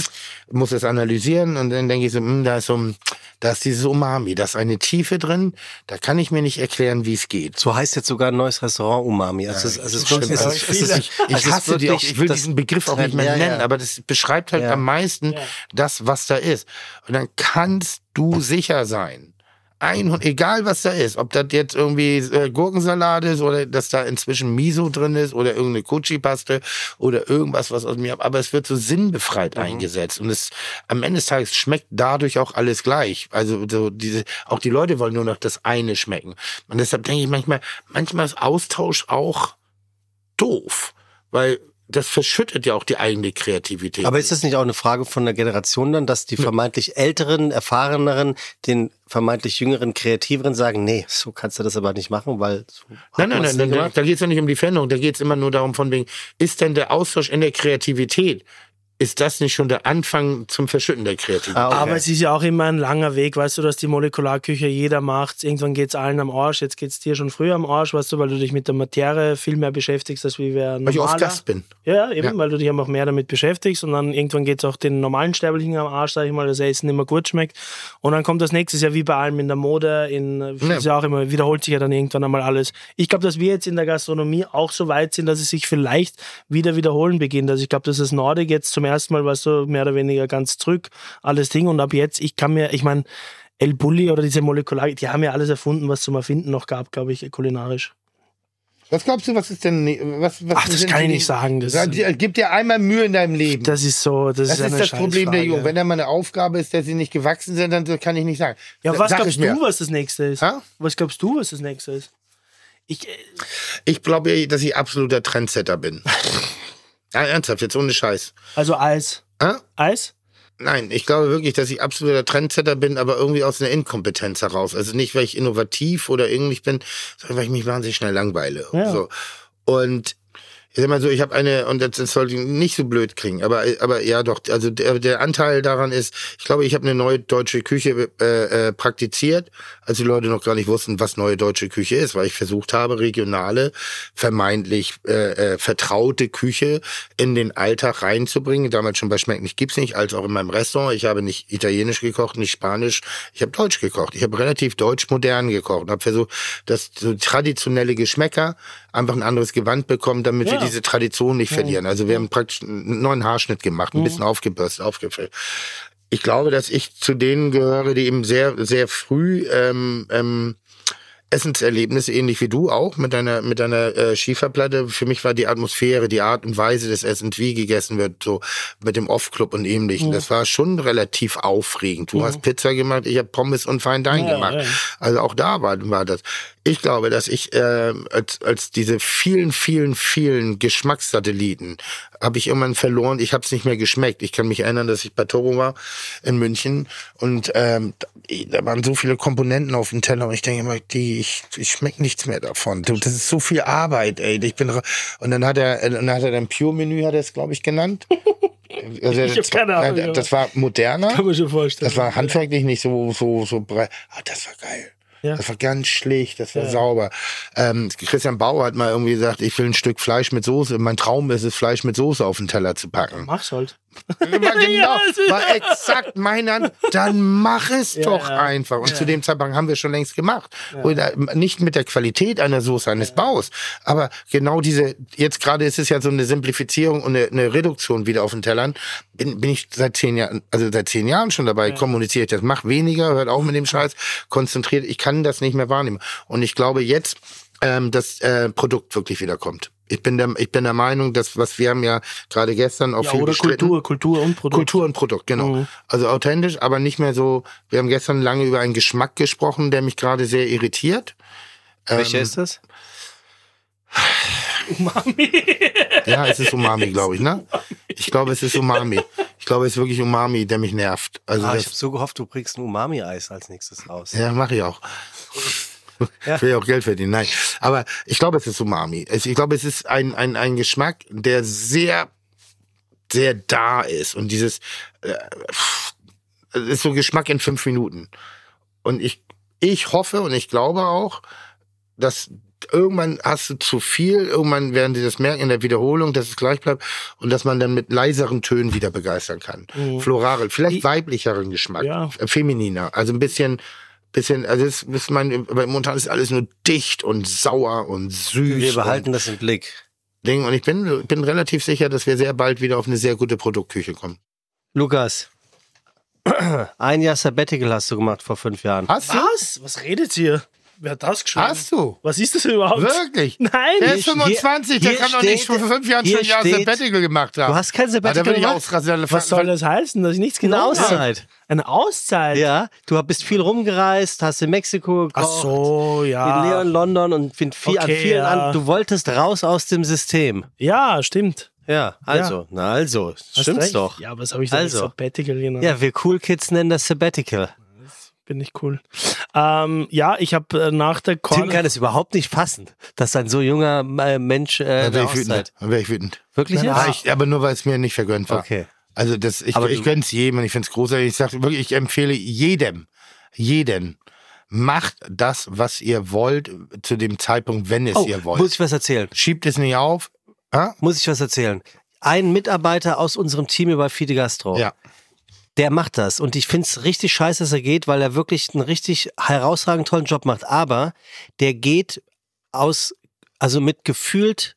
muss es analysieren und dann denke ich so, hm, da ist so, ein- da ist dieses Umami, da ist eine Tiefe drin. Da kann ich mir nicht erklären, wie es geht. So heißt jetzt sogar ein neues Restaurant Umami. Also es, ist- es ist Stimmt. wirklich, es Also ist, ich, es ist, ich, es ich ist hasse die auch. Ich will diesen Begriff auch nicht mehr Ja, ja. nennen, aber das beschreibt halt Ja. am meisten das, was da ist. Und dann kannst du sicher sein. Ein, egal was da ist, ob das jetzt irgendwie äh, Gurkensalat ist oder dass da inzwischen Miso drin ist oder irgendeine Kuchi-Paste oder irgendwas, was aus mir, aber es wird so sinnbefreit Mhm. eingesetzt und es am Ende des Tages schmeckt dadurch auch alles gleich. Also so diese, auch die Leute wollen nur noch das eine schmecken. Und deshalb denke ich manchmal, manchmal ist Austausch auch doof, weil das verschüttet ja auch die eigene Kreativität. Aber ist das nicht auch eine Frage von der Generation dann, dass die vermeintlich älteren, erfahreneren, den vermeintlich jüngeren, kreativeren sagen, nee, so kannst du das aber nicht machen, weil so Nein, nein, nein, nein, gemacht. da geht es ja nicht um die Veränderung, da geht es immer nur darum, von wegen, ist denn der Austausch in der Kreativität ist das nicht schon der Anfang zum Verschütten der Kreativität? Ah, okay. Aber es ist ja auch immer ein langer Weg, weißt du, dass die Molekularküche jeder macht. Irgendwann geht es allen am Arsch. Jetzt geht es dir schon früher am Arsch, weißt du, weil du dich mit der Materie viel mehr beschäftigst, als wie wer Weil ich oft normaler. Gast bin. Ja, eben, Ja. weil du dich einfach mehr damit beschäftigst und dann irgendwann geht es auch den normalen Sterblichen am Arsch, sag ich mal, dass Essen immer gut schmeckt. Und dann kommt das nächste, ist ja wie bei allem in der Mode, in, Ja. ist ja auch immer, wiederholt sich ja dann irgendwann einmal alles. Ich glaube, dass wir jetzt in der Gastronomie auch so weit sind, dass es sich vielleicht wieder wiederholen beginnt. Also ich glaube, dass das Nordic jetzt zum ersten Mal, weißt du, mehr oder weniger ganz zurück, alles Ding und ab jetzt, ich kann mir, ich meine, El Bulli oder diese Molekular, die haben ja alles erfunden, was zum Erfinden noch gab, glaube ich, kulinarisch. Was glaubst du, was ist denn. ne- Was, was Ach, das kann ich nicht sagen. Das, Gib dir einmal Mühe in deinem Leben. das ist so, das, Das ist, ist das Problem der. Jungen. Wenn da mal eine Aufgabe ist, der sie nicht gewachsen sind, dann kann ich nicht sagen. Ja, was Sag glaubst es du, was das nächste ist? Ha? Was glaubst du, was das nächste ist? Ich, äh, Ich glaube, dass ich absoluter Trendsetter bin. <laughs> ja, ernsthaft, jetzt ohne Scheiß. also Eis. Ha? Eis? Nein, ich glaube wirklich, dass ich absoluter Trendsetter bin, aber irgendwie aus einer Inkompetenz heraus. Also nicht, weil ich innovativ oder irgendwie bin, sondern weil ich mich wahnsinnig schnell langweile. Ja. So. Und ich sag mal so, ich habe eine, und das, das sollte ich nicht so blöd kriegen, aber, aber ja doch, also der, der Anteil daran ist, ich glaube, ich habe eine neue deutsche Küche äh, äh, praktiziert, als die Leute noch gar nicht wussten, was neue deutsche Küche ist, weil ich versucht habe, regionale, vermeintlich äh, äh, vertraute Küche in den Alltag reinzubringen. Damals schon bei Schmeck nicht gibt's nicht, als auch in meinem Restaurant. Ich habe nicht italienisch gekocht, nicht spanisch, ich habe deutsch gekocht. Ich habe relativ deutsch-modern gekocht und habe versucht, dass so traditionelle Geschmäcker einfach ein anderes Gewand bekommen, damit wir Ja. diese Tradition nicht verlieren. Also wir haben praktisch einen neuen Haarschnitt gemacht, ein bisschen aufgebürst, aufgefüllt. Ich glaube, dass ich zu denen gehöre, die eben sehr, sehr früh ähm, ähm, Essenserlebnisse, ähnlich wie du auch, mit deiner, mit deiner äh, Schieferplatte. Für mich war die Atmosphäre, die Art und Weise des Essens, wie gegessen wird, so mit dem Off-Club und ähnlichem. Das war schon relativ aufregend. Du hast Pizza gemacht, ich habe Pommes und Fine Dine Ja, gemacht. ja. Also auch da war, war das. Ich glaube, dass ich äh, als, als diese vielen, vielen, vielen Geschmackssatelliten habe ich irgendwann verloren. Ich habe es nicht mehr geschmeckt. Ich kann mich erinnern, dass ich bei Toro war in München und ähm, da- waren so viele Komponenten auf dem Teller und ich denke immer, die, ich, ich schmecke nichts mehr davon. Du, Das ist so viel Arbeit, ey. Ich bin und dann hat er, äh, dann hat er dann Pure Menü, hat er es glaube ich genannt. <laughs> Also, Ich hab keine Ahnung, Das, das war moderner. Kann man schon vorstellen. Das war handwerklich nicht so, so, so breit. Ah, das war geil. Ja. Das war ganz schlicht, das war Ja. sauber. Ähm, Christian Bauer hat mal irgendwie gesagt, ich will ein Stück Fleisch mit Soße. Mein Traum ist es, Fleisch mit Soße auf den Teller zu packen. Mach's halt. War genau, Ja, war exakt mein An. Dann mach es Ja, doch ja. einfach. Und zu dem Zeitpunkt haben wir schon längst gemacht. Oder nicht mit der Qualität einer Soße eines Baus, aber genau diese. Jetzt gerade ist es ja so eine Simplifizierung und eine, eine Reduktion wieder auf den Tellern. Bin, bin ich seit zehn Jahren, also seit zehn Jahren schon dabei. Kommuniziere ich das. Mach weniger, hört auch mit dem Scheiß. Konzentriert. Ich kann das nicht mehr wahrnehmen. Und ich glaube jetzt, ähm, das äh, Produkt wirklich wiederkommt. Ich bin der, ich bin der Meinung, dass was wir haben ja gerade gestern auch Ja, viel oder gestritten. Kultur, Kultur und Produkt. Kultur und Produkt, genau. Mhm. Also authentisch, aber nicht mehr so. Wir haben gestern lange über einen Geschmack gesprochen, der mich gerade sehr irritiert. Welcher Ähm, ist das? <sighs> Ja, es ist Umami, glaube ich, ne? Ich glaube, es ist Umami. Ich glaube, es ist wirklich Umami, der mich nervt. Also Ah, ich habe so gehofft, du bringst ein Umami-Eis als nächstes raus. ja, mache ich auch. Ich will ja auch Geld verdienen, nein. Aber ich glaube, es ist Umami. Ich glaube, es ist ein, ein, ein Geschmack, der sehr, sehr da ist. Und dieses, äh, ist so Geschmack in fünf Minuten. Und ich, ich hoffe und ich glaube auch, dass irgendwann hast du zu viel, irgendwann werden sie das merken in der Wiederholung, dass es gleich bleibt und dass man dann mit leiseren Tönen wieder begeistern kann. Floral, vielleicht Ich- weiblicheren Geschmack, Ja. äh, femininer, also ein bisschen, bisschen, also das ist mein, bei momentan ist alles nur dicht und sauer und süß. Wir behalten das im Blick. Ding. Und ich bin, bin relativ sicher, dass wir sehr bald wieder auf eine sehr gute Produktküche kommen. Lukas, <clears throat> ein Jahr Sabbatical hast du gemacht vor fünf Jahren. Hast du? Was? Was redet ihr? Wer hat das geschrieben? Hast du? Was ist das überhaupt? Wirklich? <laughs> Nein. Der ist Hier- 25, der hier kann doch nicht vor fünf Jahren schon ein Jahr Sabbatical gemacht haben. Du hast kein Ah, Sabbatical gemacht? Was soll das heißen, dass ich nichts Eine genau habe? Auszeit. Eine Auszeit? Ja, du bist viel rumgereist, hast in Mexiko gekocht, Ach so, ja. in Leon, London und viel, an Okay, vielen ja. an. Du wolltest raus aus dem System. Ja, stimmt. Ja, also, na also, stimmt's doch. Ja, was habe ich da Also. Sabbatical genannt? Ja, wir Cool Kids nennen das Sabbatical. Bin ich cool. Ähm, ja, ich habe äh, nach der Tim Corner... kann es überhaupt nicht fassen, dass ein so junger äh, Mensch äh, Da wäre ich wütend. Da wäre ich wütend. Wirklich? Ah, ich, aber nur, weil es mir nicht vergönnt war. Okay. Also das, ich, Aber ich du- gönn's jedem und ich find's großartig. Ich sag wirklich, ich empfehle jedem, jeden, macht das, was ihr wollt, zu dem Zeitpunkt, wenn es Oh, ihr wollt. muss ich was erzählen? Schiebt es nicht auf. Ah? Muss ich was erzählen? Ein Mitarbeiter aus unserem Team über Fide Gastro. Ja. Der macht das und ich find's richtig scheiße, dass er geht, weil er wirklich einen richtig herausragend tollen Job macht. Aber der geht aus, also mit gefühlt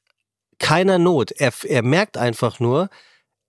keiner Not. Er, er merkt einfach nur,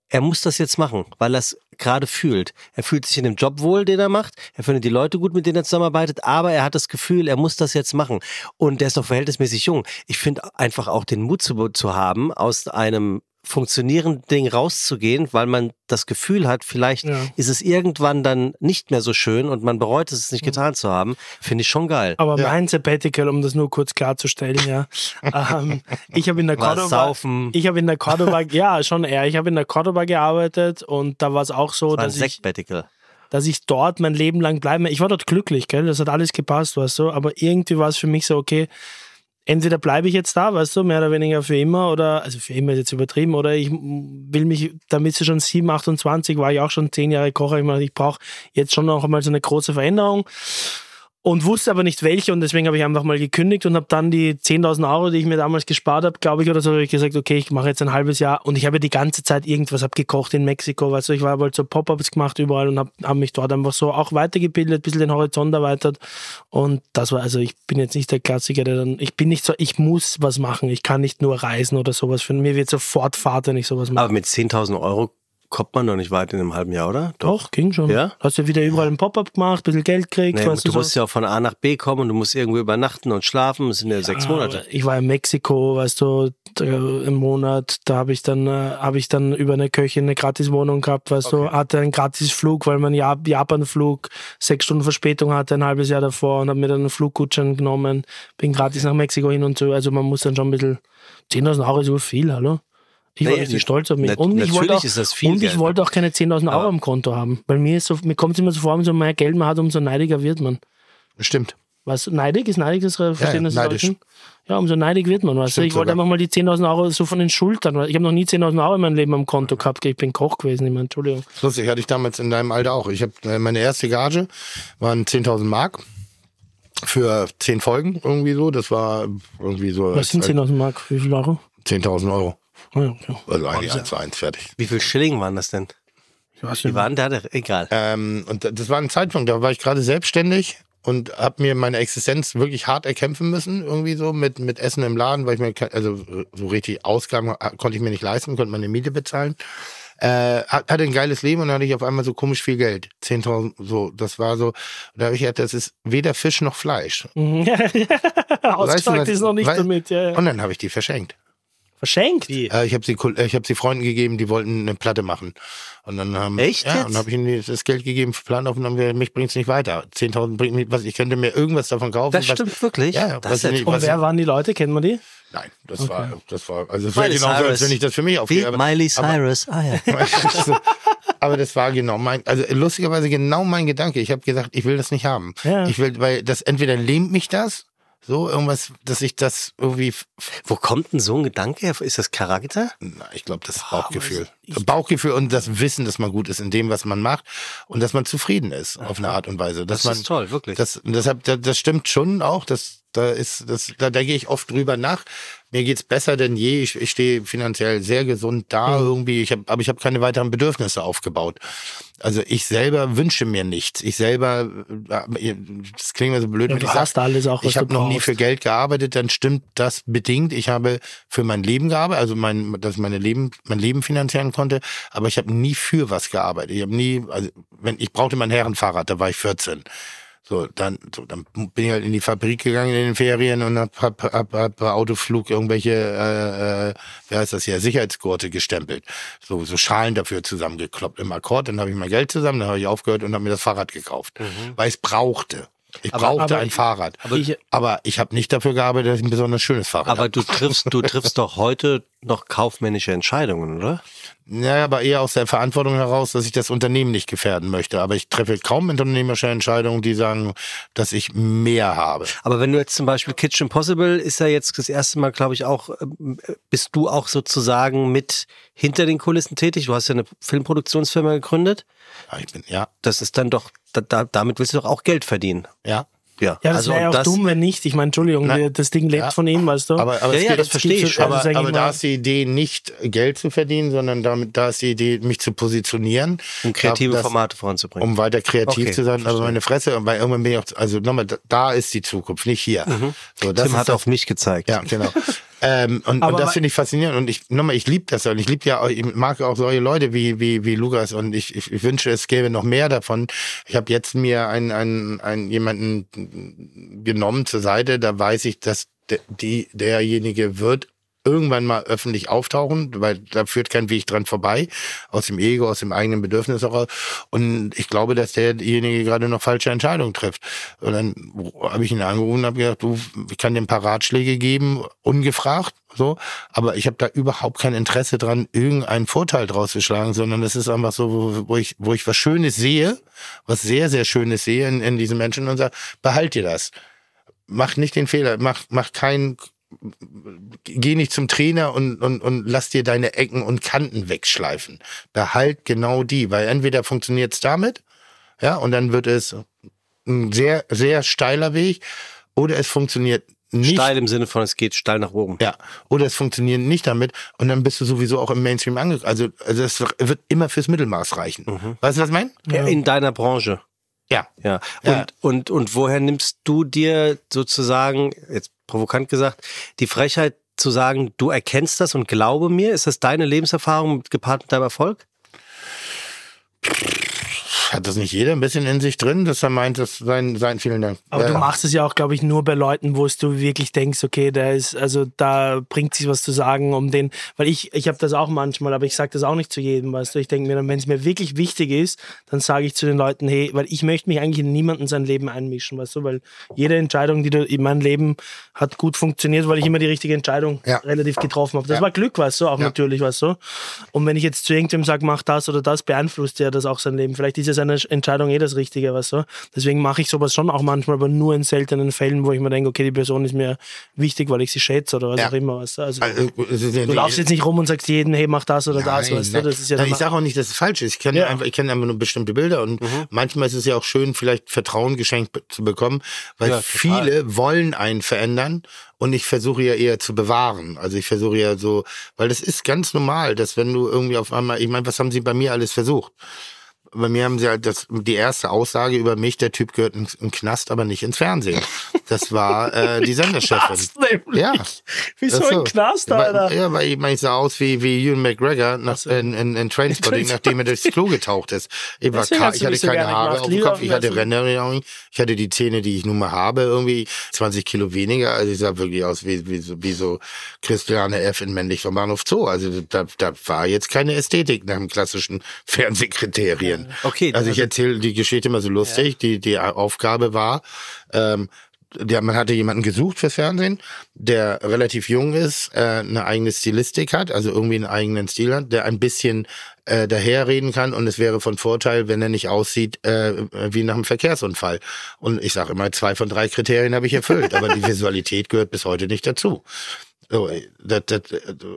er muss das jetzt machen, weil er es gerade fühlt. Er fühlt sich in dem Job wohl, den er macht. Er findet die Leute gut, mit denen er zusammenarbeitet, aber er hat das Gefühl, er muss das jetzt machen. Und der ist noch verhältnismäßig jung. Ich finde einfach auch den Mut zu, zu haben, aus einem funktionierenden Ding rauszugehen, weil man das Gefühl hat, vielleicht Ja. ist es irgendwann dann nicht mehr so schön und man bereut es, es nicht getan zu haben, finde ich schon geil. Aber Ja. mein Sabbatical, um das nur kurz klarzustellen, ja. <laughs> ähm, ich habe in der Cordoba, saufen, ich habe in der Cordoba, ja, schon eher. Ich habe in der Cordoba gearbeitet und da war es auch so, ein dass ich, dass ich dort mein Leben lang bleibe. Ich war dort glücklich, gell? Das hat alles gepasst, weißt du. Aber irgendwie war es für mich so, okay, entweder bleibe ich jetzt da, weißt du, mehr oder weniger für immer oder, also für immer ist jetzt übertrieben, oder ich will mich, damit sie schon 7, 28 war ich auch schon 10 Jahre Kocher, ich meine, ich brauche jetzt schon noch einmal so eine große Veränderung und wusste aber nicht welche und deswegen habe ich einfach mal gekündigt und habe dann die 10.000 Euro, die ich mir damals gespart habe, glaube ich, oder so, habe ich gesagt, okay, ich mache jetzt ein halbes Jahr. Und ich habe die ganze Zeit irgendwas hab gekocht in Mexiko, weißt du, ich habe halt so Pop-Ups gemacht überall und habe hab mich dort einfach so auch weitergebildet, ein bisschen den Horizont erweitert. Und das war, also ich bin jetzt nicht der Klassiker, der dann, ich bin nicht so, ich muss was machen, ich kann nicht nur reisen oder sowas, für mir wird sofort Fahrt, wenn ich sowas mache. Aber mit 10.000 Euro kommt man doch nicht weit in einem halben Jahr, oder? Doch, ging schon. Ja? Hast ja wieder überall ein Pop-Up gemacht, ein bisschen Geld gekriegt, Nee, du du, so. musst ja auch von A nach B kommen und du musst irgendwo übernachten und schlafen. Das sind ja, sechs Monate. Ich war in Mexiko, weißt du, da, im Monat, da habe ich dann äh, habe ich dann über eine Köchin eine Gratiswohnung gehabt, weißt du, hatte einen Gratisflug, weil man ja Japan-Flug sechs Stunden Verspätung hatte, ein halbes Jahr davor und habe mir dann einen Fluggutschein genommen, bin gratis nach Mexiko hin und so. Also man muss dann schon ein bisschen 10.000 Euro ist so viel, hallo? Ich war Nee, richtig stolz auf mich. nat- Und ich wollte natürlich auch, ist das viel und ich wollte auch keine 10.000 Euro am Konto haben. Weil mir, ist so, mir kommt es immer so vor, umso mehr Geld man hat, umso neidiger wird man. Stimmt. Was, neidig? Ist neidig das Verstehen ja, das neidisch. Deutschen? Ja, umso neidig wird man. Weißt du? Ich wollte sogar. einfach mal die 10.000 Euro so von den Schultern. Ich habe noch nie 10.000 Euro in meinem Leben am Konto gehabt. Ich bin Koch gewesen. Ich meine, Entschuldigung. Lustig, hatte ich damals in deinem Alter auch. Ich habe äh, meine erste Gage waren 10.000 Mark für 10 Folgen irgendwie so. Das war irgendwie so Was sind 10.000 Mark? Wie viel Euro? 10.000 Euro. Also eigentlich eins zu eins fertig. Wie viel Schilling waren das denn? Ich weiß Die waren da, egal. Ähm, und das war ein Zeitpunkt, da war ich gerade selbstständig und habe mir meine Existenz wirklich hart erkämpfen müssen, irgendwie so mit, mit Essen im Laden, weil ich mir, also so richtig Ausgaben konnte ich mir nicht leisten, konnte meine Miete bezahlen. Äh, hat- hatte ein geiles Leben und dann hatte ich auf einmal so komisch viel Geld. 10.000, so, das war so, da habe ich gedacht, das ist weder Fisch noch Fleisch. Mhm. <laughs> Was- ist noch nicht wei- damit. Ja, ja. Und dann habe ich die verschenkt. Verschenkt? Äh, ich habe sie, äh, ich habe sie Freunden gegeben, die wollten eine Platte machen. Und dann haben, Echt ja, jetzt? und habe ich ihnen das Geld gegeben für Plan auf und dann haben wir, mich bringt's nicht weiter. 10.000 bringt mich, was, ich könnte mir irgendwas davon kaufen. Das was, stimmt wirklich. Ja, das was nicht- toll. Und wer waren die Leute? Kennt man die? Nein, das war, das war, also es wäre genauso, als wenn ich das für mich Wie aufgehe. aber- Miley aber- Cyrus. Ah ja. <laughs> Aber das war genau mein, also lustigerweise genau mein Gedanke. Ich habe gesagt, ich will das nicht haben. Ja. Ich will, weil das entweder lähmt mich das, so irgendwas, dass ich das irgendwie, Wo kommt denn so ein Gedanke her? Ist das Charakter? na, ich glaube, das Bauchgefühl. Bauchgefühl und das Wissen, dass man gut ist in dem, was man macht und dass man zufrieden ist auf eine Art und Weise. Dass Das man, ist toll, wirklich. Das, deshalb, das, das stimmt schon auch. Das, da ist, das, da denke ich oft drüber nach. Mir geht's besser denn je. Ich, ich stehe finanziell sehr gesund da Mhm. irgendwie. Ich hab, aber ich habe keine weiteren Bedürfnisse aufgebaut. Also ich selber wünsche mir nichts. Ich selber, äh, das klingt mir so blöd, Ja, wenn ich sag, hast alles auch, ich habe noch nie für Geld gearbeitet, dann stimmt das bedingt. Ich habe für mein Leben gearbeitet, also mein, dass ich meine Leben, mein Leben finanzieren konnte, aber ich habe nie für was gearbeitet. Ich habe nie, also wenn ich brauchte mein Herrenfahrrad, da war ich 14. So, dann, so, dann bin ich halt in die Fabrik gegangen in den Ferien und hab, hab, hab, hab Autoflug irgendwelche, äh, äh, wie heißt das hier, Sicherheitsgurte gestempelt. So, so Schalen dafür zusammengekloppt im Akkord. Dann habe ich mein Geld zusammen, dann habe ich aufgehört und habe mir das Fahrrad gekauft, weil ich es brauchte. Ich Aber- brauchte aber ein ich- Fahrrad. aber ich- aber ich habe nicht dafür gearbeitet, dass ich ein besonders schönes Fahrrad Aber habe. du triffst, du triffst doch heute noch kaufmännische Entscheidungen, oder? Ja, aber eher aus der Verantwortung heraus, dass ich das Unternehmen nicht gefährden möchte. Aber ich treffe kaum unternehmerische Entscheidungen, die sagen, dass ich mehr habe. Aber wenn du jetzt zum Beispiel Kitchen Possible ist ja jetzt das erste Mal, glaube ich, auch, ähm, bist du auch sozusagen mit hinter den Kulissen tätig? Du hast ja eine Filmproduktionsfirma gegründet. Ja, ich bin, ja, Das ist dann doch, da, damit willst du doch auch Geld verdienen. ja. Ja, Ja, das also wäre ja auch dumm, wenn nicht. Ich meine, Entschuldigung, wir- das Ding lebt Ja. von ihm, weißt du? Aber, aber Ja, es ja, geht, das verstehe ich so- schon. Aber, aber da ist die Idee nicht Geld zu verdienen, sondern damit, da ist die Idee, mich zu positionieren. um kreative Das- Formate voranzubringen. Um weiter kreativ Okay, zu sein, aber verstehe. meine Fresse, und bei irgendwann bin ich auch, also nochmal, da- ist die Zukunft, nicht hier. So, das Mhm. Tim ist hat das, auf mich gezeigt. Ja, genau. <laughs> ähm, und, und das finde ich faszinierend. Und ich, nochmal, ich liebe das. Und ich liebe ja, ich mag auch solche Leute wie, wie, wie Lukas. Und ich, ich, wünsche, es gäbe noch mehr davon. Ich habe jetzt mir einen, einen, einen, jemanden genommen zur Seite, da weiß ich, dass die, derjenige wird irgendwann mal öffentlich auftauchen, weil da führt kein Weg dran vorbei, aus dem Ego, aus dem eigenen Bedürfnis heraus. Und ich glaube, dass derjenige gerade noch falsche Entscheidungen trifft. Und dann habe ich ihn angerufen und habe gesagt, du, ich kann dir ein paar Ratschläge geben, ungefragt, so, aber ich habe da überhaupt kein Interesse dran, irgendeinen Vorteil draus zu schlagen, sondern das ist einfach so, wo, wo ich, wo ich was Schönes sehe, was sehr, sehr Schönes sehe in, in diesen Menschen und sage, behalt dir das. Mach nicht den Fehler, mach, mach keinen geh nicht zum Trainer und, und, und lass dir deine Ecken und Kanten wegschleifen. Behalt genau die, weil entweder funktioniert's damit, ja, und dann wird es ein sehr, sehr steiler Weg, oder es funktioniert nicht. Steil im Sinne von, es geht steil nach oben. Ja, oder es funktioniert nicht damit und dann bist du sowieso auch im Mainstream angekommen. Also, also es wird immer fürs Mittelmaß reichen. Weißt du, was ich meine? Ja. In deiner Branche. Ja. Ja. Und, Ja. Und, und woher nimmst du dir sozusagen, jetzt provokant gesagt, die Frechheit zu sagen, du erkennst das und glaube mir? Ist das deine Lebenserfahrung gepaart mit deinem Erfolg? Hat das nicht jeder ein bisschen in sich drin, dass er meint, das sein, sein, vielen Dank. Aber Äh, du machst es ja auch, glaube ich, nur bei Leuten, wo es du wirklich denkst, okay, der ist, also da bringt sich was zu sagen um den, weil ich, ich habe das auch manchmal, aber ich sage das auch nicht zu jedem, weißt du. Ich denke mir dann, wenn es mir wirklich wichtig ist, dann sage ich zu den Leuten, hey, weil ich möchte mich eigentlich in niemanden sein Leben einmischen, weißt du, weil jede Entscheidung, die du in meinem Leben hat gut funktioniert, weil ich immer die richtige Entscheidung Ja. relativ getroffen habe. Das Ja. war Glück, weißt du, auch Ja. natürlich, weißt du. Und wenn ich jetzt zu irgendjemandem sage, mach das oder das, beeinflusst ja das auch sein Leben. Vielleicht ist ja seine Entscheidung eh das Richtige, weißt du. Deswegen mache ich sowas schon auch manchmal, aber nur in seltenen Fällen, wo ich mir denke, okay, die Person ist mir wichtig, weil ich sie schätze oder was Ja. auch immer, weißt du. Also, also, ist ja du laufst jetzt nicht rum und sagst jedem, hey, mach das oder das, Nein, weißt du. Das ist ja Nein, ich sage auch nicht, dass es falsch ist. Ich kenne Ja. einfach, ich kenne einfach nur bestimmte Bilder und manchmal ist es ja auch schön, vielleicht Vertrauen geschenkt zu bekommen, weil Ja, viele wollen einen verändern und ich versuche ja eher zu bewahren. Also ich versuche ja so, weil das ist ganz normal, dass wenn du irgendwie auf einmal, ich meine, was haben sie bei mir alles versucht? Bei mir haben sie halt das, die erste Aussage über mich, der Typ gehört in den Knast, aber nicht ins Fernsehen. Das war äh, <laughs> die Senderchefin. nämlich. Ja. Wieso so. ein Knast, Alter? weil- Ja, weil ich, meine, ich sah aus wie, wie Ewan McGregor nach, in, in, in Trainspotting, nachdem er durchs Klo getaucht ist. Ich, war ich hatte so keine Haare auf dem Kopf, ich hatte. Ränder, ich hatte die Zähne, die ich nun mal habe, irgendwie 20 Kilo weniger. Also ich sah wirklich aus wie, wie, so, wie so Christiane F. in Männlich vom Bahnhof Zoo. Also da, da war jetzt keine Ästhetik nach dem klassischen Fernsehkriterien. Okay, Also ich erzähle die Geschichte immer so lustig. Die, die Aufgabe war, ähm, der, man hatte jemanden gesucht fürs Fernsehen, der relativ jung ist, äh, eine eigene Stilistik hat, also irgendwie einen eigenen Stil hat, der ein bisschen äh, daherreden kann und es wäre von Vorteil, wenn er nicht aussieht äh, wie nach einem Verkehrsunfall. Und ich sage immer, zwei von drei Kriterien habe ich erfüllt, aber die Visualität gehört bis heute nicht dazu. So, das, das,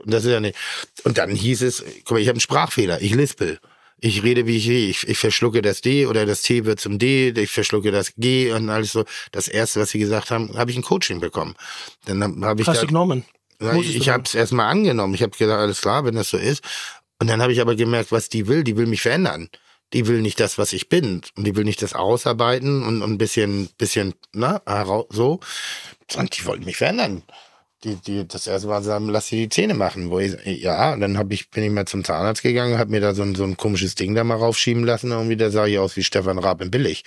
das ist ja nicht. Und dann hieß es, guck mal, ich habe einen Sprachfehler, ich lispel. Ich rede wie ich rede. Ich, ich verschlucke das D oder das T wird zum D, ich verschlucke das G und alles so. Das erste, was sie gesagt haben, habe ich ein Coaching bekommen. Dann habe hab ich Hast da, genommen? ich du habe es erstmal angenommen. Ich habe gesagt, alles klar, wenn das so ist. Und dann habe ich aber gemerkt, was die will. Die will mich verändern. Die will nicht das, was ich bin. Und die will nicht das ausarbeiten und, und ein bisschen, bisschen, na, herau- so. Und die wollten mich verändern. Die, die, das erste Mal sagen, lass dir die Zähne machen. Wo ich, ja, und dann hab ich, bin ich mal zum Zahnarzt gegangen, hab mir da so ein, so ein komisches Ding da mal raufschieben lassen. Irgendwie, da sah ich aus wie Stefan Raab in Billig.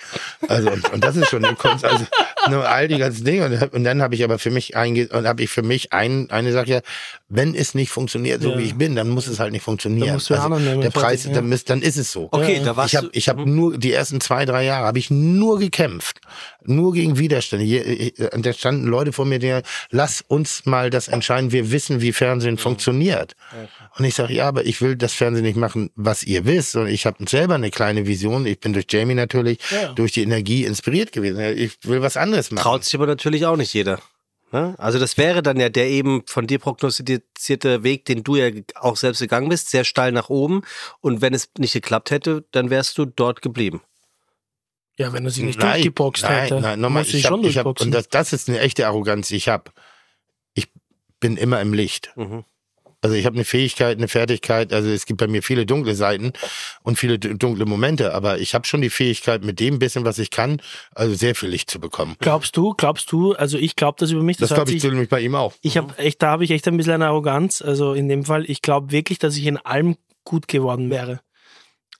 Also, und, und das ist schon eine Kunst. Also, nur all die ganzen Dinge. Und, und dann habe ich aber für mich einge und habe ich für mich ein, eine Sache, ja, wenn es nicht funktioniert, so Ja. wie ich bin, dann muss es halt nicht funktionieren. Dann nehmen, der Preis, ja. dann, müsst- dann ist es so. Okay, da warst ich habe ich hab nur die ersten zwei, drei Jahre habe ich nur gekämpft. Nur gegen Widerstände. Hier, äh, und da standen Leute vor mir, die lass uns mal das entscheiden. Wir wissen, wie Fernsehen funktioniert. Und ich sage, ja, aber ich will das Fernsehen nicht machen, was ihr wisst. Und ich habe selber eine kleine Vision. Ich bin durch Jamie natürlich, Ja. durch die Energie inspiriert gewesen. Ich will was anderes machen. Traut sich aber natürlich auch nicht jeder. Ne? Also das wäre dann ja der eben von dir prognostizierte Weg, den du ja auch selbst gegangen bist, sehr steil nach oben. Und wenn es nicht geklappt hätte, dann wärst du dort geblieben. Ja, wenn er sich nicht nein, durchgeboxt nein, hätte. Nein, nochmal, ich hab, schon ich hab, und das, das ist eine echte Arroganz. Ich habe, bin immer im Licht. Mhm. Also ich habe eine Fähigkeit, eine Fertigkeit. Also es gibt bei mir viele dunkle Seiten und viele dunkle Momente, aber ich habe schon die Fähigkeit, mit dem bisschen, was ich kann, also sehr viel Licht zu bekommen. Glaubst du, glaubst du, also ich glaube das über mich, Das, das, glaube ich nämlich bei ihm auch. ich habe echt, da habe ich echt ein bisschen eine Arroganz, also in dem Fall, ich glaube wirklich, dass ich in allem gut geworden wäre.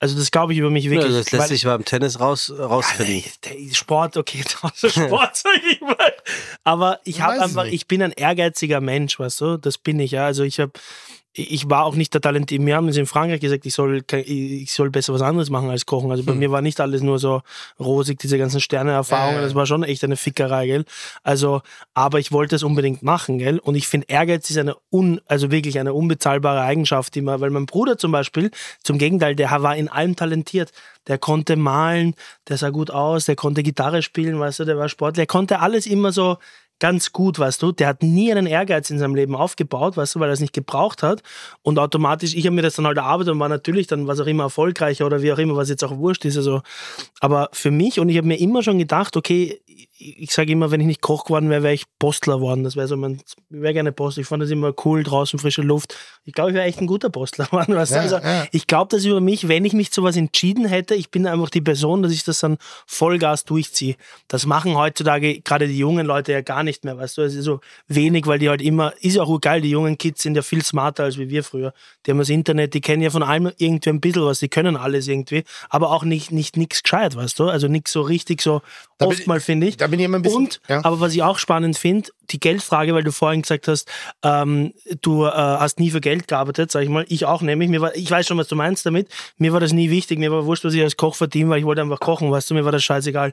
Also das glaube ich über mich Ja, wirklich. das lässt sich beim Tennis raus, rausfinden. der Sport, okay, <laughs> Sport, sag ich mal. Aber ich habe einfach, nicht. ich bin ein ehrgeiziger Mensch, weißt du, das bin ich, ja. Also ich habe, ich war auch nicht der Talent. Mir haben sie in Frankreich gesagt, ich soll, ich soll besser was anderes machen als kochen. Also bei mir war nicht alles nur so rosig, diese ganzen Sterneerfahrungen. Hm. Ja. Das war schon echt eine Fickerei, gell. Also, aber ich wollte es unbedingt machen, gell. Und ich finde, Ehrgeiz ist eine un, also wirklich eine unbezahlbare Eigenschaft, die man, weil mein Bruder zum Beispiel, zum Gegenteil, der war in allem talentiert. Der konnte malen, der sah gut aus, der konnte Gitarre spielen, weißt du, der war Sportler, der konnte alles immer so ganz gut, weißt du. Der hat nie einen Ehrgeiz in seinem Leben aufgebaut, weißt du, weil er es nicht gebraucht hat. Und automatisch, ich habe mir das dann halt erarbeitet und war natürlich dann was auch immer erfolgreicher oder wie auch immer, was jetzt auch wurscht ist. Also, aber für mich, und ich habe mir immer schon gedacht, okay, ich, sage immer, wenn ich nicht Koch geworden wäre, wäre ich Postler geworden. Das wäre so mein, ich wäre gerne Postler. Ich fand das immer cool, draußen frische Luft. Ich glaube, ich wäre echt ein guter Postler <laughs> geworden, weißt du. Ja, Also, ja. ich glaube, dass über mich, wenn ich mich zu was entschieden hätte, ich bin einfach die Person, dass ich das dann Vollgas durchziehe. Das machen heutzutage gerade die jungen Leute ja gar nicht mehr, weißt du. Es ist so wenig, weil die halt immer, ist ja auch geil, die jungen Kids sind ja viel smarter als wie wir früher. Die haben das Internet, die kennen ja von allem irgendwie ein bisschen was, die können alles irgendwie, aber auch nicht, nicht nix gescheit, weißt du. Also nichts so richtig so, Da bin oft ich- mal finde ich. da bin ich immer ein bisschen- Und, ja. aber was ich auch spannend finde, die Geldfrage, weil du vorhin gesagt hast, ähm, du äh, hast nie für Geld gearbeitet, sag ich mal. Ich auch nämlich. Mir war, ich weiß schon, was du meinst damit. Mir war das nie wichtig. Mir war wurscht, was ich als Koch verdiene, weil ich wollte einfach kochen, weißt du, mir war das scheißegal.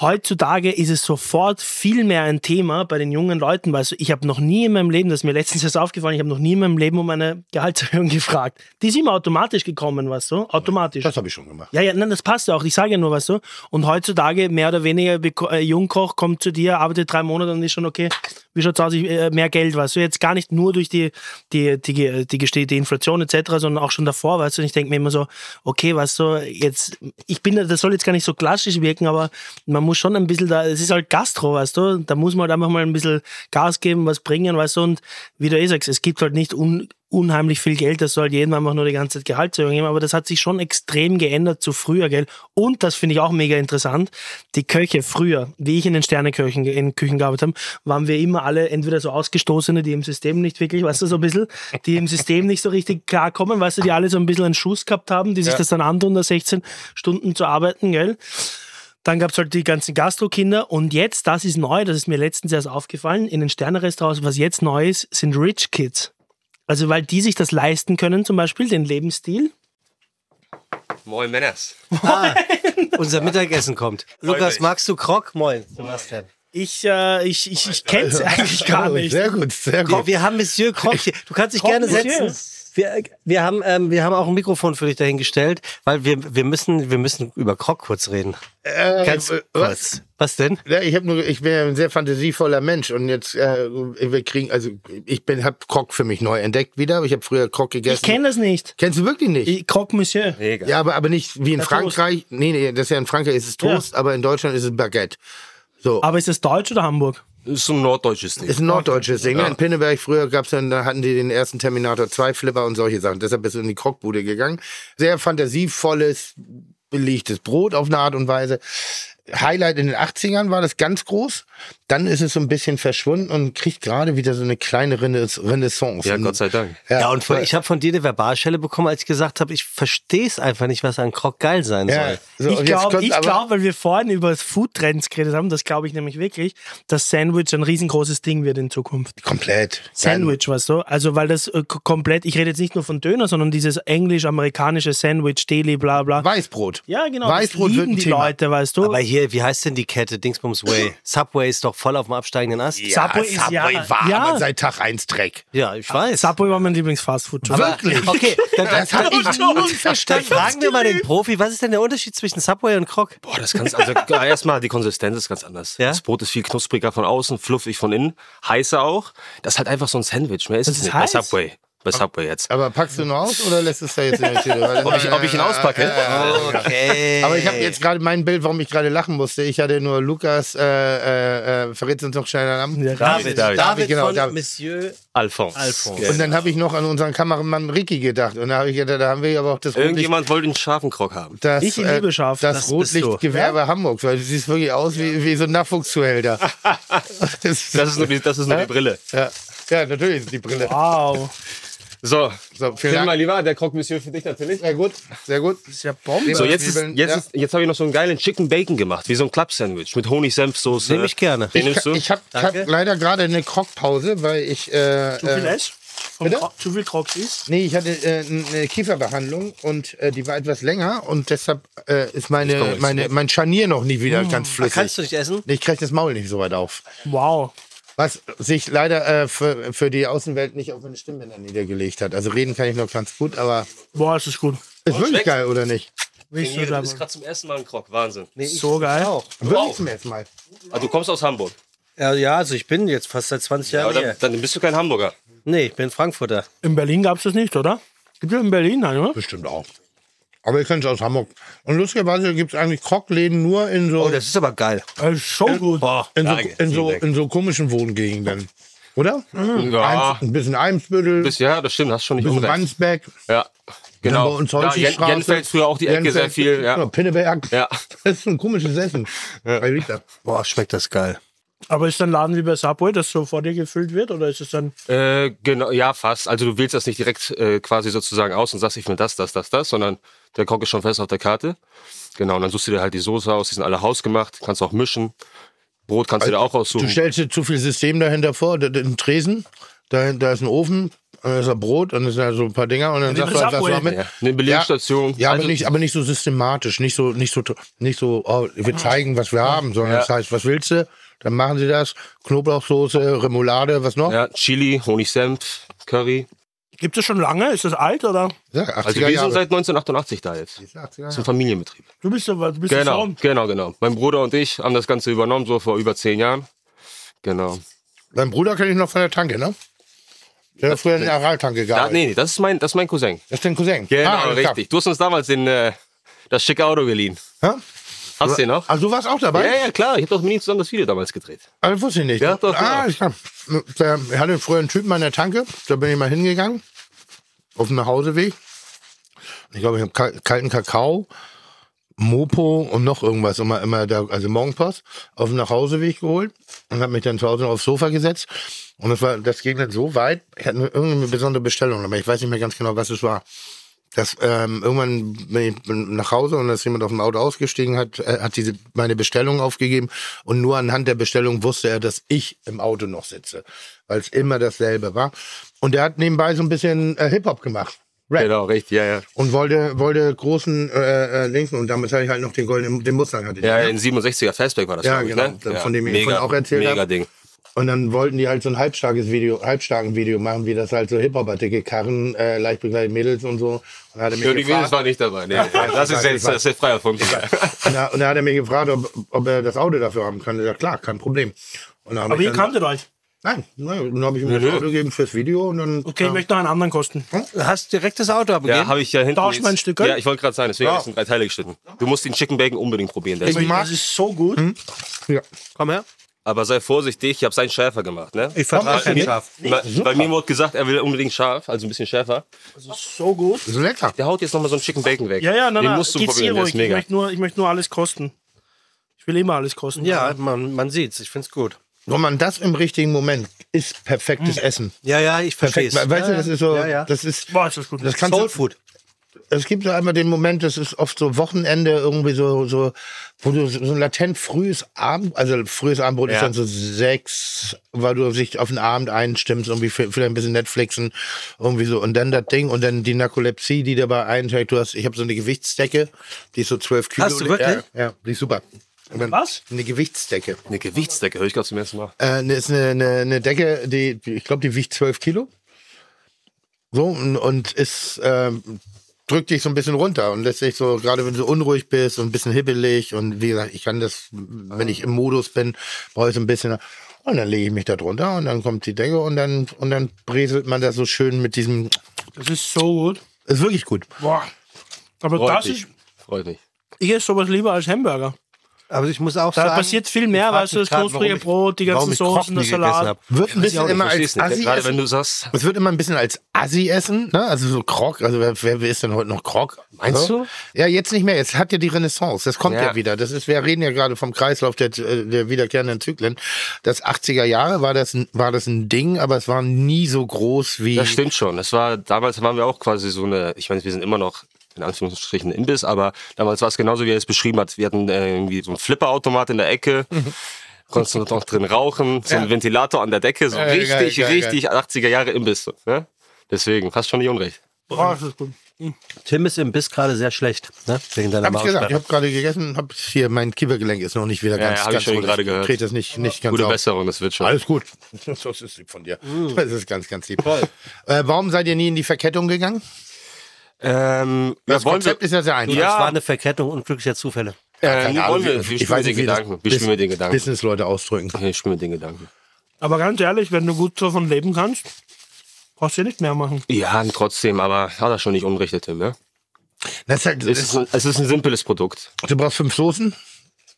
Heutzutage ist es sofort viel mehr ein Thema bei den jungen Leuten, weil ich habe noch nie in meinem Leben, das ist mir letztens erst aufgefallen, ich habe noch nie in meinem Leben um eine Gehaltserhöhung <laughs> gefragt. Die ist immer automatisch gekommen, weißt du? Automatisch. Das habe ich schon gemacht. Ja, ja, nein, das passt ja auch. Ich sage ja nur, weißt du. Und heutzutage mehr oder weniger äh, Jungkoch kommt zu dir, arbeitet drei Monate und ist schon okay. Wie schaut's aus? Ich, äh, mehr Geld, weißt du. Jetzt gar nicht nur durch die die die die, die, die Inflation etc., sondern auch schon davor, weißt du. Und ich denke mir immer so, okay, weißt du, jetzt ich bin, das soll jetzt gar nicht so klassisch wirken, aber man muss schon ein bisschen da. Es ist halt Gastro, weißt du. Da muss man halt einfach mal ein bisschen Gas geben, was bringen, weißt du. Und wie du eh sagst, es gibt halt nicht un unheimlich viel Geld, das soll jedem einfach nur die ganze Zeit Gehaltserhöhung geben, aber das hat sich schon extrem geändert zu früher, gell? Und das finde ich auch mega interessant, die Köche früher, wie ich in den Sterneküchen in Küchen gearbeitet habe, waren wir immer alle entweder so Ausgestoßene, die im System nicht wirklich, weißt du, so ein bisschen, die im System nicht so richtig klarkommen, weißt du, die alle so ein bisschen einen Schuss gehabt haben, die sich das dann antun, da 16 Stunden zu arbeiten, gell? Dann gab es halt die ganzen Gastrokinder und jetzt, das ist neu, das ist mir letztens erst aufgefallen, in den Sternerestaurants, was jetzt neu ist, sind Rich Kids. Also weil die sich das leisten können, zum Beispiel den Lebensstil. Moin Männers. Unser Mittagessen kommt. Lukas, magst du Krog? Moin, Sebastian. Ich, äh, ich, ich, ich kenne es eigentlich gar nicht. Sehr gut, sehr Wir, gut. wir haben Monsieur Krog hier. Du kannst dich Krog gerne Monsieur. Wir, wir, haben, ähm, wir haben auch ein Mikrofon für dich dahingestellt, weil wir, wir, müssen, wir müssen über Krog kurz reden. Äh, Ganz äh, kurz. Was denn? Ja, ich habe nur, ich bin ja ein sehr fantasievoller Mensch und jetzt äh, wir kriegen, also ich bin, habe Krog für mich neu entdeckt wieder. Ich habe früher Krog gegessen. Ich kenne das nicht. Kennst du wirklich nicht? Ich, Croque Monsieur. Mega. ja, aber aber nicht wie in Ja, Frankreich. Nee, nee, das ist ja in Frankreich ist es Toast, aber in Deutschland ist es Baguette. So. Aber ist das Deutsch oder Hamburg? Ist ein norddeutsches Ding. Ist ein norddeutsches Ding. ne? In Pinneberg früher gab's dann, da hatten die den ersten Terminator 2 Flipper und solche Sachen. Deshalb bist du in die Krogbude gegangen. Sehr fantasievolles, belegtes Brot auf eine Art und Weise. Highlight in den 80ern war das ganz groß. Dann ist es so ein bisschen verschwunden und kriegt gerade wieder so eine kleine Rena- Renaissance. Ja, Und- Gott sei Dank. Ja, und von, ich habe von dir eine Verbalschelle bekommen, als ich gesagt habe, ich verstehe es einfach nicht, was an Krog geil sein ja, soll. so, ich und glaube, glaub, weil wir vorhin über Foodtrends geredet haben, das glaube ich nämlich wirklich, dass Sandwich ein riesengroßes Ding wird in Zukunft. komplett. Sandwich, weißt du? Also, weil das äh, komplett, ich rede jetzt nicht nur von Döner, sondern dieses englisch-amerikanische Sandwich, Deli, bla bla. Weißbrot. Ja, genau. Weißbrot das wird lieben ein die Thema. Leute, weißt du? Aber hier, wie heißt denn die Kette Dingsbums Way? <clears throat> Subway ist doch voll auf dem absteigenden Ast. Ja, Subway ist ja- war ja. aber seit Tag 1 Dreck. Ja, ich weiß. Subway war mein Lieblings-Fastfood-Job. Wirklich? Okay, dann, Das hat ich dann verstanden. fragen wir mal den Profi, was ist denn der Unterschied zwischen Subway und Krog? Boah, das kannst also erstmal die Konsistenz ist ganz anders. Ja? Das Brot ist viel knuspriger von außen, fluffig von innen, heißer auch. Das ist halt einfach so ein Sandwich. Mehr ist Das es ist nicht heiß? bei Subway. Bei Subway jetzt. Aber packst du noch aus oder lässt es da jetzt in der Tüte? <laughs> Ob ich, ob ich ihn auspacke? Okay. Aber ich habe jetzt gerade mein Bild, warum ich gerade lachen musste. Ich hatte nur Lukas, äh, äh, äh, verrät uns noch schnell den Namen. Ja, David, David. David, genau, von David. Monsieur Alphonse. Alphonse. Und dann habe ich noch an unseren Kameramann Ricky gedacht. Und da habe ich gedacht, da haben wir aber auch das Rotlicht, Irgendjemand wollte einen scharfen Krog haben. das, Ich liebe scharf, das, das. Rotlichtgewerbe Hamburgs, weil du siehst wirklich aus wie, wie so ein Nachwuchszuhälter. das, <laughs> Das ist nur die, das ist nur die Brille. ja. ja, natürlich ist die Brille. Wow. So, So, vielen Tim, Dank. mein Lieber, der Krog Monsieur für dich natürlich. Sehr gut, sehr gut. Das ist ja Bombe. So, jetzt, ist, jetzt, ja. ist, jetzt habe ich noch so einen geilen Chicken Bacon gemacht, wie so ein Club-Sandwich mit Honig-Senfsoße. Nehme ich gerne. Den Ich, nimmst du? ich habe hab leider gerade eine Krogpause, weil ich. Äh, Zu viel äh? Kro- Zu viel Crocs ist? Nee, ich hatte äh, eine Kieferbehandlung und äh, die war etwas länger und deshalb äh, ist meine, meine, mein Scharnier noch nie wieder ganz Ah, flüssig. Kannst du nicht essen? Ich kriege das Maul nicht so weit auf. Wow. Was sich leider äh, für, für die Außenwelt nicht auf meine Stimmbänder niedergelegt hat. Also reden kann ich noch ganz gut, aber Boah, ist das gut. ist wirklich schmeckt's? geil, oder nicht? Willst du Du da bist gerade zum ersten Mal ein Krog. Wahnsinn. so geil? Wirklich zum ersten Mal. Ah, du kommst aus Hamburg. Ja, ja, also ich bin jetzt fast seit 20 Ja, Jahren aber hier. dann, dann bist du kein Hamburger. Nee, ich bin Frankfurter. In Berlin gab es das nicht, oder? Gibt es in Berlin, nein, oder? Bestimmt auch. Aber ihr könnt es aus Hamburg. Und lustigerweise gibt es eigentlich Krogläden nur in so, Oh, das ist aber geil. Das ist so gut. Boah. in, so, in, so, in so komischen Wohngegenden. Oder? Ja, Eins, ein bisschen Eimsbüttel, bist, ja, das stimmt, hast schon nicht ein bisschen. Wandsbeck. Ja, Dann genau. bei uns ja, Jen. Jenfeld früher auch die Ecke sehr Jenfeld, viel. genau, Ja. Pinneberg. Ja. Das ist ein komisches Essen. Richter. Boah, schmeckt das geil. Aber ist ein Laden wie bei Subway, das so vor dir gefüllt wird? Oder ist es dann. Äh, genau, ja, fast. Also du wählst das nicht direkt äh, quasi sozusagen aus und sagst, ich will das, das, das, das, sondern der Krog ist schon fest auf der Karte. Genau, und dann suchst du dir halt die Soße aus, die sind alle hausgemacht, kannst auch mischen. Brot kannst du dir auch aussuchen. Du stellst dir zu viel System dahinter vor, da- da- ein Tresen, da, da ist ein Ofen, da ist ein Brot, dann ist da so ein paar Dinger und dann Ja, sagst du halt, was du damit. ja, eine Belegstation. Ja, aber Also- nicht, aber nicht so systematisch, nicht so, nicht so, nicht so, oh, wir zeigen, was wir haben, sondern Ja. das heißt, was willst du? Dann machen sie das. Knoblauchsoße, Remoulade, was noch? Ja, Chili, Honigsenf, Curry. Gibt es schon lange? Ist das alt oder? Ja, 80er Also wir Jahre. sind seit 1988 da jetzt. 80er Das ist ein Familienbetrieb. Du bist, so, du bist der Genau, genau, genau. Mein Bruder und ich haben das Ganze übernommen, so vor über zehn Jahren. Genau. Dein Bruder kenne ich noch von der Tanke, ne? Der hat früher in der Araltanke Da, gearbeitet. nee, nee, das ist mein, das ist mein Cousin. Das ist dein Cousin. Genau, Ah, richtig. Du hast uns damals in, äh, das schicke Auto geliehen. Ja? Hast du den noch? Also du warst auch dabei? Ja, ja, klar. Ich habe doch mit ihm zusammen das Video damals gedreht. Das wusste ich nicht. Ja, doch, ah, genau. ich kann. Der, er hatte früher einen Typen an der Tanke, da bin ich mal hingegangen, auf dem Nachhauseweg. Ich glaube, ich habe kal kalten Kakao, Mopo und noch irgendwas immer, immer da, also Morgenpost, auf dem Nachhauseweg geholt und habe mich dann zu Hause aufs Sofa gesetzt. Und das war, das ging dann so weit, ich hatte irgendeine besondere Bestellung, aber ich weiß nicht mehr ganz genau, was es war. Das, ähm, irgendwann bin ich nach Hause und da ist jemand auf dem Auto ausgestiegen, hat, äh, hat diese, meine Bestellung aufgegeben und nur anhand der Bestellung wusste er, dass ich im Auto noch sitze, weil es immer dasselbe war. Und er hat nebenbei so ein bisschen äh, Hip-Hop gemacht. Rap. Genau, richtig, ja, ja. Und wollte, wollte großen äh, äh, Linken und damit habe ich halt noch den goldenen, den Mustang hatte. ich, Ja, ne? in 67er Fastback war das, Ja, glaub ich, genau, ne? von dem ich vorhin auch erzählt Mega hab. Ding. Und dann wollten die halt so ein halbstarkes Video, halbstarken Video machen, wie das halt so Hip-Hop dicke Karren, äh, leicht begleitete Mädels und so. Und dann hat er mich die gefragt- war nicht dabei. Nee, das ich ist jetzt ich das ist frei erfunden. Und da, und da hat er mich gefragt, ob, ob er das Auto dafür haben kann. Ja klar, kein Problem. Dann Aber ich ihr dann, kanntet euch. Nein, nein, dann habe ich ihm das. Auto gegeben fürs Video und dann. Okay, ich ja. möchte noch einen anderen kosten. Du hast direkt das Auto abgegeben? Ja, habe ich ja hinten. Tausch jetzt- mal ein Stück, gell? Ja, ich wollte gerade sagen, deswegen Ja. habe ich es in drei Teile geschnitten. Du musst den Chicken Bacon unbedingt probieren. Der ist Ich mag- Das ist so gut. ja. Komm her. Aber sei vorsichtig, ich habe seinen schärfer gemacht, ne? Ich vertrage Komm, kein Schaf. Bei, bei mir wurde gesagt, er will unbedingt scharf, also ein bisschen schärfer. Das ist so gut. Das ist lecker. Der haut jetzt nochmal so einen Chicken Bacon weg. Ja, ja, nein, Den nein. musst du probieren, der ruhig. ist Ich mega. möchte, nur, ich möchte nur alles kosten. Ich will immer alles kosten. Ja, man, man sieht's. Ich find's gut. Wenn man das im richtigen Moment ist, perfektes Essen. Ja, ja, ich verstehe Perfekt. Weißt du, das ist so, Ja, ja. das ist, Boah, ist das gut. das kannst Soul du, Food. Es gibt so einmal den Moment, das ist oft so Wochenende irgendwie so, so, wo du so ein latent frühes Abend, also frühes Abendbrot ist Ja. dann so sechs, weil du dich auf den Abend einstimmst, irgendwie vielleicht ein bisschen Netflixen, irgendwie so und dann das Ding und dann die Narkolepsie, die dabei einträgt. Du hast, ich habe so eine Gewichtsdecke, die ist so zwölf Kilo. Hast du wirklich? Ja, ja, die ist super. Was? Eine Gewichtsdecke. Eine Gewichtsdecke, höre ich gerade zum ersten Mal. Äh, ne, ist eine, eine, eine Decke, die, ich glaube, die wiegt 12 Kilo. So, und, und ist, ähm, drückt dich so ein bisschen runter und lässt dich so, gerade wenn du unruhig bist und ein bisschen hibbelig und wie gesagt, ich kann das, wenn ich im Modus bin, brauche ich so ein bisschen. Und dann lege ich mich da drunter und dann kommt die Decke und dann, und dann breselt man das so schön mit diesem, Das ist so gut. ist wirklich gut. Boah. Aber Freut das mich. ist, Freut mich. ich esse sowas lieber als Hamburger. Aber ich muss auch Da sagen. passiert viel mehr, weißt du, das ich- Brot, die ganzen Soßen, der Salat. Wird ein bisschen immer als. Assi Gerade essen. wenn du sagst, Es wird immer ein bisschen als Assi essen, ne? Also so Krog. Also wer, wer, ist denn heute noch Krog? Meinst so? du? Ja, jetzt nicht mehr. Jetzt hat ja die Renaissance. Das kommt ja, Ja. wieder. Das ist, wir reden ja gerade vom Kreislauf der, der wiederkehrenden Zyklen. Das 80er Jahre war das, ein- war das ein Ding, aber es war nie so groß wie. Das stimmt schon. Es war, damals waren wir auch quasi so eine, ich meine, wir sind immer noch in Anführungsstrichen Imbiss, aber damals war es genauso, wie er es beschrieben hat. Wir hatten äh, irgendwie so einen Flipperautomat in der Ecke. Konntest du noch drin rauchen, so ein Ventilator an der Decke, so Ja, geil, richtig, geil, richtig 80er Jahre Imbiss. Ne? Deswegen, hast schon nicht unrecht. Boah, ist das gut. Tim ist im Biss gerade sehr schlecht, ne? Wegen deiner Hab ich gesagt, ich habe gerade gegessen, hab hier mein Kiefergelenk ist noch nicht wieder Ja, ganz, ja, hab ich ganz schon gerade gehört. Dreht das nicht, nicht ganz Gute auf. Besserung, das wird schon. Alles gut. <laughs> Das ist lieb von dir. Das ist ganz, ganz lieb. Äh, warum seid ihr nie in die Verkettung gegangen? Ähm, ja, Das Konzept wir, ist ja sehr einfach. Ja. Das war eine Verkettung unglücklicher Zufälle. äh, wollen wir, ich spielen weiß den nicht, Gedanken. Wir spielen den Gedanken. Businessleute ausdrücken. Wir spielen mit den Gedanken. Aber ganz ehrlich, wenn du gut davon leben kannst, brauchst du ja nicht mehr machen. Ja, trotzdem, aber hat er schon nicht unrecht, Tim, ne? Das ist halt, Es ist, ein- es ist ein simples Produkt. du brauchst fünf Soßen,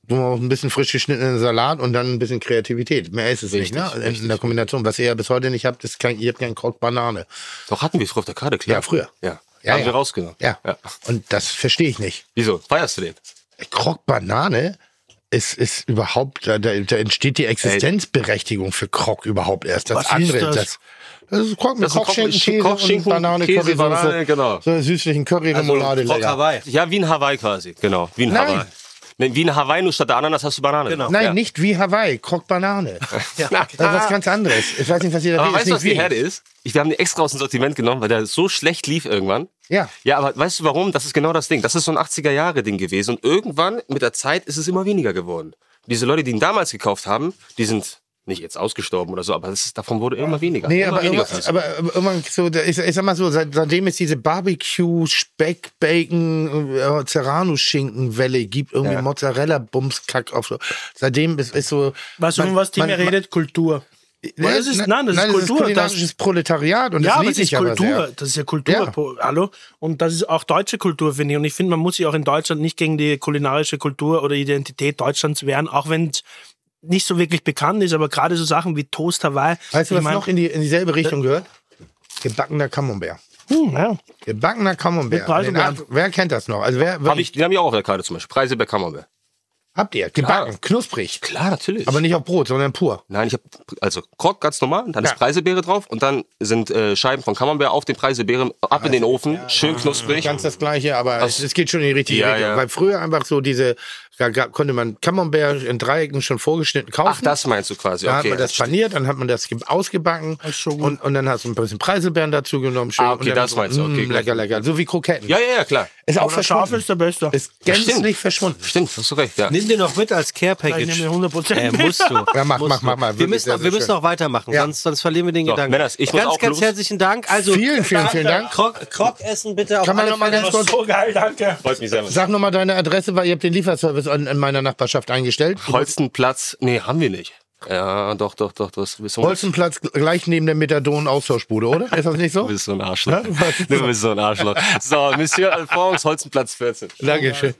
du brauchst ein bisschen frisch geschnittenen Salat und dann ein bisschen Kreativität. Mehr ist es Richtig, nicht, ne? In, der Kombination. Was ihr ja bis heute nicht habt, ist kein, ihr habt keinen Krog Banane. Doch hatten wir früher auf der Karte, klar. Ja, früher. Ja. Ja, haben ja. wir rausgenommen. Ja. ja. Und das verstehe ich nicht. Wieso? Feierst du den? Krog Banane ist, ist überhaupt, da, da, entsteht die Existenzberechtigung für Krog überhaupt erst. Das Was ist andere, das? das, das ist Krog mit Kochschinken, Koch- Käse Banane, Käse. Banane, genau. So eine süßlichen Curry, Remoulade, Rock lecker. Hawaii. Ja, wie in Hawaii quasi. Genau, wie in Nein. Hawaii. Ne, Wie in Hawaii, nur statt der Ananas hast du Banane. Genau. Nein, ja. nicht wie Hawaii, Krog Banane. <laughs> Ja. Das ist was ganz anderes. Ich weiß nicht, was ihr da Aber weißt du, was Ist die Herde ist? Ich, wir haben die extra aus dem Sortiment genommen, weil der so schlecht lief irgendwann. Ja. Ja, aber weißt du warum? Das ist genau das Ding. Das ist so ein 80er-Jahre-Ding gewesen. Und irgendwann, mit der Zeit, ist es immer weniger geworden. Diese Leute, die ihn damals gekauft haben, die sind nicht jetzt ausgestorben oder so, aber das ist, davon wurde immer weniger. Nee, immer aber, weniger irgendwann, aber aber irgendwann so, ich, ich sag mal so, seit, seitdem es diese Barbecue, Speck, Bacon, äh, Serrano-Schinken-Welle gibt, irgendwie Ja. Mozzarella-Bums-Kack auf so, seitdem ist, ist so. Weißt du, man- von was Tim man- redet? Kultur. Man, das ist- nein, das ist Kultur, Ist kulinarisches Proletariat und Ja, das aber es ist ich aber Kultur. sehr. Das ist ja Kultur. Ja. Hallo? Und das ist auch deutsche Kultur, finde ich. Und ich finde, man muss sich auch in Deutschland nicht gegen die kulinarische Kultur oder Identität Deutschlands wehren, auch wenn es nicht so wirklich bekannt ist, aber gerade so Sachen wie Toast Hawaii. Weißt du, ich was mein- noch in, die, in dieselbe Richtung gehört? Gebackener Camembert. Hm, ja. Gebackener Camembert. Den- Wer kennt das noch? Also wer, Hab ich, die haben ja auch auf der Karte zum Beispiel. Preise bei Camembert. habt ihr? Gebacken, knusprig. Klar, natürlich. Aber nicht auf Brot, sondern pur. Nein, ich habe also Krog ganz normal, dann Ja. ist Preiselbeere drauf und dann sind äh, Scheiben von Camembert auf den Preiselbeeren ab in den Ofen, schön knusprig. Ganz das Gleiche, aber es, es geht schon in die richtige Ja, Richtung. ja. Weil früher einfach so diese, da gab, konnte man Camembert in Dreiecken schon vorgeschnitten kaufen. Ach, das meinst du quasi. Da Okay. hat man das paniert, dann hat man das ge- ausgebacken gut. und, und dann hast du ein bisschen Preiselbeeren dazu genommen. Schön, Ah, okay, und dann das so, meinst du. Okay, mm, gut. lecker, lecker. So wie Kroketten. ja, ja, ja, klar. Ist auch Aber scharf verschwunden. ist der Beste. Ist gänzlich Stimmt. verschwunden. Stimmt, hast du recht, ja. Nimm den noch mit als Care Ich nehme Package. mir 100% Äh, musst du. <laughs> Ja, mach, musst mach, mach mal. Wir müssen, sehr, noch, sehr wir müssen noch weitermachen, Ja. sonst, sonst verlieren wir den So, Gedanken. Männers, ich ganz, ganz los. herzlichen Dank. Also, Vielen, vielen, vielen Dank. Krog, Krog essen bitte auf Kann man alle noch mal Fälle. ganz kurz, So geil, danke. Freut mich sehr. sag nochmal deine Adresse, weil ihr habt den Lieferservice an, in meiner Nachbarschaft eingestellt. Holstenplatz, nee, haben wir nicht. Ja, doch, doch, doch, das bist so, Holzenplatz gleich neben der Methadon-Austauschbude, oder? Ist das nicht so? du bist so ein Arschloch. <laughs> Du bist so ein Arschloch. So, Monsieur Alphonse, Holstenplatz 14. Dankeschön.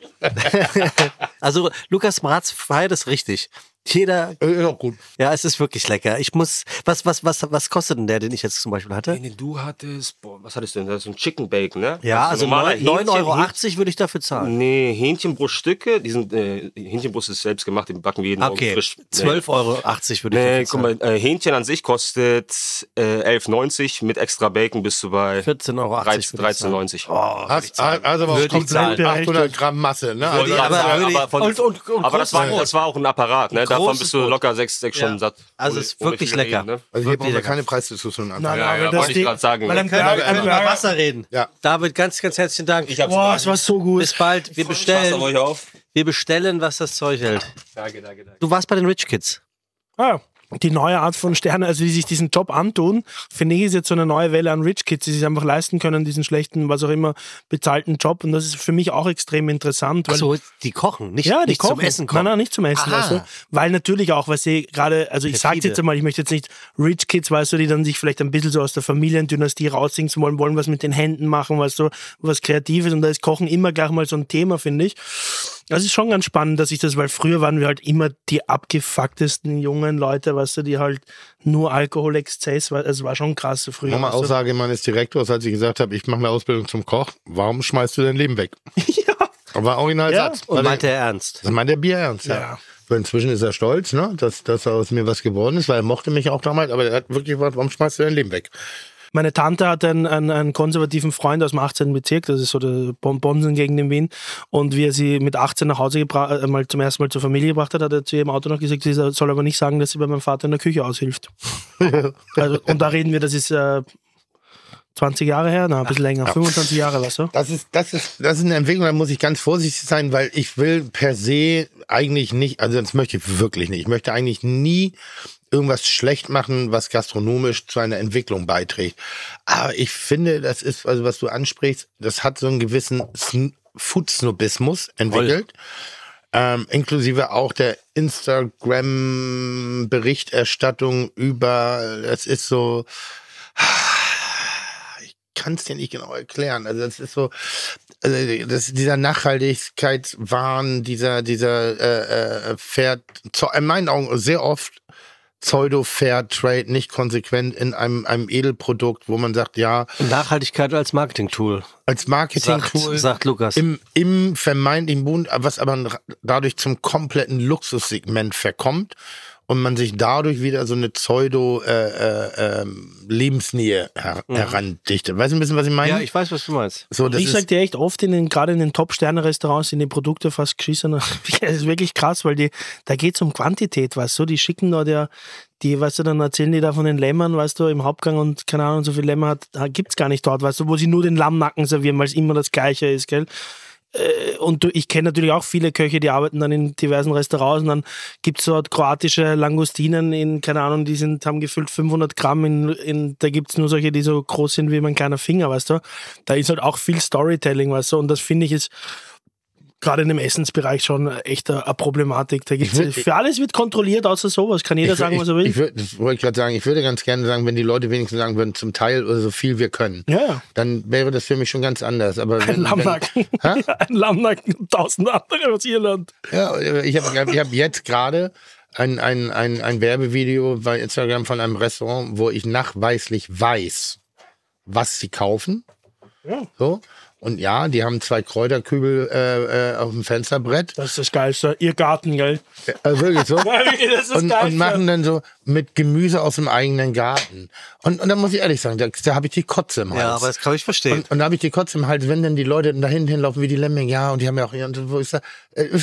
Also Lukas Maratz feiert es richtig. Jeder, Äh, Ist auch gut. ja, es ist wirklich lecker. Ich muss, was, was, was, was kostet denn der, den ich jetzt zum Beispiel hatte? Den du hattest, boah, was hattest du denn? Das ist ein Chicken Bacon, ne? Ja, also ist ein normaler 9,80 Euro Hähnchen- würde ich dafür zahlen. Nee, Hähnchenbruststücke, die sind, äh, Hähnchenbrust ist selbst gemacht, den backen wir jeden Morgen Okay, frisch. 12,80 Euro würde ich Nee, dafür guck zahlen. mal, äh, Hähnchen an sich kostet äh, 11,90, mit extra Bacon bist du bei 14,80 Euro. 13 13,90. Oh, Hast, also ich komplett zahlen. 800 Gramm Masse. Ne? Also, ich aber sagen, ich- aber, von, und- und- und aber das, war, das war auch ein Apparat, ne? Davon Großes bist du Brot. locker sechs, sechs Ja. Stunden satt. Also es ist wirklich lecker. reden, ne? also hier brauchen wir keine Preisdiskussion anfangen. Nein, Ja, ja, das wollte ich gerade sagen. weil dann können wir wir- können wir können über Wasser reden. Ja. David, ganz, ganz herzlichen Dank. Ich hab's Boah, es war so gut. Bis bald. Wir bestellen. euch auf. Wir bestellen, was das Zeug hält. Danke, danke, danke. Du warst bei den Rich Kids. Ah, die neue Art von Sterne, also die sich diesen Job antun, finde ich, ist jetzt so eine neue Welle an Rich Kids, die sich einfach leisten können, diesen schlechten, was auch immer, bezahlten Job. Und das ist für mich auch extrem interessant. Weil Achso, die kochen, nicht, ja, die nicht kochen. zum Essen kochen. Nein, nein, nicht zum Essen. Weißt du? Weil natürlich auch, was sie gerade, also ich Perfide. jetzt einmal, ich möchte jetzt nicht Rich Kids, weißt du, die dann sich vielleicht ein bisschen so aus der Familiendynastie raussingen wollen, wollen was mit den Händen machen, weißt du, was Kreatives. Und da ist Kochen immer gleich mal so ein Thema, finde ich. Das ist schon ganz spannend, dass ich das, weil früher waren wir halt immer die abgefucktesten jungen Leute, weißt du, die halt nur Alkohol, Exzess, weil es war schon krass so früher. Nochmal weißt du? Aussage meines Direktors, als ich gesagt habe, ich mache eine Ausbildung zum Koch. Warum schmeißt du dein Leben weg? <laughs> ja. War Originalsatz. Und Weil- meinte er ernst. Das meint der Bier ernst, ja. Ja. So, inzwischen ist er stolz, ne, dass, dass aus mir was geworden ist, weil er mochte mich auch damals, aber er hat wirklich gesagt, warum schmeißt du dein Leben weg? Meine Tante hat einen, einen, einen konservativen Freund aus dem 18. Bezirk, das ist so der Bon- Bonsen-Gegend in Wien. Und wie er sie mit 18 nach Hause gebracht, äh, mal zum ersten Mal zur Familie gebracht hat, hat er zu ihrem Auto noch gesagt, sie soll aber nicht sagen, dass sie bei meinem Vater in der Küche aushilft. <laughs> also, und da reden wir, das ist äh, 20 Jahre her, na, ein bisschen länger, 25 Jahre, weißt du? Das ist, das ist, das ist eine Entwicklung, da muss ich ganz vorsichtig sein, weil ich will per se eigentlich nicht, also das möchte ich wirklich nicht. Ich möchte eigentlich nie irgendwas schlecht machen, was gastronomisch zu einer Entwicklung beiträgt. Aber ich finde, das ist, also was du ansprichst, das hat so einen gewissen Sn Food-Snobismus entwickelt. Ähm, inklusive auch der Instagram-Berichterstattung über, das ist so, ich kann es dir nicht genau erklären. Also das ist so, also das, dieser Nachhaltigkeitswahn, dieser, dieser äh, äh, Fair, zu- in meinen Augen sehr oft Pseudo-Fair-Trade, nicht konsequent in einem, einem Edelprodukt, wo man sagt, ja, Nachhaltigkeit als Marketing-Tool, als sagt, Marketing-Tool sagt Lukas. im, im vermeintlichen Bund, was aber dadurch zum kompletten Luxussegment verkommt und man sich dadurch wieder so eine Pseudo äh, äh, ähm, Lebensnähe her herandichtet. Weißt du ein bisschen, was ich meine? ja, ich weiß, was du meinst. so, das ich sag dir echt oft in den, gerade in den Top-Sterne-Restaurants sind die Produkte fast geschissen. <laughs> Das ist wirklich krass, weil die, da geht's um Quantität, weißt du, die schicken da der, die, weißt du, dann erzählen die da von den Lämmern, weißt du, im Hauptgang und keine Ahnung, so viel Lämmer hat, da gibt's gar nicht dort, weißt du, wo sie nur den Lammnacken servieren, weil es immer das Gleiche ist, gell? Äh, Und ich kenne natürlich auch viele Köche, die arbeiten dann in diversen Restaurants und dann gibt's dort kroatische Langustinen in, keine Ahnung, die sind, haben gefüllt 500 Gramm, in, in, da gibt's nur solche, die so groß sind wie mein kleiner Finger, weißt du. Da ist halt auch viel Storytelling, weißt du, und das finde ich ist gerade in dem Essensbereich schon echt eine, eine Problematik. Da gibt's, würd- für alles wird kontrolliert, außer sowas. Kann jeder ich, sagen, was er will. Ich, würd, das wollte ich gerade sagen, ich würde ganz gerne sagen, wenn die Leute wenigstens sagen würden, zum Teil oder so viel wir können, ja, ja. dann wäre das für mich schon ganz anders. Aber Ein Lammnacken. <laughs> Ja, ein Lammnacken und tausend andere aus Irland. Ja, ich habe ich hab jetzt gerade ein, ein, ein, ein Werbevideo bei Instagram von einem Restaurant, wo ich nachweislich weiß, was sie kaufen. So. Und ja, die haben zwei Kräuterkübel äh, äh, auf dem Fensterbrett. Das ist das Geilste. Ihr Garten, gell? Also wirklich so. <laughs> das ist das und, und machen dann so mit Gemüse aus dem eigenen Garten. Und, und da muss ich ehrlich sagen, da, da habe ich die Kotze im Hals. Ja, aber das kann ich verstehen. Und, und da habe ich die Kotze im Hals, wenn dann die Leute da hinten hinlaufen wie die Lemminge, ja, und die haben ja auch ihren, wo ich sage, äh, äh,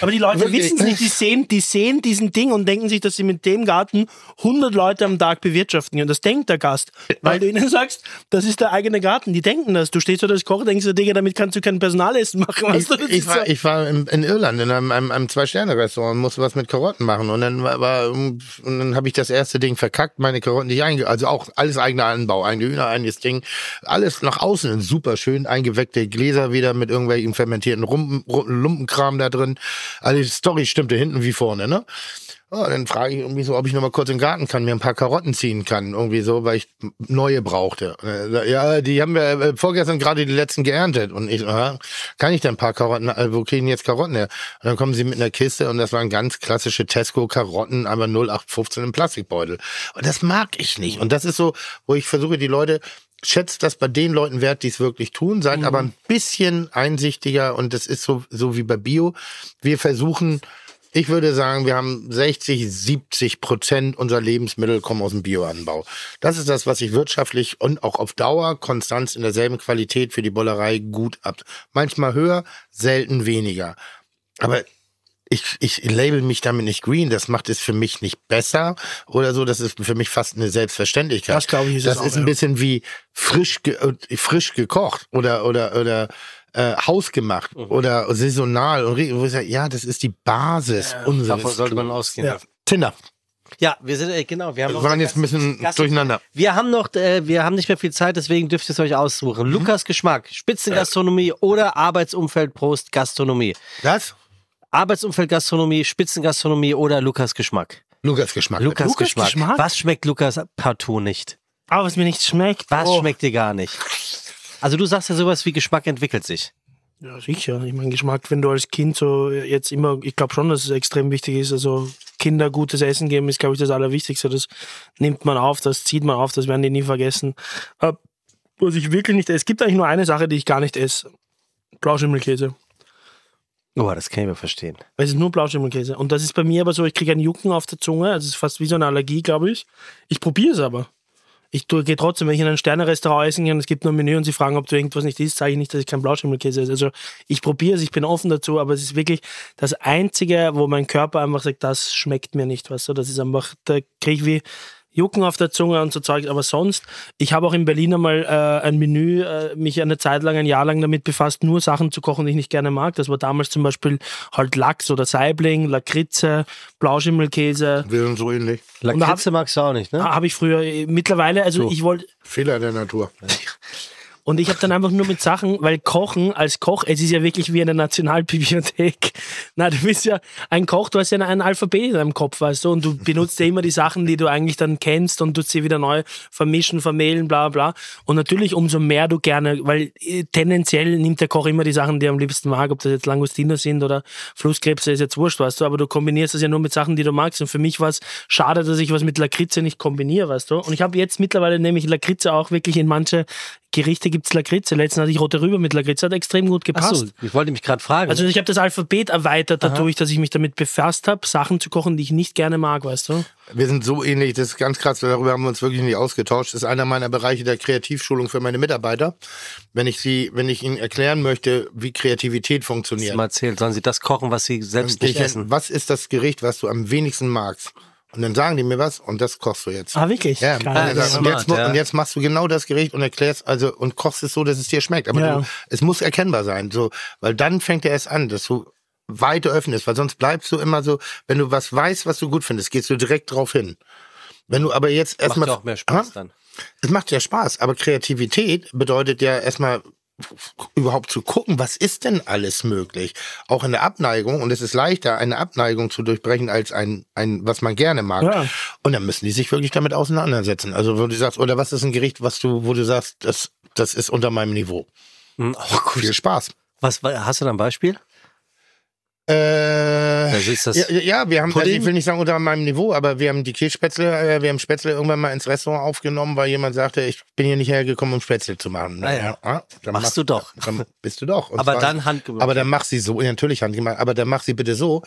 Aber die Leute wissen es nicht, die sehen, die sehen diesen Ding und denken sich, dass sie mit dem Garten 100 Leute am Tag bewirtschaften. Und das denkt der Gast. Weil du ihnen sagst, das ist der eigene Garten. Die denken das. Du stehst dort als Koch, denkst du, Digga, damit kannst du kein Personalessen machen. Weißt du? Ich, war, ich war in, in Irland in einem, einem, einem Zwei-Sterne-Restaurant und musste was mit Karotten machen. Und dann war, und dann habe ich das erste Ding verkackt, meine Karotten nicht einge... Also auch alles eigener Anbau, eigene Hühner, eigenes Ding. Alles nach außen super schön eingeweckte Gläser wieder mit irgendwelchen fermentierten Rumpen, Ru- Lumpenkram da drin. Also die Story stimmte hinten wie vorne, ne? Ja, dann frage ich irgendwie so, ob ich noch mal kurz den Garten kann, mir ein paar Karotten ziehen kann, irgendwie so, weil ich neue brauchte. Ja, die haben wir äh, vorgestern gerade die letzten geerntet und ich, aha, kann ich denn ein paar Karotten, äh, wo kriegen jetzt Karotten her? Und dann kommen sie mit einer Kiste und das waren ganz klassische Tesco Karotten, aber 0815 im Plastikbeutel. Und das mag ich nicht. Und das ist so, wo ich versuche, die Leute schätzt das bei den Leuten wert, die es wirklich tun, seid aber ein bisschen einsichtiger und das ist so, so wie bei Bio. Wir versuchen, ich würde sagen, wir haben 60, 70 Prozent unserer Lebensmittel kommen aus dem Bioanbau. Das ist das, was sich wirtschaftlich und auch auf Dauer konstant in derselben Qualität für die Bollerei gut ab. Manchmal höher, selten weniger. Aber ich, ich label mich damit nicht green. Das macht es für mich nicht besser oder so. Das ist für mich fast eine Selbstverständlichkeit. Das, glaube ich, ist Das es auch, ist ein ja. bisschen wie frisch, ge äh, frisch gekocht oder, oder, oder, äh, hausgemacht Mhm. oder saisonal. Und wo ich sage, ja, das ist die Basis unseres. Davon sollte man ausgehen. Ja. Tinder. Ja, wir sind, äh, genau, wir haben Wir waren jetzt ein bisschen Gast- durcheinander. Wir haben noch, äh, wir haben nicht mehr viel Zeit, deswegen dürft ihr es euch aussuchen. Lukas Geschmack, Spitzengastronomie oder Arbeitsumfeld Prost Gastronomie. Das? Arbeitsumfeld Gastronomie, Spitzengastronomie oder Lukas Geschmack. Lukas Geschmack. Lukas, Lukas Geschmack. Geschmack? Was schmeckt Lukas partout nicht? Aber was mir nicht schmeckt. Was oh. schmeckt dir gar nicht? Also du sagst ja sowas wie Geschmack entwickelt sich. Ja, sicher. Ich meine, Geschmack, wenn du als Kind so jetzt immer, ich glaube schon, dass es extrem wichtig ist. Also Kinder gutes Essen geben ist, glaube ich, das Allerwichtigste. Das nimmt man auf, das zieht man auf, das werden die nie vergessen. Äh, was ich wirklich nicht esse, es gibt eigentlich nur eine Sache, die ich gar nicht esse. Blauschimmelkäse. Oh, das kann ich mir verstehen. Es ist nur Blauschimmelkäse. Und das ist bei mir aber so, ich kriege einen Jucken auf der Zunge. Also es ist fast wie so eine Allergie, glaube ich. Ich probiere es aber. Ich gehe trotzdem, wenn ich in ein Sterne-Restaurant essen gehe und es gibt nur ein Menü und sie fragen, ob du irgendwas nicht isst, sage ich nicht, dass ich kein Blauschimmelkäse esse. Also ich probiere es, ich bin offen dazu, aber es ist wirklich das Einzige, wo mein Körper einfach sagt, das schmeckt mir nicht, weißt du. Das ist einfach, da kriege ich wie Jucken auf der Zunge und so Zeug. Aber sonst, ich habe auch in Berlin einmal äh, ein Menü, äh, mich eine Zeit lang, ein Jahr lang damit befasst, nur Sachen zu kochen, die ich nicht gerne mag. Das war damals zum Beispiel halt Lachs oder Saibling, Lakritze, Blauschimmelkäse. Wir sind so ähnlich. Lakritze magst du auch nicht, ne? Habe ich früher äh, mittlerweile, also ich wollte, Fehler der Natur. <laughs> und ich habe dann einfach nur mit Sachen, weil Kochen als Koch, es ist ja wirklich wie eine Nationalbibliothek. <laughs> Na, du bist ja ein Koch, du hast ja ein Alphabet in deinem Kopf, weißt du, und du benutzt ja immer die Sachen, die du eigentlich dann kennst und tust sie wieder neu vermischen, vermehlen, bla bla. Und natürlich umso mehr du gerne, weil äh, tendenziell nimmt der Koch immer die Sachen, die er am liebsten mag, ob das jetzt Langustiner sind oder Flusskrebse, ist jetzt wurscht, weißt du, aber du kombinierst das ja nur mit Sachen, die du magst. Und für mich war es schade, dass ich was mit Lakritze nicht kombiniere, weißt du. Und ich habe jetzt mittlerweile nämlich Lakritze auch wirklich in manche Gerichte gibt's Lakritze. Letztens hatte ich rote Rübe mit Lakritze, hat extrem gut Ach gepasst. so, ich wollte mich gerade fragen. Also ich habe das Alphabet erweitert dadurch, dass ich mich damit befasst habe, Sachen zu kochen, die ich nicht gerne mag, weißt du? Wir sind so ähnlich, das ist ganz krass, darüber haben wir uns wirklich nicht ausgetauscht. Das ist einer meiner Bereiche der Kreativschulung für meine Mitarbeiter. Wenn ich sie, wenn ich ihnen erklären möchte, wie Kreativität funktioniert, mal erzählt, sollen sie das kochen, was sie selbst nicht essen? was ist das Gericht, was du am wenigsten magst? Und dann sagen die mir was und das kochst du jetzt. Ah, wirklich? Ja, Geil. und, jetzt, ja. und jetzt machst du genau das Gericht und erklärst also und kochst es so, dass es dir schmeckt. Aber Ja. du, es muss erkennbar sein, so, weil dann fängt er erst an, dass du weiter öffnest, weil sonst bleibst du immer so, wenn du was weißt, was du gut findest, gehst du direkt drauf hin. Wenn du aber jetzt Macht erstmal ja auch mehr Spaß Ah, dann. es macht ja Spaß, aber Kreativität bedeutet ja erstmal überhaupt zu gucken, was ist denn alles möglich? Auch in der Abneigung, und es ist leichter, eine Abneigung zu durchbrechen, als ein, ein was man gerne mag. Ja. Und dann müssen die sich wirklich damit auseinandersetzen. Also, wo du sagst, oder was ist ein Gericht, was du, wo du sagst, das, das ist unter meinem Niveau. Hm, auch gut. Viel Spaß. Was, hast du da ein Beispiel? Äh, Also ist das ja, ja, ja, wir haben, also ich will nicht sagen unter meinem Niveau, aber wir haben die Kässpätzle, äh, wir haben Spätzle irgendwann mal ins Restaurant aufgenommen, weil jemand sagte, ich bin hier nicht hergekommen, um Spätzle zu machen. Ah, ja. dann Machst mach- du doch. <laughs> Dann bist du doch. Und aber zwar- dann handgemacht. aber dann mach sie so, ja, natürlich handgemacht, aber dann mach sie bitte so,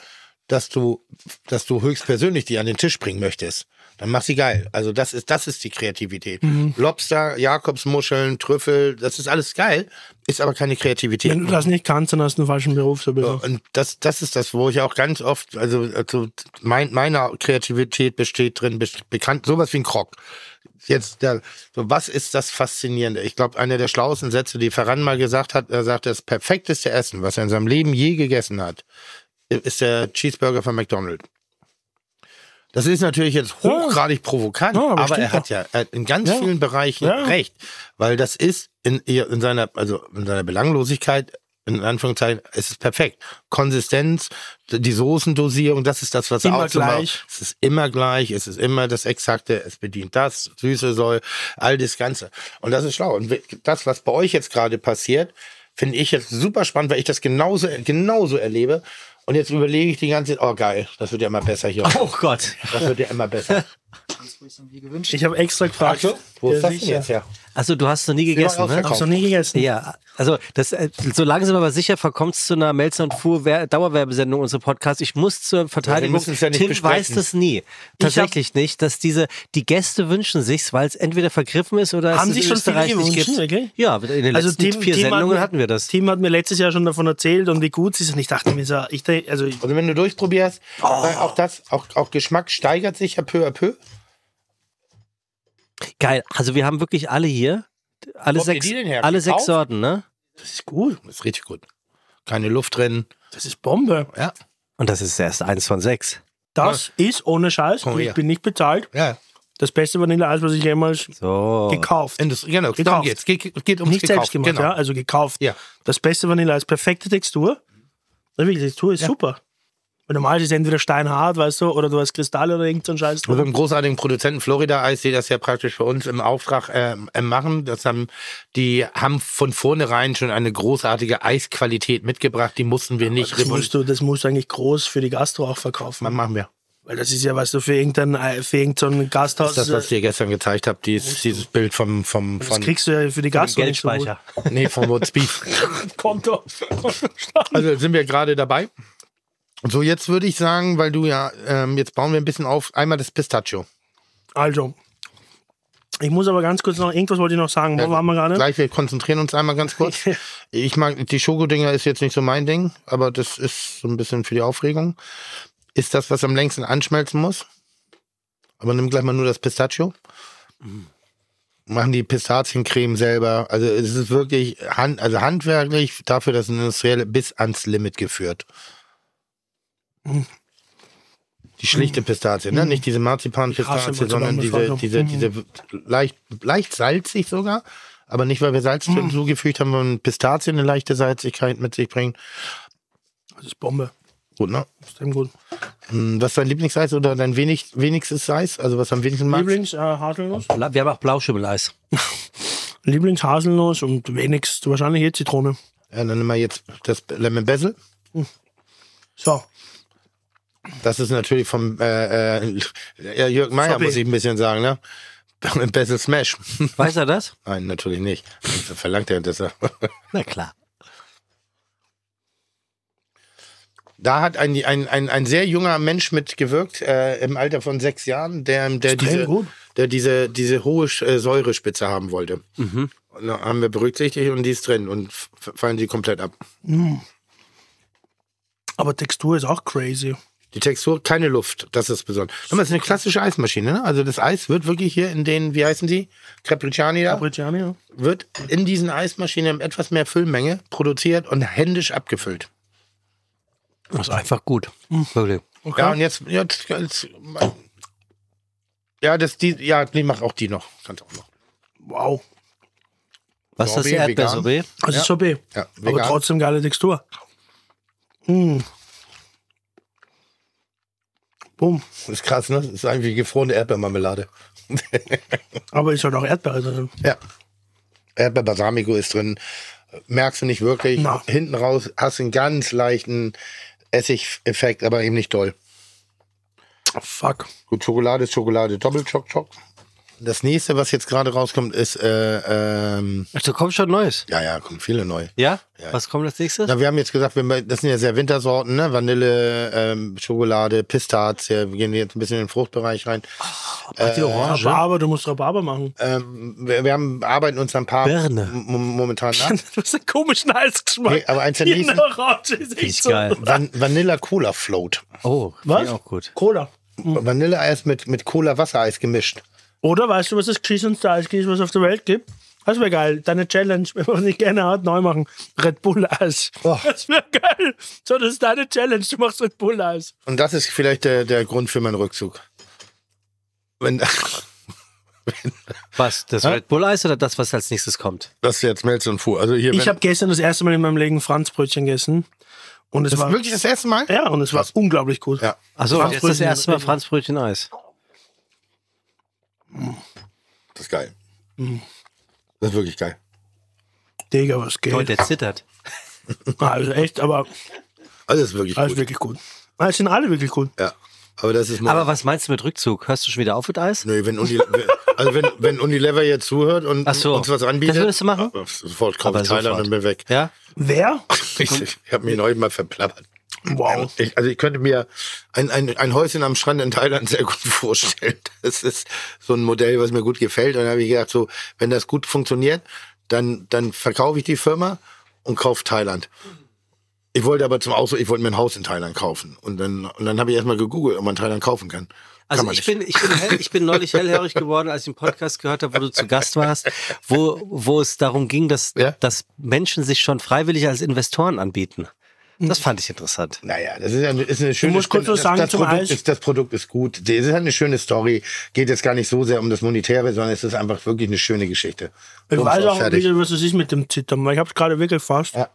dass du, dass du höchstpersönlich die an den Tisch bringen möchtest. Dann mach sie geil. Also das ist, das ist die Kreativität. Mhm. Lobster, Jakobsmuscheln, Trüffel, das ist alles geil, ist aber keine Kreativität. Wenn du das nicht kannst, dann hast du einen falschen Beruf So, sowieso. und das, das ist das, wo ich auch ganz oft, also, also mein, meine Kreativität besteht drin, bekannt, sowas wie ein Krog. Jetzt, der, so, was ist das Faszinierende? Ich glaube, einer der schlauesten Sätze, die Ferran mal gesagt hat, er sagt, das perfekteste Essen, was er in seinem Leben je gegessen hat, ist der Cheeseburger von McDonald's. Das ist natürlich jetzt hochgradig provokant, Ja, aber aber, er hat ja in ganz Ja. vielen Bereichen Ja. recht, weil das ist in, in seiner, also in seiner Belanglosigkeit in Anführungszeichen, es ist perfekt. Konsistenz, die Soßendosierung, das ist das, was Immer auszumachen- gleich. Es ist immer gleich, es ist immer das Exakte, es bedient das, Süße soll, all das Ganze. Und das ist schlau. Und das, was bei euch jetzt gerade passiert, finde ich jetzt super spannend, weil ich das genauso, genauso erlebe. Und jetzt überlege ich die ganze Zeit, oh geil, das wird ja immer besser hier. Oh Gott. Das wird ja immer besser. <laughs> Ich habe extra gefragt. Achso, wo ist Ja, das denn jetzt her? Also du hast noch nie gegessen, ne? ausverkauft. Hab's noch nie gegessen. Ja, also das äh, so langsam aber sicher verkommt es zu einer Melzer und Fuhr Wer- Dauerwerbesendung unser Podcast. Ich muss zur Verteidigung. ja nicht Tim besprechen. weiß das nie. Tatsächlich nicht, dass diese die Gäste wünschen sich's, weil es entweder vergriffen ist oder Haben es sich in schon viele Österreich nicht gewünscht, gibt. wirklich? Ja, in den letzten Also Tim, vier Tim hat Sendungen mir- hatten wir das. Tim hat mir letztes Jahr schon davon erzählt und wie gut es ist. Und ich dachte mir so, ich, also Also wenn du durchprobierst, weil auch das, auch, auch Geschmack steigert sich ja peu à peu. Geil. Also wir haben wirklich alle hier, alle sechs, alle sechs? Sorten, ne? das ist gut. Das ist richtig gut. Keine Luft drin. Das ist Bombe. Ja. Und das ist erst eins von sechs. Das ist ohne Scheiß. Komm Ich her. bin nicht bezahlt. Ja. Das beste Vanilleeis, was ich jemals So. gekauft. Industrie, genau, darum Gekauft. geht's. Geht, geht ums nicht Gekauft. selbst gemacht, genau. ja, also gekauft. Ja. Das beste Vanilleeis, perfekte Textur. Ja, Die Textur ist super. Weil normal ist es entweder steinhart, weißt du, oder du hast Kristalle oder irgend so ein Scheiß. Wir drin. haben großartigen Produzenten Florida Eis, die das ja praktisch für uns im Auftrag ähm, äh, machen. Das haben, die haben von vornherein schon eine großartige Eisqualität mitgebracht. Die mussten wir nicht Das musst, du, das musst du eigentlich groß für die Gastro auch verkaufen. Was machen wir? Weil das ist ja, weißt du, für irgendein, äh, für irgendein Gasthaus. Das ist das, was ich dir gestern gezeigt habe, dieses, dieses Bild vom, vom, das von, kriegst du ja für die Gastro nicht so gut. Geldspeicher. nee, vom What's Beef. <laughs> Konto. Also sind wir gerade dabei. So, jetzt würde ich sagen, weil du ja, ähm, jetzt bauen wir ein bisschen auf, einmal das Pistachio. Also, ich muss aber ganz kurz noch, irgendwas wollte ich noch sagen. Wo Ja, waren wir gerade? Gleich, wir konzentrieren uns einmal ganz kurz. <laughs> Ich mag, die Schokodinger ist jetzt nicht so mein Ding, aber das ist so ein bisschen für die Aufregung. Ist das, was am längsten anschmelzen muss? Aber nimm gleich mal nur das Pistachio. Machen die Pistaziencreme selber. Also es ist wirklich hand, also handwerklich dafür, dass ein Industrielle bis ans Limit geführt. Die schlichte Pistazie, ne? Nicht diese Marzipan-Pistazie, Marzipan, sondern diese, diese, diese leicht, leicht salzig sogar. Aber nicht, weil wir Salz zugefügt haben, weil Pistazien eine leichte Salzigkeit mit sich bringen. Das ist Bombe. Gut, ne? Extrem gut. Hm, Was ist dein Lieblingseis oder dein wenig, wenigstes Eis? Also was am wenigsten magst? Lieblings äh, Haselnuss. Wir haben auch Blauschimmeleis. <laughs> Lieblings Haselnuss und wenigst wahrscheinlich hier Zitrone. Ja, dann nehmen wir jetzt das Lemon Basil. So, Das ist natürlich vom äh, äh, Jörg Meyer, Sorry. muss ich ein bisschen sagen, ne? <laughs> Basil Smash. Weiß er das? <laughs> Nein, natürlich nicht. Das verlangt er das. <laughs> Na klar. Da hat ein, ein, ein, ein sehr junger Mensch mitgewirkt, äh, im Alter von sechs Jahren, der, der, diese, gut. der diese, diese hohe äh, Säurespitze haben wollte. Und da haben wir berücksichtigt und die ist drin und fallen die komplett ab. aber Textur ist auch crazy. Die Textur, keine Luft, das ist besonders. Es ist eine klassische Eismaschine, ne? Also das Eis wird wirklich hier in den, wie heißen die? Capricciani da? Capricciani, ja. wird in diesen Eismaschinen in etwas mehr Füllmenge produziert und händisch abgefüllt. Das ist einfach gut. Wirklich. Okay. Ja, und jetzt, jetzt, jetzt ja, das, die, ja, nee, mach auch die noch. Kannst auch noch. Wow. Was ist das Sorbet, Erdbeersorbet? Das ist Sorbet. Ja, Aber trotzdem geile Textur. Mm. Boom. Das ist krass, ne? Das ist eigentlich gefrorene Erdbeermarmelade. <laughs> Aber ist halt auch Erdbeere drin. Ja. Erdbeer-Balsamico ist drin. Merkst du nicht wirklich. Na. Hinten raus hast du einen ganz leichten Essigeffekt, aber eben nicht doll. Oh, fuck. Gut, Schokolade ist Schokolade. Doppel-Choc-Choc. Das nächste, was jetzt gerade rauskommt, ist, äh, ähm, Ach, da kommt schon Neues. ja, ja, kommen viele neu. Ja? Ja. Was kommt als nächstes? Na, wir haben jetzt gesagt, wir, das sind ja sehr Wintersorten, ne? Vanille, ähm, Schokolade, Pistazie. Wir gehen jetzt ein bisschen in den Fruchtbereich rein. Ach, die Orange. Rhabarber, du musst Rhabarber machen. Ähm, wir, wir haben, arbeiten uns ein paar Birne. momentan <laughs> nach. Du hast einen komischen Eisgeschmack. Nee, aber eins der nächsten- Orange ist echt so. geil. Van Vanilla Cola Float. Oh, Was? auch gut. Cola. Vanilleeis mit, mit Cola Wassereis gemischt. Oder weißt du, was das geschissenste Eis ist, was es auf der Welt gibt? Das wäre geil. Deine Challenge, wenn man nicht gerne hat, neu machen. Red Bull Eis. Oh. <laughs> Das wäre geil. So, das ist deine Challenge. Du machst Red Bull Eis. Und das ist vielleicht der, der Grund für meinen Rückzug. Wenn, <laughs> wenn, Was? Das Red Bull Eis oder das, was als nächstes kommt? Das ist jetzt Melz und Fu. Also hier, Ich habe gestern das erste Mal in meinem Leben Franzbrötchen gegessen. Und es das ist war wirklich das erste Mal? ja, und es war unglaublich gut. Ja. Also jetzt das erste Mal Franzbrötchen Eis. Das ist geil. Mhm. Das ist wirklich geil. Digga, was geht? Leute, der zittert. <laughs> Also echt, aber Also das ist wirklich alles gut. wirklich gut. Ah, Es sind alle wirklich gut. Ja. Aber das ist Aber was meinst du mit Rückzug? Hörst du schon wieder auf mit Eis? Nö, wenn Uni, <laughs> also wenn, wenn Unilever jetzt zuhört und so. uns was anbietet, Das würdest du machen? sofort kaufe ich Thailand und bin weg. Ja? Wer? <laughs> Ich, ich habe mich neulich mal verplappert. Wow. Ich, also ich könnte mir ein, ein, ein Häuschen am Strand in Thailand sehr gut <laughs> vorstellen. Das ist so ein Modell, was mir gut gefällt. Und dann habe ich gedacht, so, wenn das gut funktioniert, dann, dann verkaufe ich die Firma und kaufe Thailand. Ich wollte aber zum Ausdruck, ich wollte mir ein Haus in Thailand kaufen. Und dann, und dann habe ich erstmal gegoogelt, ob man Thailand kaufen kann. Also ich bin, ich, bin hell, ich bin neulich hellhörig <laughs> geworden, als ich einen Podcast gehört habe, wo du zu Gast warst, wo, wo es darum ging, dass, Ja. dass Menschen sich schon freiwillig als Investoren anbieten. Das fand ich interessant. Naja, das ist, ja, ist eine schöne musst kurz das, was sagen das, zum Produkt ist, das Produkt ist gut. Das ist halt eine schöne Story. Geht jetzt gar nicht so sehr um das Monetäre, sondern es ist einfach wirklich eine schöne Geschichte. Ich Bums weiß auch fertig. wieder, was das ist mit dem Zittern, weil ich habe es gerade wirklich fast. Ja.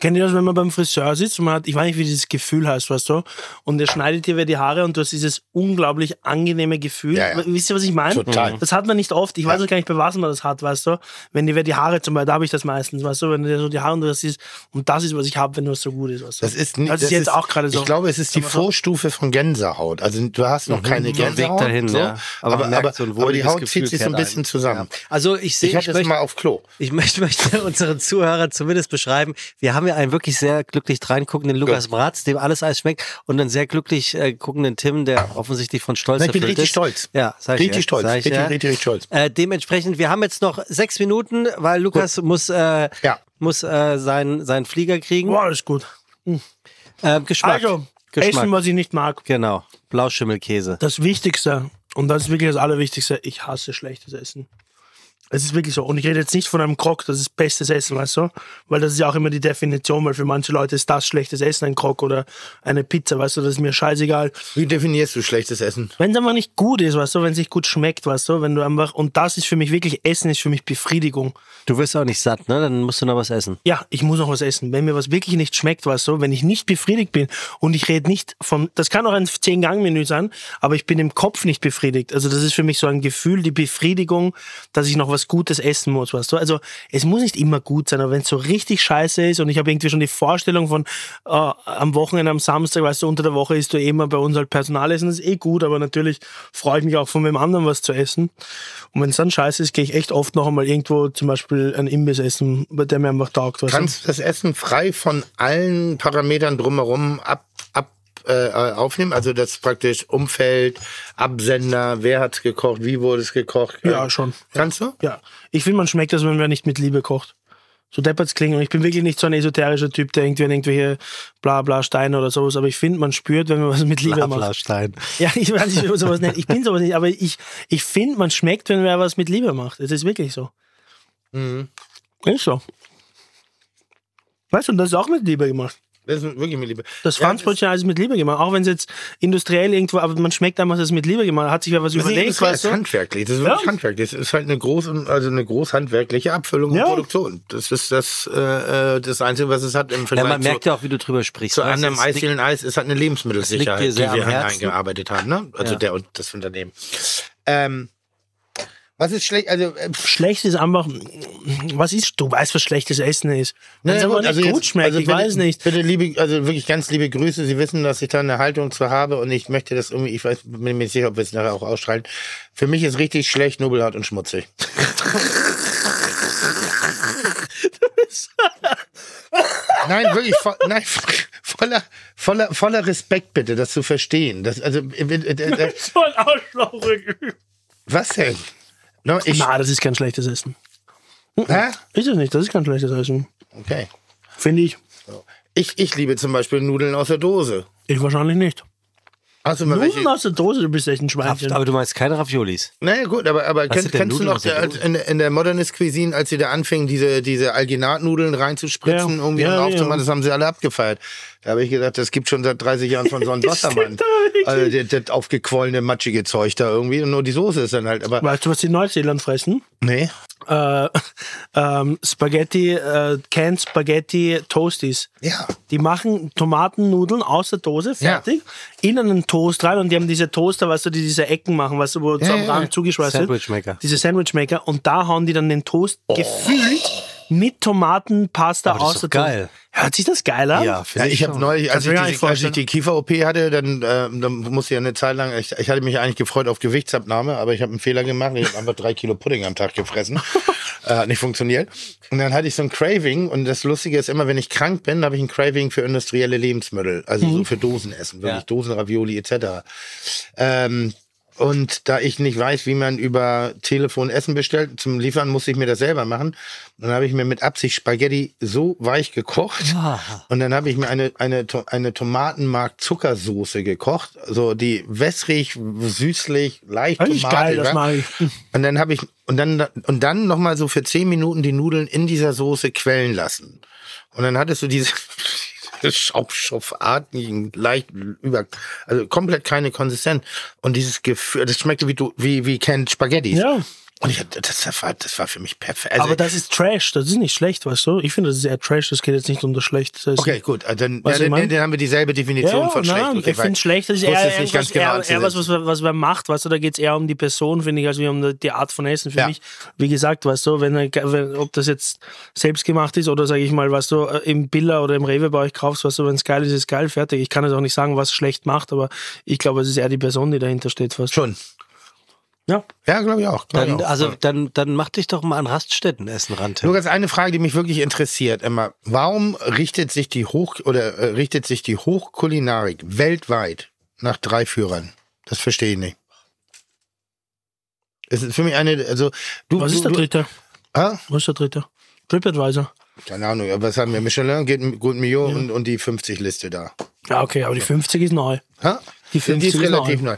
Kennt ihr das, wenn man beim Friseur sitzt und man hat, ich weiß nicht, wie dieses Gefühl heißt, weißt du? Und der schneidet dir wieder die Haare und du hast dieses unglaublich angenehme Gefühl. Ja, ja. Wisst ihr, was ich meine? Total. Das hat man nicht oft. Ich weiß auch gar nicht, bei was man das hat, weißt du? Wenn dir wer die Haare zum Beispiel, da habe ich das meistens, weißt du? Wenn dir so die Haare und das ist, und das ist, was ich habe, wenn was so gut ist, weißt du? Das ist nicht, Das das ist jetzt auch gerade so. Ich glaube, es ist die Vorstufe von Gänsehaut. Also du hast noch keine Gänsehaut. Weg dahin, so, ja. Aber aber, so aber die Haut Gefühl zieht sich so ein bisschen ein. zusammen. Also ich sehe, Ich ich, es möchte, mal auf Klo. ich möchte, möchte unseren Zuhörern zumindest beschreiben, wir haben ja einen wirklich sehr glücklich reinguckenden Lukas Bratz, dem alles Eis schmeckt, und einen sehr glücklich äh, guckenden Tim, der offensichtlich von Stolz Ich bin erfüllt richtig ist. stolz. Ja, sag ich Richtig ja. stolz. Sag ich Richtig, ja. richtig, richtig stolz. Äh, dementsprechend, wir haben jetzt noch sechs Minuten, weil Lukas muss, äh, Ja. muss äh, seinen, seinen Flieger kriegen. Boah, das ist gut. Äh, Geschmack. Also, Geschmack. Essen, was ich nicht mag. Genau. Blauschimmelkäse. Das Wichtigste, und das ist wirklich das Allerwichtigste, ich hasse schlechtes Essen. Es ist wirklich so. Und ich rede jetzt nicht von einem Krog, das ist bestes Essen, weißt du? Weil das ist ja auch immer die Definition, weil für manche Leute ist das schlechtes Essen ein Krog oder eine Pizza, weißt du? Das ist mir scheißegal. Wie definierst du schlechtes Essen? Wenn es einfach nicht gut ist, weißt du, wenn es nicht gut schmeckt, weißt du, wenn du einfach, und das ist für mich wirklich, Essen ist für mich Befriedigung. Du wirst auch nicht satt, ne? Dann musst du noch was essen. Ja, ich muss noch was essen. Wenn mir was wirklich nicht schmeckt, weißt du, wenn ich nicht befriedigt bin und ich rede nicht vom, das kann auch ein Zehn-Gang-Menü sein, aber ich bin im Kopf nicht befriedigt. Also das ist für mich so ein Gefühl, die Befriedigung, dass ich noch was Gutes essen muss, weißt du. Also es muss nicht immer gut sein, aber wenn es so richtig scheiße ist und ich habe irgendwie schon die Vorstellung von äh, am Wochenende, am Samstag, weißt du, unter der Woche ist du eh immer bei uns halt Personalessen, das ist eh gut, aber natürlich freue ich mich auch von wem anderen was zu essen. Und wenn es dann scheiße ist, gehe ich echt oft noch einmal irgendwo zum Beispiel ein Imbiss essen, bei der mir einfach taugt. Weißt? Kannst du das Essen frei von allen Parametern drumherum ab äh, aufnehmen? Also das praktisch Umfeld, Absender, wer hat's gekocht, wie wurde es gekocht? Ja, Äh, schon. Kannst du? Ja, ich finde, man schmeckt das, wenn man nicht mit Liebe kocht. So deppert's klingen. Und ich bin wirklich nicht so ein esoterischer Typ, der irgendwie an irgendwelche bla bla Steine oder sowas, aber ich finde, man spürt, wenn man was mit Liebe macht. Blablastein. Ja, ich weiß nicht, wie man sowas nennt. Ich bin sowas nicht, aber ich, ich finde, man schmeckt, wenn wer was mit Liebe macht. Es ist wirklich so. Mhm. Ist so. Weißt du, und das ist auch mit Liebe gemacht. Das ist wirklich mit Liebe. Das Ja, Franzbrötchen ist mit Liebe gemacht. Auch wenn es jetzt industriell irgendwo, aber man schmeckt einfach, dass es mit Liebe gemacht hat. sich wer was Das ist, überlegt, das ist weißt handwerklich. Das ist wirklich Ja. handwerklich. Das ist halt eine groß, also eine groß handwerkliche Abfüllung Ja. und Produktion. Das ist das, äh, das Einzige, was es hat im Ja, Vergleich man merkt zu, ja auch, wie du drüber sprichst. zu du, anderem es Eisdielen Eis ist halt eine Lebensmittelsicherheit, die wir eingearbeitet haben. Ne? Also Ja. der und das Unternehmen. Ähm, was ist schlecht? Also äh, Schlecht ist einfach, was ist, du weißt, was schlechtes Essen ist. Wenn es Naja, aber gut, nicht also gut jetzt- schmeckt, also ich bitte, weiß nicht. Bitte liebe, also wirklich ganz liebe Grüße. Sie wissen, dass ich da eine Haltung zu habe und ich möchte das irgendwie, ich weiß, bin mir nicht sicher, ob wir es nachher auch ausstrahlen. Für mich ist richtig schlecht, nobelhart und schmutzig. <laughs> nein, wirklich, vo nein, voller, voller, voller Respekt bitte, das zu verstehen. Das, also, äh, äh, äh, <laughs> So ein Arschloch. was denn? No, ich, Na, das ist kein schlechtes Essen. hä? Ist es nicht, das ist kein schlechtes Essen. Okay. Finde ich. Ich, ich liebe zum Beispiel Nudeln aus der Dose. Ich wahrscheinlich nicht. Hast du mal welche? Nudeln aus der Dose, du bist echt ein Schweinchen. Aber du meinst keine Raviolis. Naja, gut, aber, aber kennst, kennst du noch der in, in der Modernist Cuisine, als sie da anfingen, diese, diese Alginatnudeln reinzuspritzen, Ja. irgendwie Ja, und aufzumachen, ja. das haben sie alle abgefeiert. Da habe ich gesagt, das gibt schon seit 30 Jahren von so einem <laughs> Wassermann. Also das, das aufgequollene, matschige Zeug da irgendwie. Und nur die Soße ist dann halt. Aber Weißt du, was die in Neuseeland fressen? nee. Äh, <laughs> ähm, Spaghetti, äh, Canned Spaghetti Toasties. Ja. Die machen Tomatennudeln aus der Dose, fertig, in einen Toast rein und die haben diese Toaster, weißt du, die diese Ecken machen, weißt du, wo so am ja, Rand ja. zugeschweißt wird. Sandwichmaker. Diese Sandwichmaker und da hauen die dann den Toast gefüllt mit Tomatenpasta Aber das ist doch geil. Hört sich das geil an? Ja, Ja, finde ich habe neulich, als ich, die, nicht als ich die Kiefer-OP hatte, dann, äh, dann musste ich ja eine Zeit lang, ich, ich hatte mich eigentlich gefreut auf Gewichtsabnahme, aber ich habe einen Fehler gemacht. Ich habe einfach drei Kilo Pudding am Tag gefressen. <laughs> äh, hat nicht funktioniert. Und dann hatte ich so ein Craving und das Lustige ist immer, wenn ich krank bin, habe ich ein Craving für industrielle Lebensmittel, also so für Dosenessen, wirklich Ja. Dosenravioli etc. Ähm, und da ich nicht weiß, wie man über Telefon Essen bestellt, zum Liefern musste ich mir das selber machen. Dann habe ich mir mit Absicht Spaghetti so weich gekocht. Und dann habe ich mir eine, eine, eine Tomatenmark-Zuckersoße gekocht. So die wässrig, süßlich, leicht Das ist geil, das tomatig. mag ich. Und dann habe ich, und dann, und dann nochmal so für zehn Minuten die Nudeln in dieser Soße quellen lassen. Und dann hattest du diese schaumstoffartigen, leicht über, also komplett keine Konsistenz. Und dieses Gefühl, das schmeckte wie du, wie, wie kennt Spaghetti. Ja. Und ich, hatte- das war, das war für mich perfekt. Also, Aber das ist Trash, das ist nicht schlecht, weißt du? Ich finde, das ist eher Trash, das geht jetzt nicht um das Schlecht. Das okay, gut, äh, dann, ja, dann, dann haben wir dieselbe Definition Ja, von schlecht. nein, Okay, ich finde schlecht, das ist eher, nicht ganz genau eher, eher was, was, was man macht, weißt du, da geht's eher um die Person, finde ich, als um die Art von Essen. Für Ja. mich, wie gesagt, weißt du, wenn, wenn, ob das jetzt selbst gemacht ist oder sage ich mal, weißt du, im Billa oder im Rewe bei euch kaufst, weißt du, wenn es geil ist, ist geil, fertig. Ich kann jetzt auch nicht sagen, was schlecht macht, aber ich glaube, es ist eher die Person, die dahinter steht, weißt du. Schon. Ja. Ja, glaube ich auch. Glaub Dann, ich auch. also dann, dann mach dich doch mal an Raststätten essen ran. Tim. Nur ganz eine Frage, die mich wirklich interessiert, Emma. Warum richtet sich die Hoch oder äh, richtet sich die Hochkulinarik weltweit nach drei Führern? Das verstehe ich nicht. Es ist für mich eine, also du. Was du, ist der du, dritte? Ah? Was ist der dritte? TripAdvisor. Keine Ahnung, was haben wir? Michelin, geht gut Million und, und die 50-Liste da. Ja, okay, aber die 50 ist neu. Ha? Die 50 ist ist relativ neu. neu.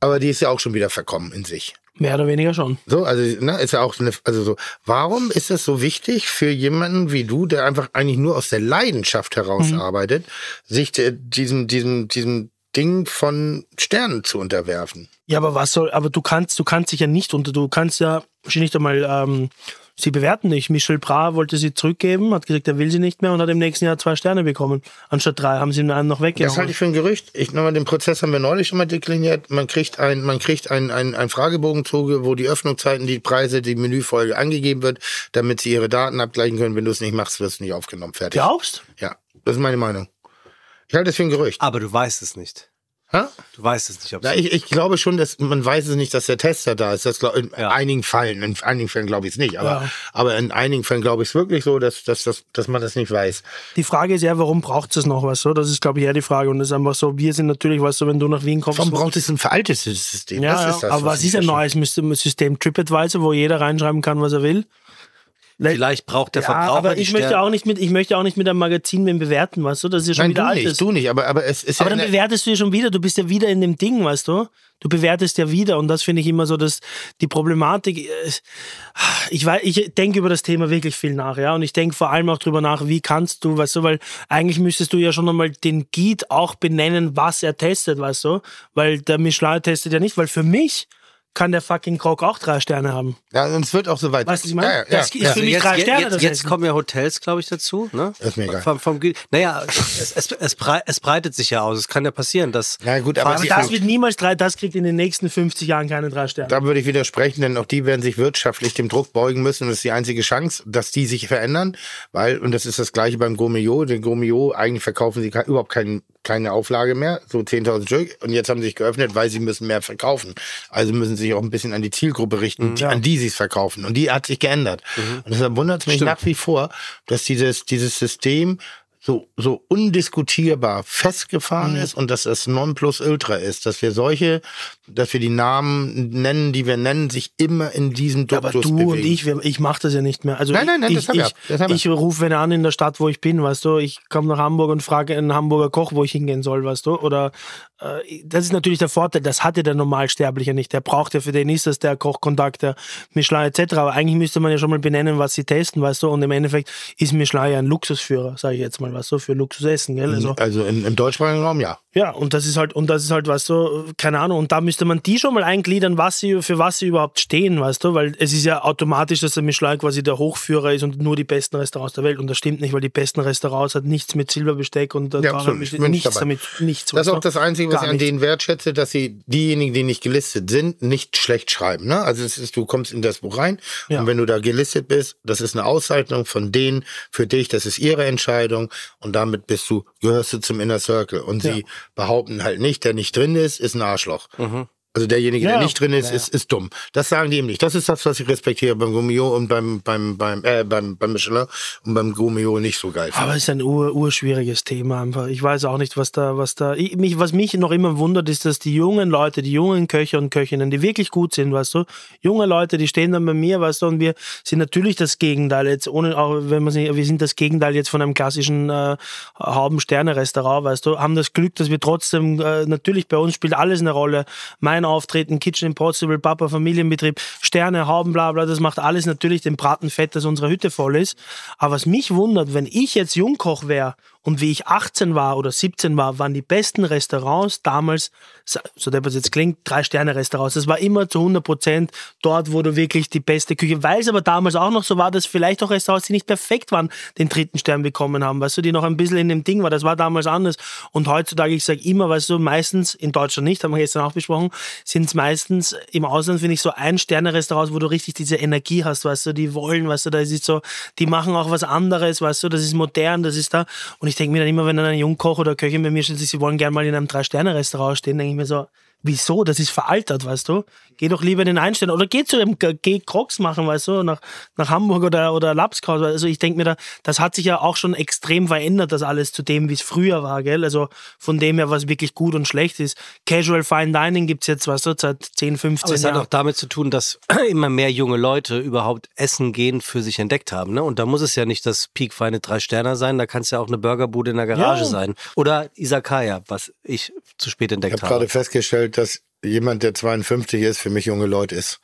Aber die ist ja auch schon wieder verkommen in sich. Mehr oder weniger schon. So, also, ne, ist ja auch eine, also so, warum ist es so wichtig für jemanden wie du, der einfach eigentlich nur aus der Leidenschaft heraus Mhm. arbeitet, sich der, diesem, diesem, diesem Ding von Sternen zu unterwerfen? Ja, aber was soll, aber du kannst, du kannst dich ja nicht unter, du kannst ja nicht einmal ähm, sie bewerten nicht. Michel Bra wollte sie zurückgeben, hat gesagt, er will sie nicht mehr und hat im nächsten Jahr zwei Sterne bekommen. Anstatt drei haben sie ihm einen noch Das halte ich für ein Gerücht. Ich nochmal den Prozess haben wir neulich schon mal dekliniert. Man kriegt ein, man kriegt ein, ein, ein Fragebogen zuge, wo die Öffnungszeiten, die Preise, die Menüfolge angegeben wird, damit sie ihre Daten abgleichen können. Wenn du es nicht machst, wirst du nicht aufgenommen. Fertig. Glaubst? Ja, das ist meine Meinung. Ich halte das für ein Gerücht. Aber du weißt es nicht. Hä? Du weißt es nicht. Ob Na, ich, ich glaube schon, dass man weiß es nicht, dass der Tester da ist. Das glaub, in Ja. einigen Fällen, in einigen Fällen glaube ich es nicht, aber, Ja. aber in einigen Fällen glaube ich es wirklich so, dass, dass, dass, dass man das nicht weiß. Die Frage ist ja, warum braucht es noch was? So? Das ist, glaube ich, eher die Frage. Und das ist einfach so, wir sind natürlich, weißt du, wenn du nach Wien kommst. Warum braucht es ein veraltetes System? ja, das ja, ist das, aber was ich ist ein neues System- System? TripAdvisor, wo jeder reinschreiben kann, was er will? Vielleicht braucht der Ja, Verbraucher aber ich möchte auch nicht mit, ich möchte auch nicht mit einem Magazin wen bewerten, weißt du? Das ist ja schon Nein, wieder du altes. nicht, du nicht, aber, aber es ist Aber ja dann bewertest du ja schon wieder, du bist ja wieder in dem Ding, weißt du? Du bewertest ja wieder und das finde ich immer so, dass die Problematik, äh, ich weiß, ich denke über das Thema wirklich viel nach, ja, und ich denke vor allem auch drüber nach, wie kannst du, weißt du, weil eigentlich müsstest du ja schon einmal den Guide auch benennen, was er testet, weißt du, weil der Michelin testet ja nicht, weil für mich kann der fucking Krog auch drei Sterne haben. ja, und es wird auch so weit. Weißt du, was ich meine? Ja, ja, Das ja, ist ja. für mich jetzt, drei jetzt, Sterne, jetzt, das jetzt Essen. kommen ja Hotels, glaube ich, dazu. Ne? ist mir egal. Vom, vom, naja, es, es, es, es breitet sich ja aus. Es kann ja passieren, dass. Na gut, aber Aber das wird niemals drei, das kriegt in den nächsten 50 Jahren keine drei Sterne. Da würde ich widersprechen, denn auch die werden sich wirtschaftlich dem Druck beugen müssen. Und das ist die einzige Chance, dass die sich verändern. Weil, und das ist das gleiche beim Gourmillot. Den Gourmillot, eigentlich verkaufen sie überhaupt kein, keine Auflage mehr, so 10.000 Stück. Und jetzt haben sie sich geöffnet, weil sie müssen mehr verkaufen. Also müssen sie sich auch ein bisschen an die Zielgruppe richten, die, an die sie es verkaufen. Und die hat sich geändert. Und deshalb wundert es mich nach wie vor, dass dieses, dieses System so, so undiskutierbar festgefahren Mhm. ist und dass es Nonplusultra ist, dass wir solche, dass wir die Namen nennen, die wir nennen, sich immer in diesem Ja, aber Duktus du bewegen. und ich, wir- ich mache das ja nicht mehr. Also Nein, nein, nein, ich, das wir. ich, Das ich rufe wen an in der Stadt, wo ich bin, weißt du. Ich komme nach Hamburg und frage einen Hamburger Koch, wo ich hingehen soll, weißt du. Oder das ist natürlich der Vorteil, das hat ja der Normalsterbliche nicht. Der braucht ja für den ist das der Kochkontakt, der Michelin etc. Aber eigentlich müsste man ja schon mal benennen, was sie testen, weißt du. Und im Endeffekt ist Michelin ja ein Luxusführer, sage ich jetzt mal, weißt du, für Luxusessen, gell? Also, Also in, im deutschsprachigen Raum, ja. Ja, und das ist halt, und das ist halt, weißt du, keine Ahnung, und da müsste man die schon mal eingliedern, was sie, für was sie überhaupt stehen, weißt du, weil es ist ja automatisch, dass der Michelin quasi der Hochführer ist und nur die besten Restaurants der Welt. Und das stimmt nicht, weil die besten Restaurants hat nichts mit Silberbesteck und äh, Ja, absolut. nichts dabei. damit, nichts. Das ist auch das Einzige, was ich an nichts. denen wertschätze, dass sie diejenigen, die nicht gelistet sind, nicht schlecht schreiben. Ne? Also es ist, du kommst in das Buch rein Ja. und wenn du da gelistet bist, das ist eine Auszeichnung von denen für dich, das ist ihre Entscheidung und damit bist du, gehörst du zum Inner Circle. Und sie behaupten halt nicht, der nicht drin ist, ist ein Arschloch. Also derjenige, Ja. der nicht drin ist, ist, ist dumm. Das sagen die ihm nicht. Das ist das, was ich respektiere beim Gummio und beim, beim, beim, äh, beim, beim Michelin und beim Gummio nicht so geil. Aber es ist ein ur, urschwieriges Thema einfach. Ich weiß auch nicht, was da, was da. Ich, mich, was mich noch immer wundert, ist, dass die jungen Leute, die jungen Köche und Köchinnen, die wirklich gut sind, weißt du, junge Leute, die stehen dann bei mir, weißt du, und wir sind natürlich das Gegenteil jetzt, ohne auch, wenn man wir sind das Gegenteil jetzt von einem klassischen äh, Hauben-Sterne-Restaurant, weißt du, haben das Glück, dass wir trotzdem, äh, natürlich bei uns spielt alles eine Rolle. Mein Auftreten, Kitchen Impossible, Papa, Familienbetrieb, Sterne, Hauben, bla bla, das macht alles natürlich den Bratenfett, dass unsere Hütte voll ist. Aber was mich wundert, wenn ich jetzt Jungkoch wäre und wie ich 18 war oder 17 war, waren die besten Restaurants damals, so der es jetzt klingt, Drei-Sterne-Restaurants. Das war immer zu 100 Prozent dort, wo du wirklich die beste Küche, weil es aber damals auch noch so war, dass vielleicht auch Restaurants, die nicht perfekt waren, den dritten Stern bekommen haben, weißt du, die noch ein bisschen in dem Ding war. Das war damals anders. Und heutzutage, ich sage immer, weißt du, meistens, in Deutschland nicht, haben wir gestern auch besprochen, sind es meistens im Ausland, finde ich, so Ein-Sterne-Restaurants, wo du richtig diese Energie hast, weißt du, die wollen, weißt du, da ist es so, die machen auch was anderes, weißt du, das ist modern, das ist da. Und ich denke mir dann immer, wenn dann ein Jungkoch oder Köchin bei mir steht, sie wollen gerne mal in einem Drei-Sterne-Restaurant stehen, denke ich mir so, wieso? Das ist veraltet, weißt du? Geh doch lieber in den Einstellen oder geh zu dem, geh Crocs machen, weißt du, nach, nach Hamburg oder, oder Lapskaus. Also ich denke mir da, das hat sich ja auch schon extrem verändert, das alles zu dem, wie es früher war, gell? Also von dem her, was wirklich gut und schlecht ist. Casual Fine Dining gibt's jetzt, weißt du, seit 10, 15 Aber es hat auch damit zu tun, dass <clears throat> immer mehr junge Leute überhaupt Essen gehen für sich entdeckt haben. Ne? Und da muss es ja nicht das piekfeine Drei-Sterner sein, da kann es ja auch eine Burgerbude in der Garage Ja. sein. Oder Isakaya, was ich zu spät Ich entdeckt habe gerade habe. festgestellt, dass jemand, der 52 ist, für mich junge Leute ist.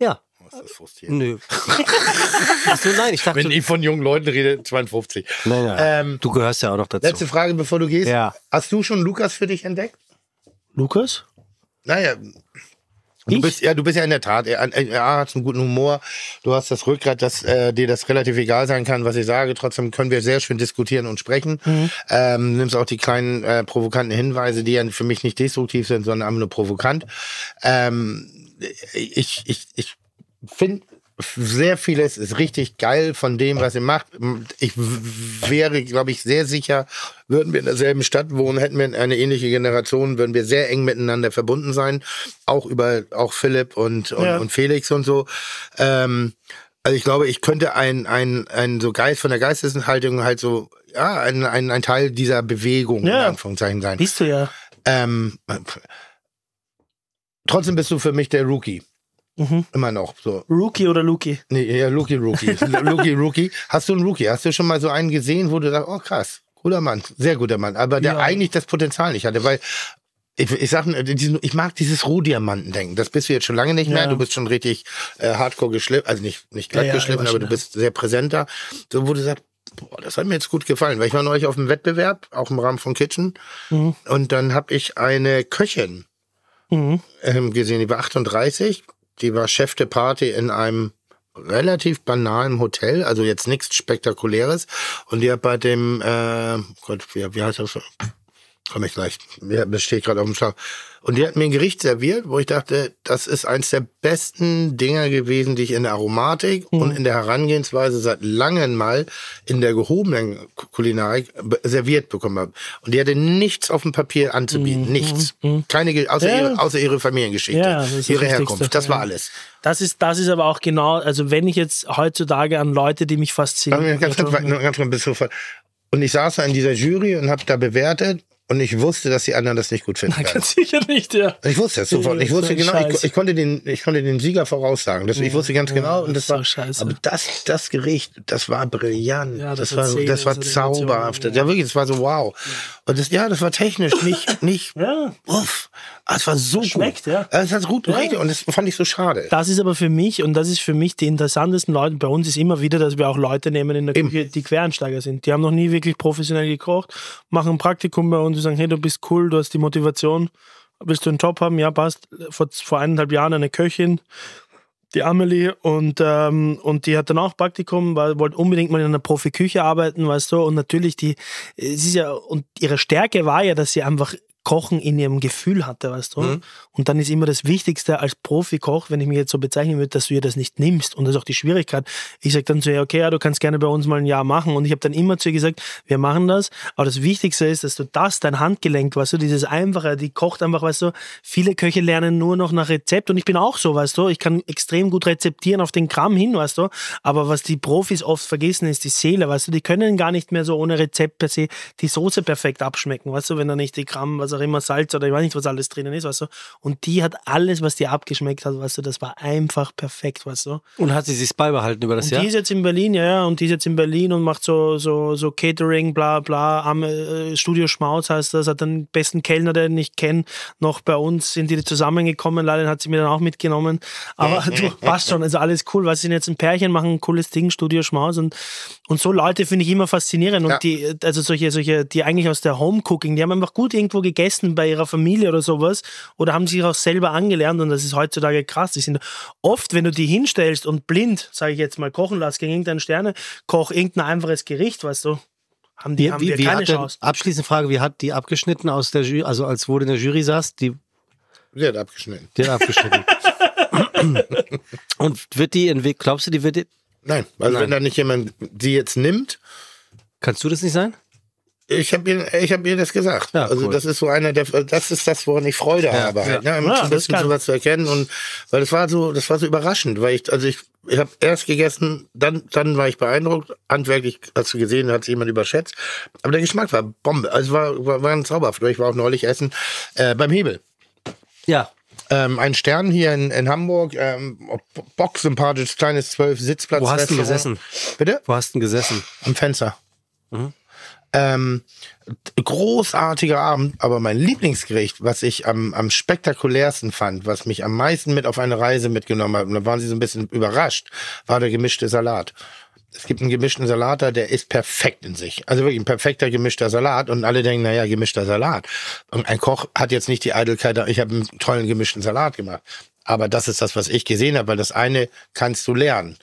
Ja, Was ist das frustrierend? nö. <laughs> Achso, nein, ich dachte, Wenn ich von jungen Leuten rede, 52. nein, nein. Ähm, du gehörst ja auch noch dazu. letzte Frage, bevor du gehst. Ja. Hast du schon Lukas für dich entdeckt? Lukas? Naja. Du Ich? bist, ja, du bist ja in der Tat, er, er hat einen guten Humor, du hast das Rückgrat, dass äh, dir das relativ egal sein kann, was ich sage. Trotzdem können wir sehr schön diskutieren und sprechen. Mhm. Ähm, nimmst auch die kleinen äh, provokanten Hinweise, die ja für mich nicht destruktiv sind, sondern einfach nur provokant. Ähm, ich ich, ich finde sehr vieles ist richtig geil von dem, was ihr macht. Ich wäre, glaube ich, sehr sicher, würden wir in derselben Stadt wohnen, hätten wir eine ähnliche Generation, würden wir sehr eng miteinander verbunden sein. Auch über, auch Philipp und, und, Ja. und Felix und so. Ähm, also ich glaube, ich könnte ein, ein, ein so Geist von der Geisteshaltung halt so, ja, ein, ein, ein Teil dieser Bewegung, in Ja. Anführungszeichen sein. Bist du ja. Ähm, trotzdem bist du für mich der Rookie. Mhm. Immer noch. So. Rookie oder Luki? Nee, ja, Rookie, <laughs> Rookie. Rookie, Rookie. Hast du einen Rookie? Hast du schon mal so einen gesehen, wo du sagst, oh krass, guter Mann, sehr guter Mann, aber der Ja. eigentlich das Potenzial nicht hatte, weil ich, ich sag, äh, ich mag dieses Rohdiamanten-Denken. Das bist du jetzt schon lange nicht mehr. Ja. Du bist schon richtig äh, hardcore geschliffen, also nicht, nicht glatt Ja, geschliffen, aber du bist sehr präsenter. So, wo du sagst, boah, das hat mir jetzt gut gefallen, weil ich war neulich auf einem Wettbewerb, auch im Rahmen von Kitchen, Mhm. und dann habe ich eine Köchin Mhm. ähm, gesehen, die war 38, die war Chef de Party in einem relativ banalen Hotel, also jetzt nichts Spektakuläres. Und die hat bei dem, äh, Gott, wie, wie heißt das? Komm ich gleich. Ja, das steht gerade auf dem Schlauch. Und die hat mir ein Gericht serviert, wo ich dachte, das ist eins der besten Dinger gewesen, die ich in der Aromatik und in der Herangehensweise seit langem mal in der gehobenen Kulinarik serviert bekommen habe. Und die hatte nichts auf dem Papier anzubieten. Nichts. Keine, Ge- außer, Ja. ihre, außer ihre Familiengeschichte. Ja, ihre. Herkunft. Das war Ja. alles. Das ist, das ist aber auch genau, also wenn ich jetzt heutzutage an Leute, die mich faszinieren. Ganz, ganz, ganz, ganz, ganz, ganz sofort. Und ich saß da in dieser Jury und habe da bewertet und ich wusste, dass die anderen das nicht gut finden werden. Ganz sicher nicht, ja. Ich wusste es sofort. Ich So wusste genau, ich, ich, konnte den, ich konnte den Sieger voraussagen. Das, ich wusste ganz genau. Und das so war, scheiße. aber das, das Gericht, das war brillant. Ja, das das, war, erzählen, das war das Emotionen, zauberhaft. ja. Ja. wirklich, das war so wow. Und das, ja, das war technisch nicht, nicht, Ja. uff. Ah, Es war so schmeckt, gut. ja. Es hat gut Ja. richtig. Und das fand ich so schade. Das ist aber für mich, und das ist für mich die interessantesten Leute bei uns, ist immer wieder, dass wir auch Leute nehmen in der Eben. Küche, die Quereinsteiger sind. Die haben noch nie wirklich professionell gekocht, machen ein Praktikum bei uns, die sagen, hey, du bist cool, du hast die Motivation, willst du einen Job haben? Ja, passt. Vor, vor eineinhalb Jahren eine Köchin, die Amelie, und, ähm, und die hat dann auch Praktikum, weil wollte unbedingt mal in einer Profiküche arbeiten, weißt du, und natürlich die, es ist ja, und ihre Stärke war ja, dass sie einfach Kochen in ihrem Gefühl hatte, weißt du. Und dann ist immer das Wichtigste als Profikoch, wenn ich mich jetzt so bezeichnen würde, dass du ihr das nicht nimmst. Und das ist auch die Schwierigkeit. Ich sage dann zu ihr, okay, ja, du kannst gerne bei uns mal ein Jahr machen. Und ich habe dann immer zu ihr gesagt, wir machen das. Aber das Wichtigste ist, dass du das, dein Handgelenk, weißt du, dieses Einfache, die kocht einfach, weißt du, viele Köche lernen nur noch nach Rezept. Und ich bin auch so, weißt du, ich kann extrem gut rezeptieren auf den Gramm hin, weißt du. Aber was die Profis oft vergessen, ist die Seele, weißt du, die können gar nicht mehr so ohne Rezept per se die Soße perfekt abschmecken, weißt du, wenn da nicht die Gramm, was auch immer, Salz oder ich weiß nicht, was alles drinnen ist, weißt du. Und die hat alles, was die abgeschmeckt hat, weißt du, das war einfach perfekt, weißt du. Und hat sie sich beibehalten über das Und Jahr? die ist jetzt in Berlin, ja, ja, und die ist jetzt in Berlin und macht so, so, so Catering, bla, bla, am äh, Studio Schmauz heißt das, hat den besten Kellner, den ich kenne, noch bei uns, sind die zusammengekommen, leider hat sie mir dann auch mitgenommen, aber <laughs> du, passt schon, also alles cool, weil sie sind jetzt ein Pärchen, machen ein cooles Ding, Studio Schmauz und, und so Leute finde ich immer faszinierend und Ja. die, also solche, solche, die eigentlich aus der Home-Cooking, die haben einfach gut irgendwo gegessen bei ihrer Familie oder sowas oder haben sich auch selber angelernt und das ist heutzutage krass. Die sind oft, wenn du die hinstellst und blind, sage ich jetzt mal, kochen lässt gegen irgendeinen Sternekoch, irgendein einfaches Gericht, weißt du, haben die, Wie, haben wie, wir wie keine Chance. abschließende Frage, wie hat die abgeschnitten aus der Jury, also als wurde in der Jury saß, die, Sie hat abgeschnitten. die hat abgeschnitten. <laughs> Und wird die entwickelt, glaubst du, die wird, die- Nein, also Nein. wenn da nicht jemand sie jetzt nimmt, kannst du das nicht sein? Ich habe ihr, ich hab ihr das gesagt. Ja, also cool. das ist so einer der, das ist das, woran ich Freude habe, halt, ne? Ja, ein das ist bisschen geil. sowas zu erkennen und weil das war so, das war so überraschend, weil ich, also ich, ich habe erst gegessen, dann, dann war ich beeindruckt. Handwerklich, hast du gesehen, hat sich jemand überschätzt, aber der Geschmack war Bombe, also war, war, war ein zauberhaft. Ich war auch neulich essen äh, beim Hebel. Ja. Ähm, ein Stern hier in, in Hamburg, ähm, bocksympathisches kleines zwölf Sitzplatz. Wo hast du gesessen? Bitte? Wo hast du denn gesessen? Am Fenster. Mhm. Ähm, großartiger Abend, aber mein Lieblingsgericht, was ich am, am spektakulärsten fand, was mich am meisten mit auf eine Reise mitgenommen hat, und da waren sie so ein bisschen überrascht, war der gemischte Salat. Es gibt einen gemischten Salat da, der ist perfekt in sich. Also wirklich ein perfekter gemischter Salat. Und alle denken, naja, gemischter Salat. Und ein Koch hat jetzt nicht die Eitelkeit, ich habe einen tollen gemischten Salat gemacht. Aber das ist das, was ich gesehen habe, weil das eine kannst du lernen.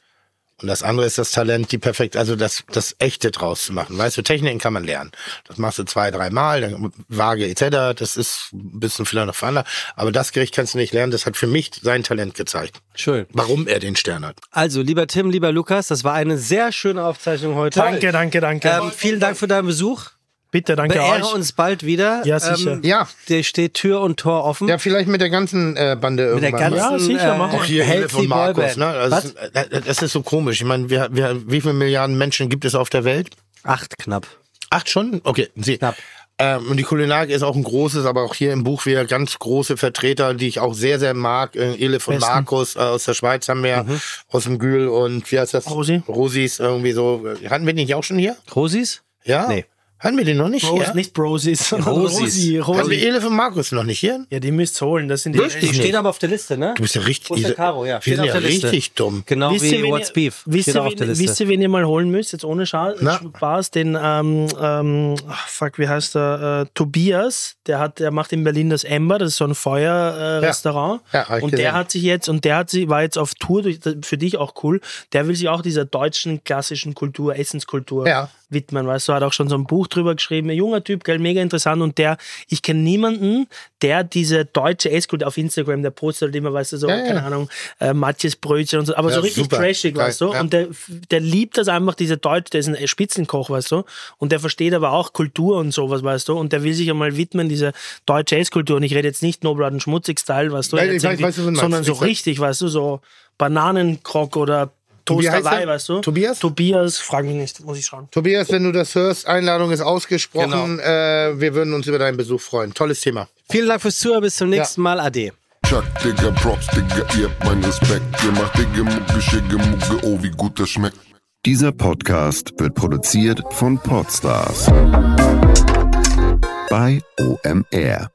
Und das andere ist das Talent, die perfekt, also das, das Echte draus zu machen. Weißt du, Techniken kann man lernen. Das machst du zwei, dreimal, dann Waage etc. Das ist ein bisschen vielleicht noch veranlagt. Aber das Gericht kannst du nicht lernen. Das hat für mich sein Talent gezeigt. Schön. Warum er den Stern hat. Also, lieber Tim, lieber Lukas, das war eine sehr schöne Aufzeichnung heute. Danke, danke, danke. Ähm, vielen Dank für deinen Besuch. Bitte, danke Beehre euch. uns bald wieder. Ja, sicher. Ähm, Ja. Der steht Tür und Tor offen. Ja, vielleicht mit der ganzen äh, Bande Mit der irgendwann. ganzen. Ja, sicher, machen wir. Auch hier Hilfe von Markus. Ne? Das, Was? ist, äh, das ist so komisch. Ich meine, wir, wir, wie viele Milliarden Menschen gibt es auf der Welt? Acht knapp. Acht schon? Okay, sie. Knapp. Ähm, und die Kulinarik ist auch ein großes, aber auch hier im Buch wieder ganz große Vertreter, die ich auch sehr, sehr mag. Äh, Ele von Besten. Markus äh, aus der Schweiz haben wir, aus dem Gül und wie heißt das? Rosi. Rosis irgendwie so. Hatten wir den nicht auch schon hier? Rosis? Ja? Nee. Hatten wir den noch nicht Rose, hier? nicht Brosis, sondern Rosis. Rosi. Haben wir Rosi. Ele von Markus noch nicht hier? Ja, die müsst ihr holen. Das sind die. Richtig Die nicht. stehen aber auf der Liste, ne? Du bist ja richtig. Wo ist der Karo? Ja, wir sind auf ja der Liste. richtig dumm. Genau Wisst wie What's Beef. wisst, Steht ihr, auch auf der wen, Liste. wisst ihr, wen ihr mal holen müsst? Jetzt ohne Scha Na? Spaß. Den, ähm, ähm, fuck, wie heißt der? Äh, Tobias. Der, hat, der macht in Berlin das Ember. Das ist so ein Feuerrestaurant. Äh. Ja, ich und gesehen. der hat sich jetzt, und der hat sie, war jetzt auf Tour, durch, für dich auch cool. Der will sich auch dieser deutschen klassischen Kultur, Essenskultur Ja. Widmen. Weißt du, hat auch schon so ein Buch drüber geschrieben. Ein junger Typ, gell, mega interessant. Und der, ich kenne niemanden, der diese deutsche Esskultur auf Instagram, der postet halt immer, weißt du, so, Ja, ja. keine Ahnung, äh, Matjes Brötchen und so, aber Ja, so richtig super. trashig, weißt du. ja. Und der, der liebt das einfach, diese Deutsche, der ist ein Spitzenkoch, weißt du. Und der versteht aber auch Kultur und sowas, weißt du. Und der will sich einmal widmen, diese deutsche Esskultur. Und ich rede jetzt nicht und schmutzig Style, weißt du, Nein, ich weiß- weiß, was du sondern so richtig, weißt du, so Bananenkrock oder Wie heißt Toasterei, er? weißt du? Tobias? Tobias, frag mich nicht, muss ich schauen. Tobias, wenn du das hörst, Einladung ist ausgesprochen. Genau. Äh, wir würden uns über deinen Besuch freuen. Tolles Thema. Vielen Dank fürs Zuhören. Bis zum nächsten Mal. Ade. Chuck, Digga, Props, Digga, ihr habt meinen Respekt. Ihr macht Digga, Mucke, Schicke, Mucke, oh, wie gut das schmeckt. Dieser Podcast wird produziert von Podstars bei OMR.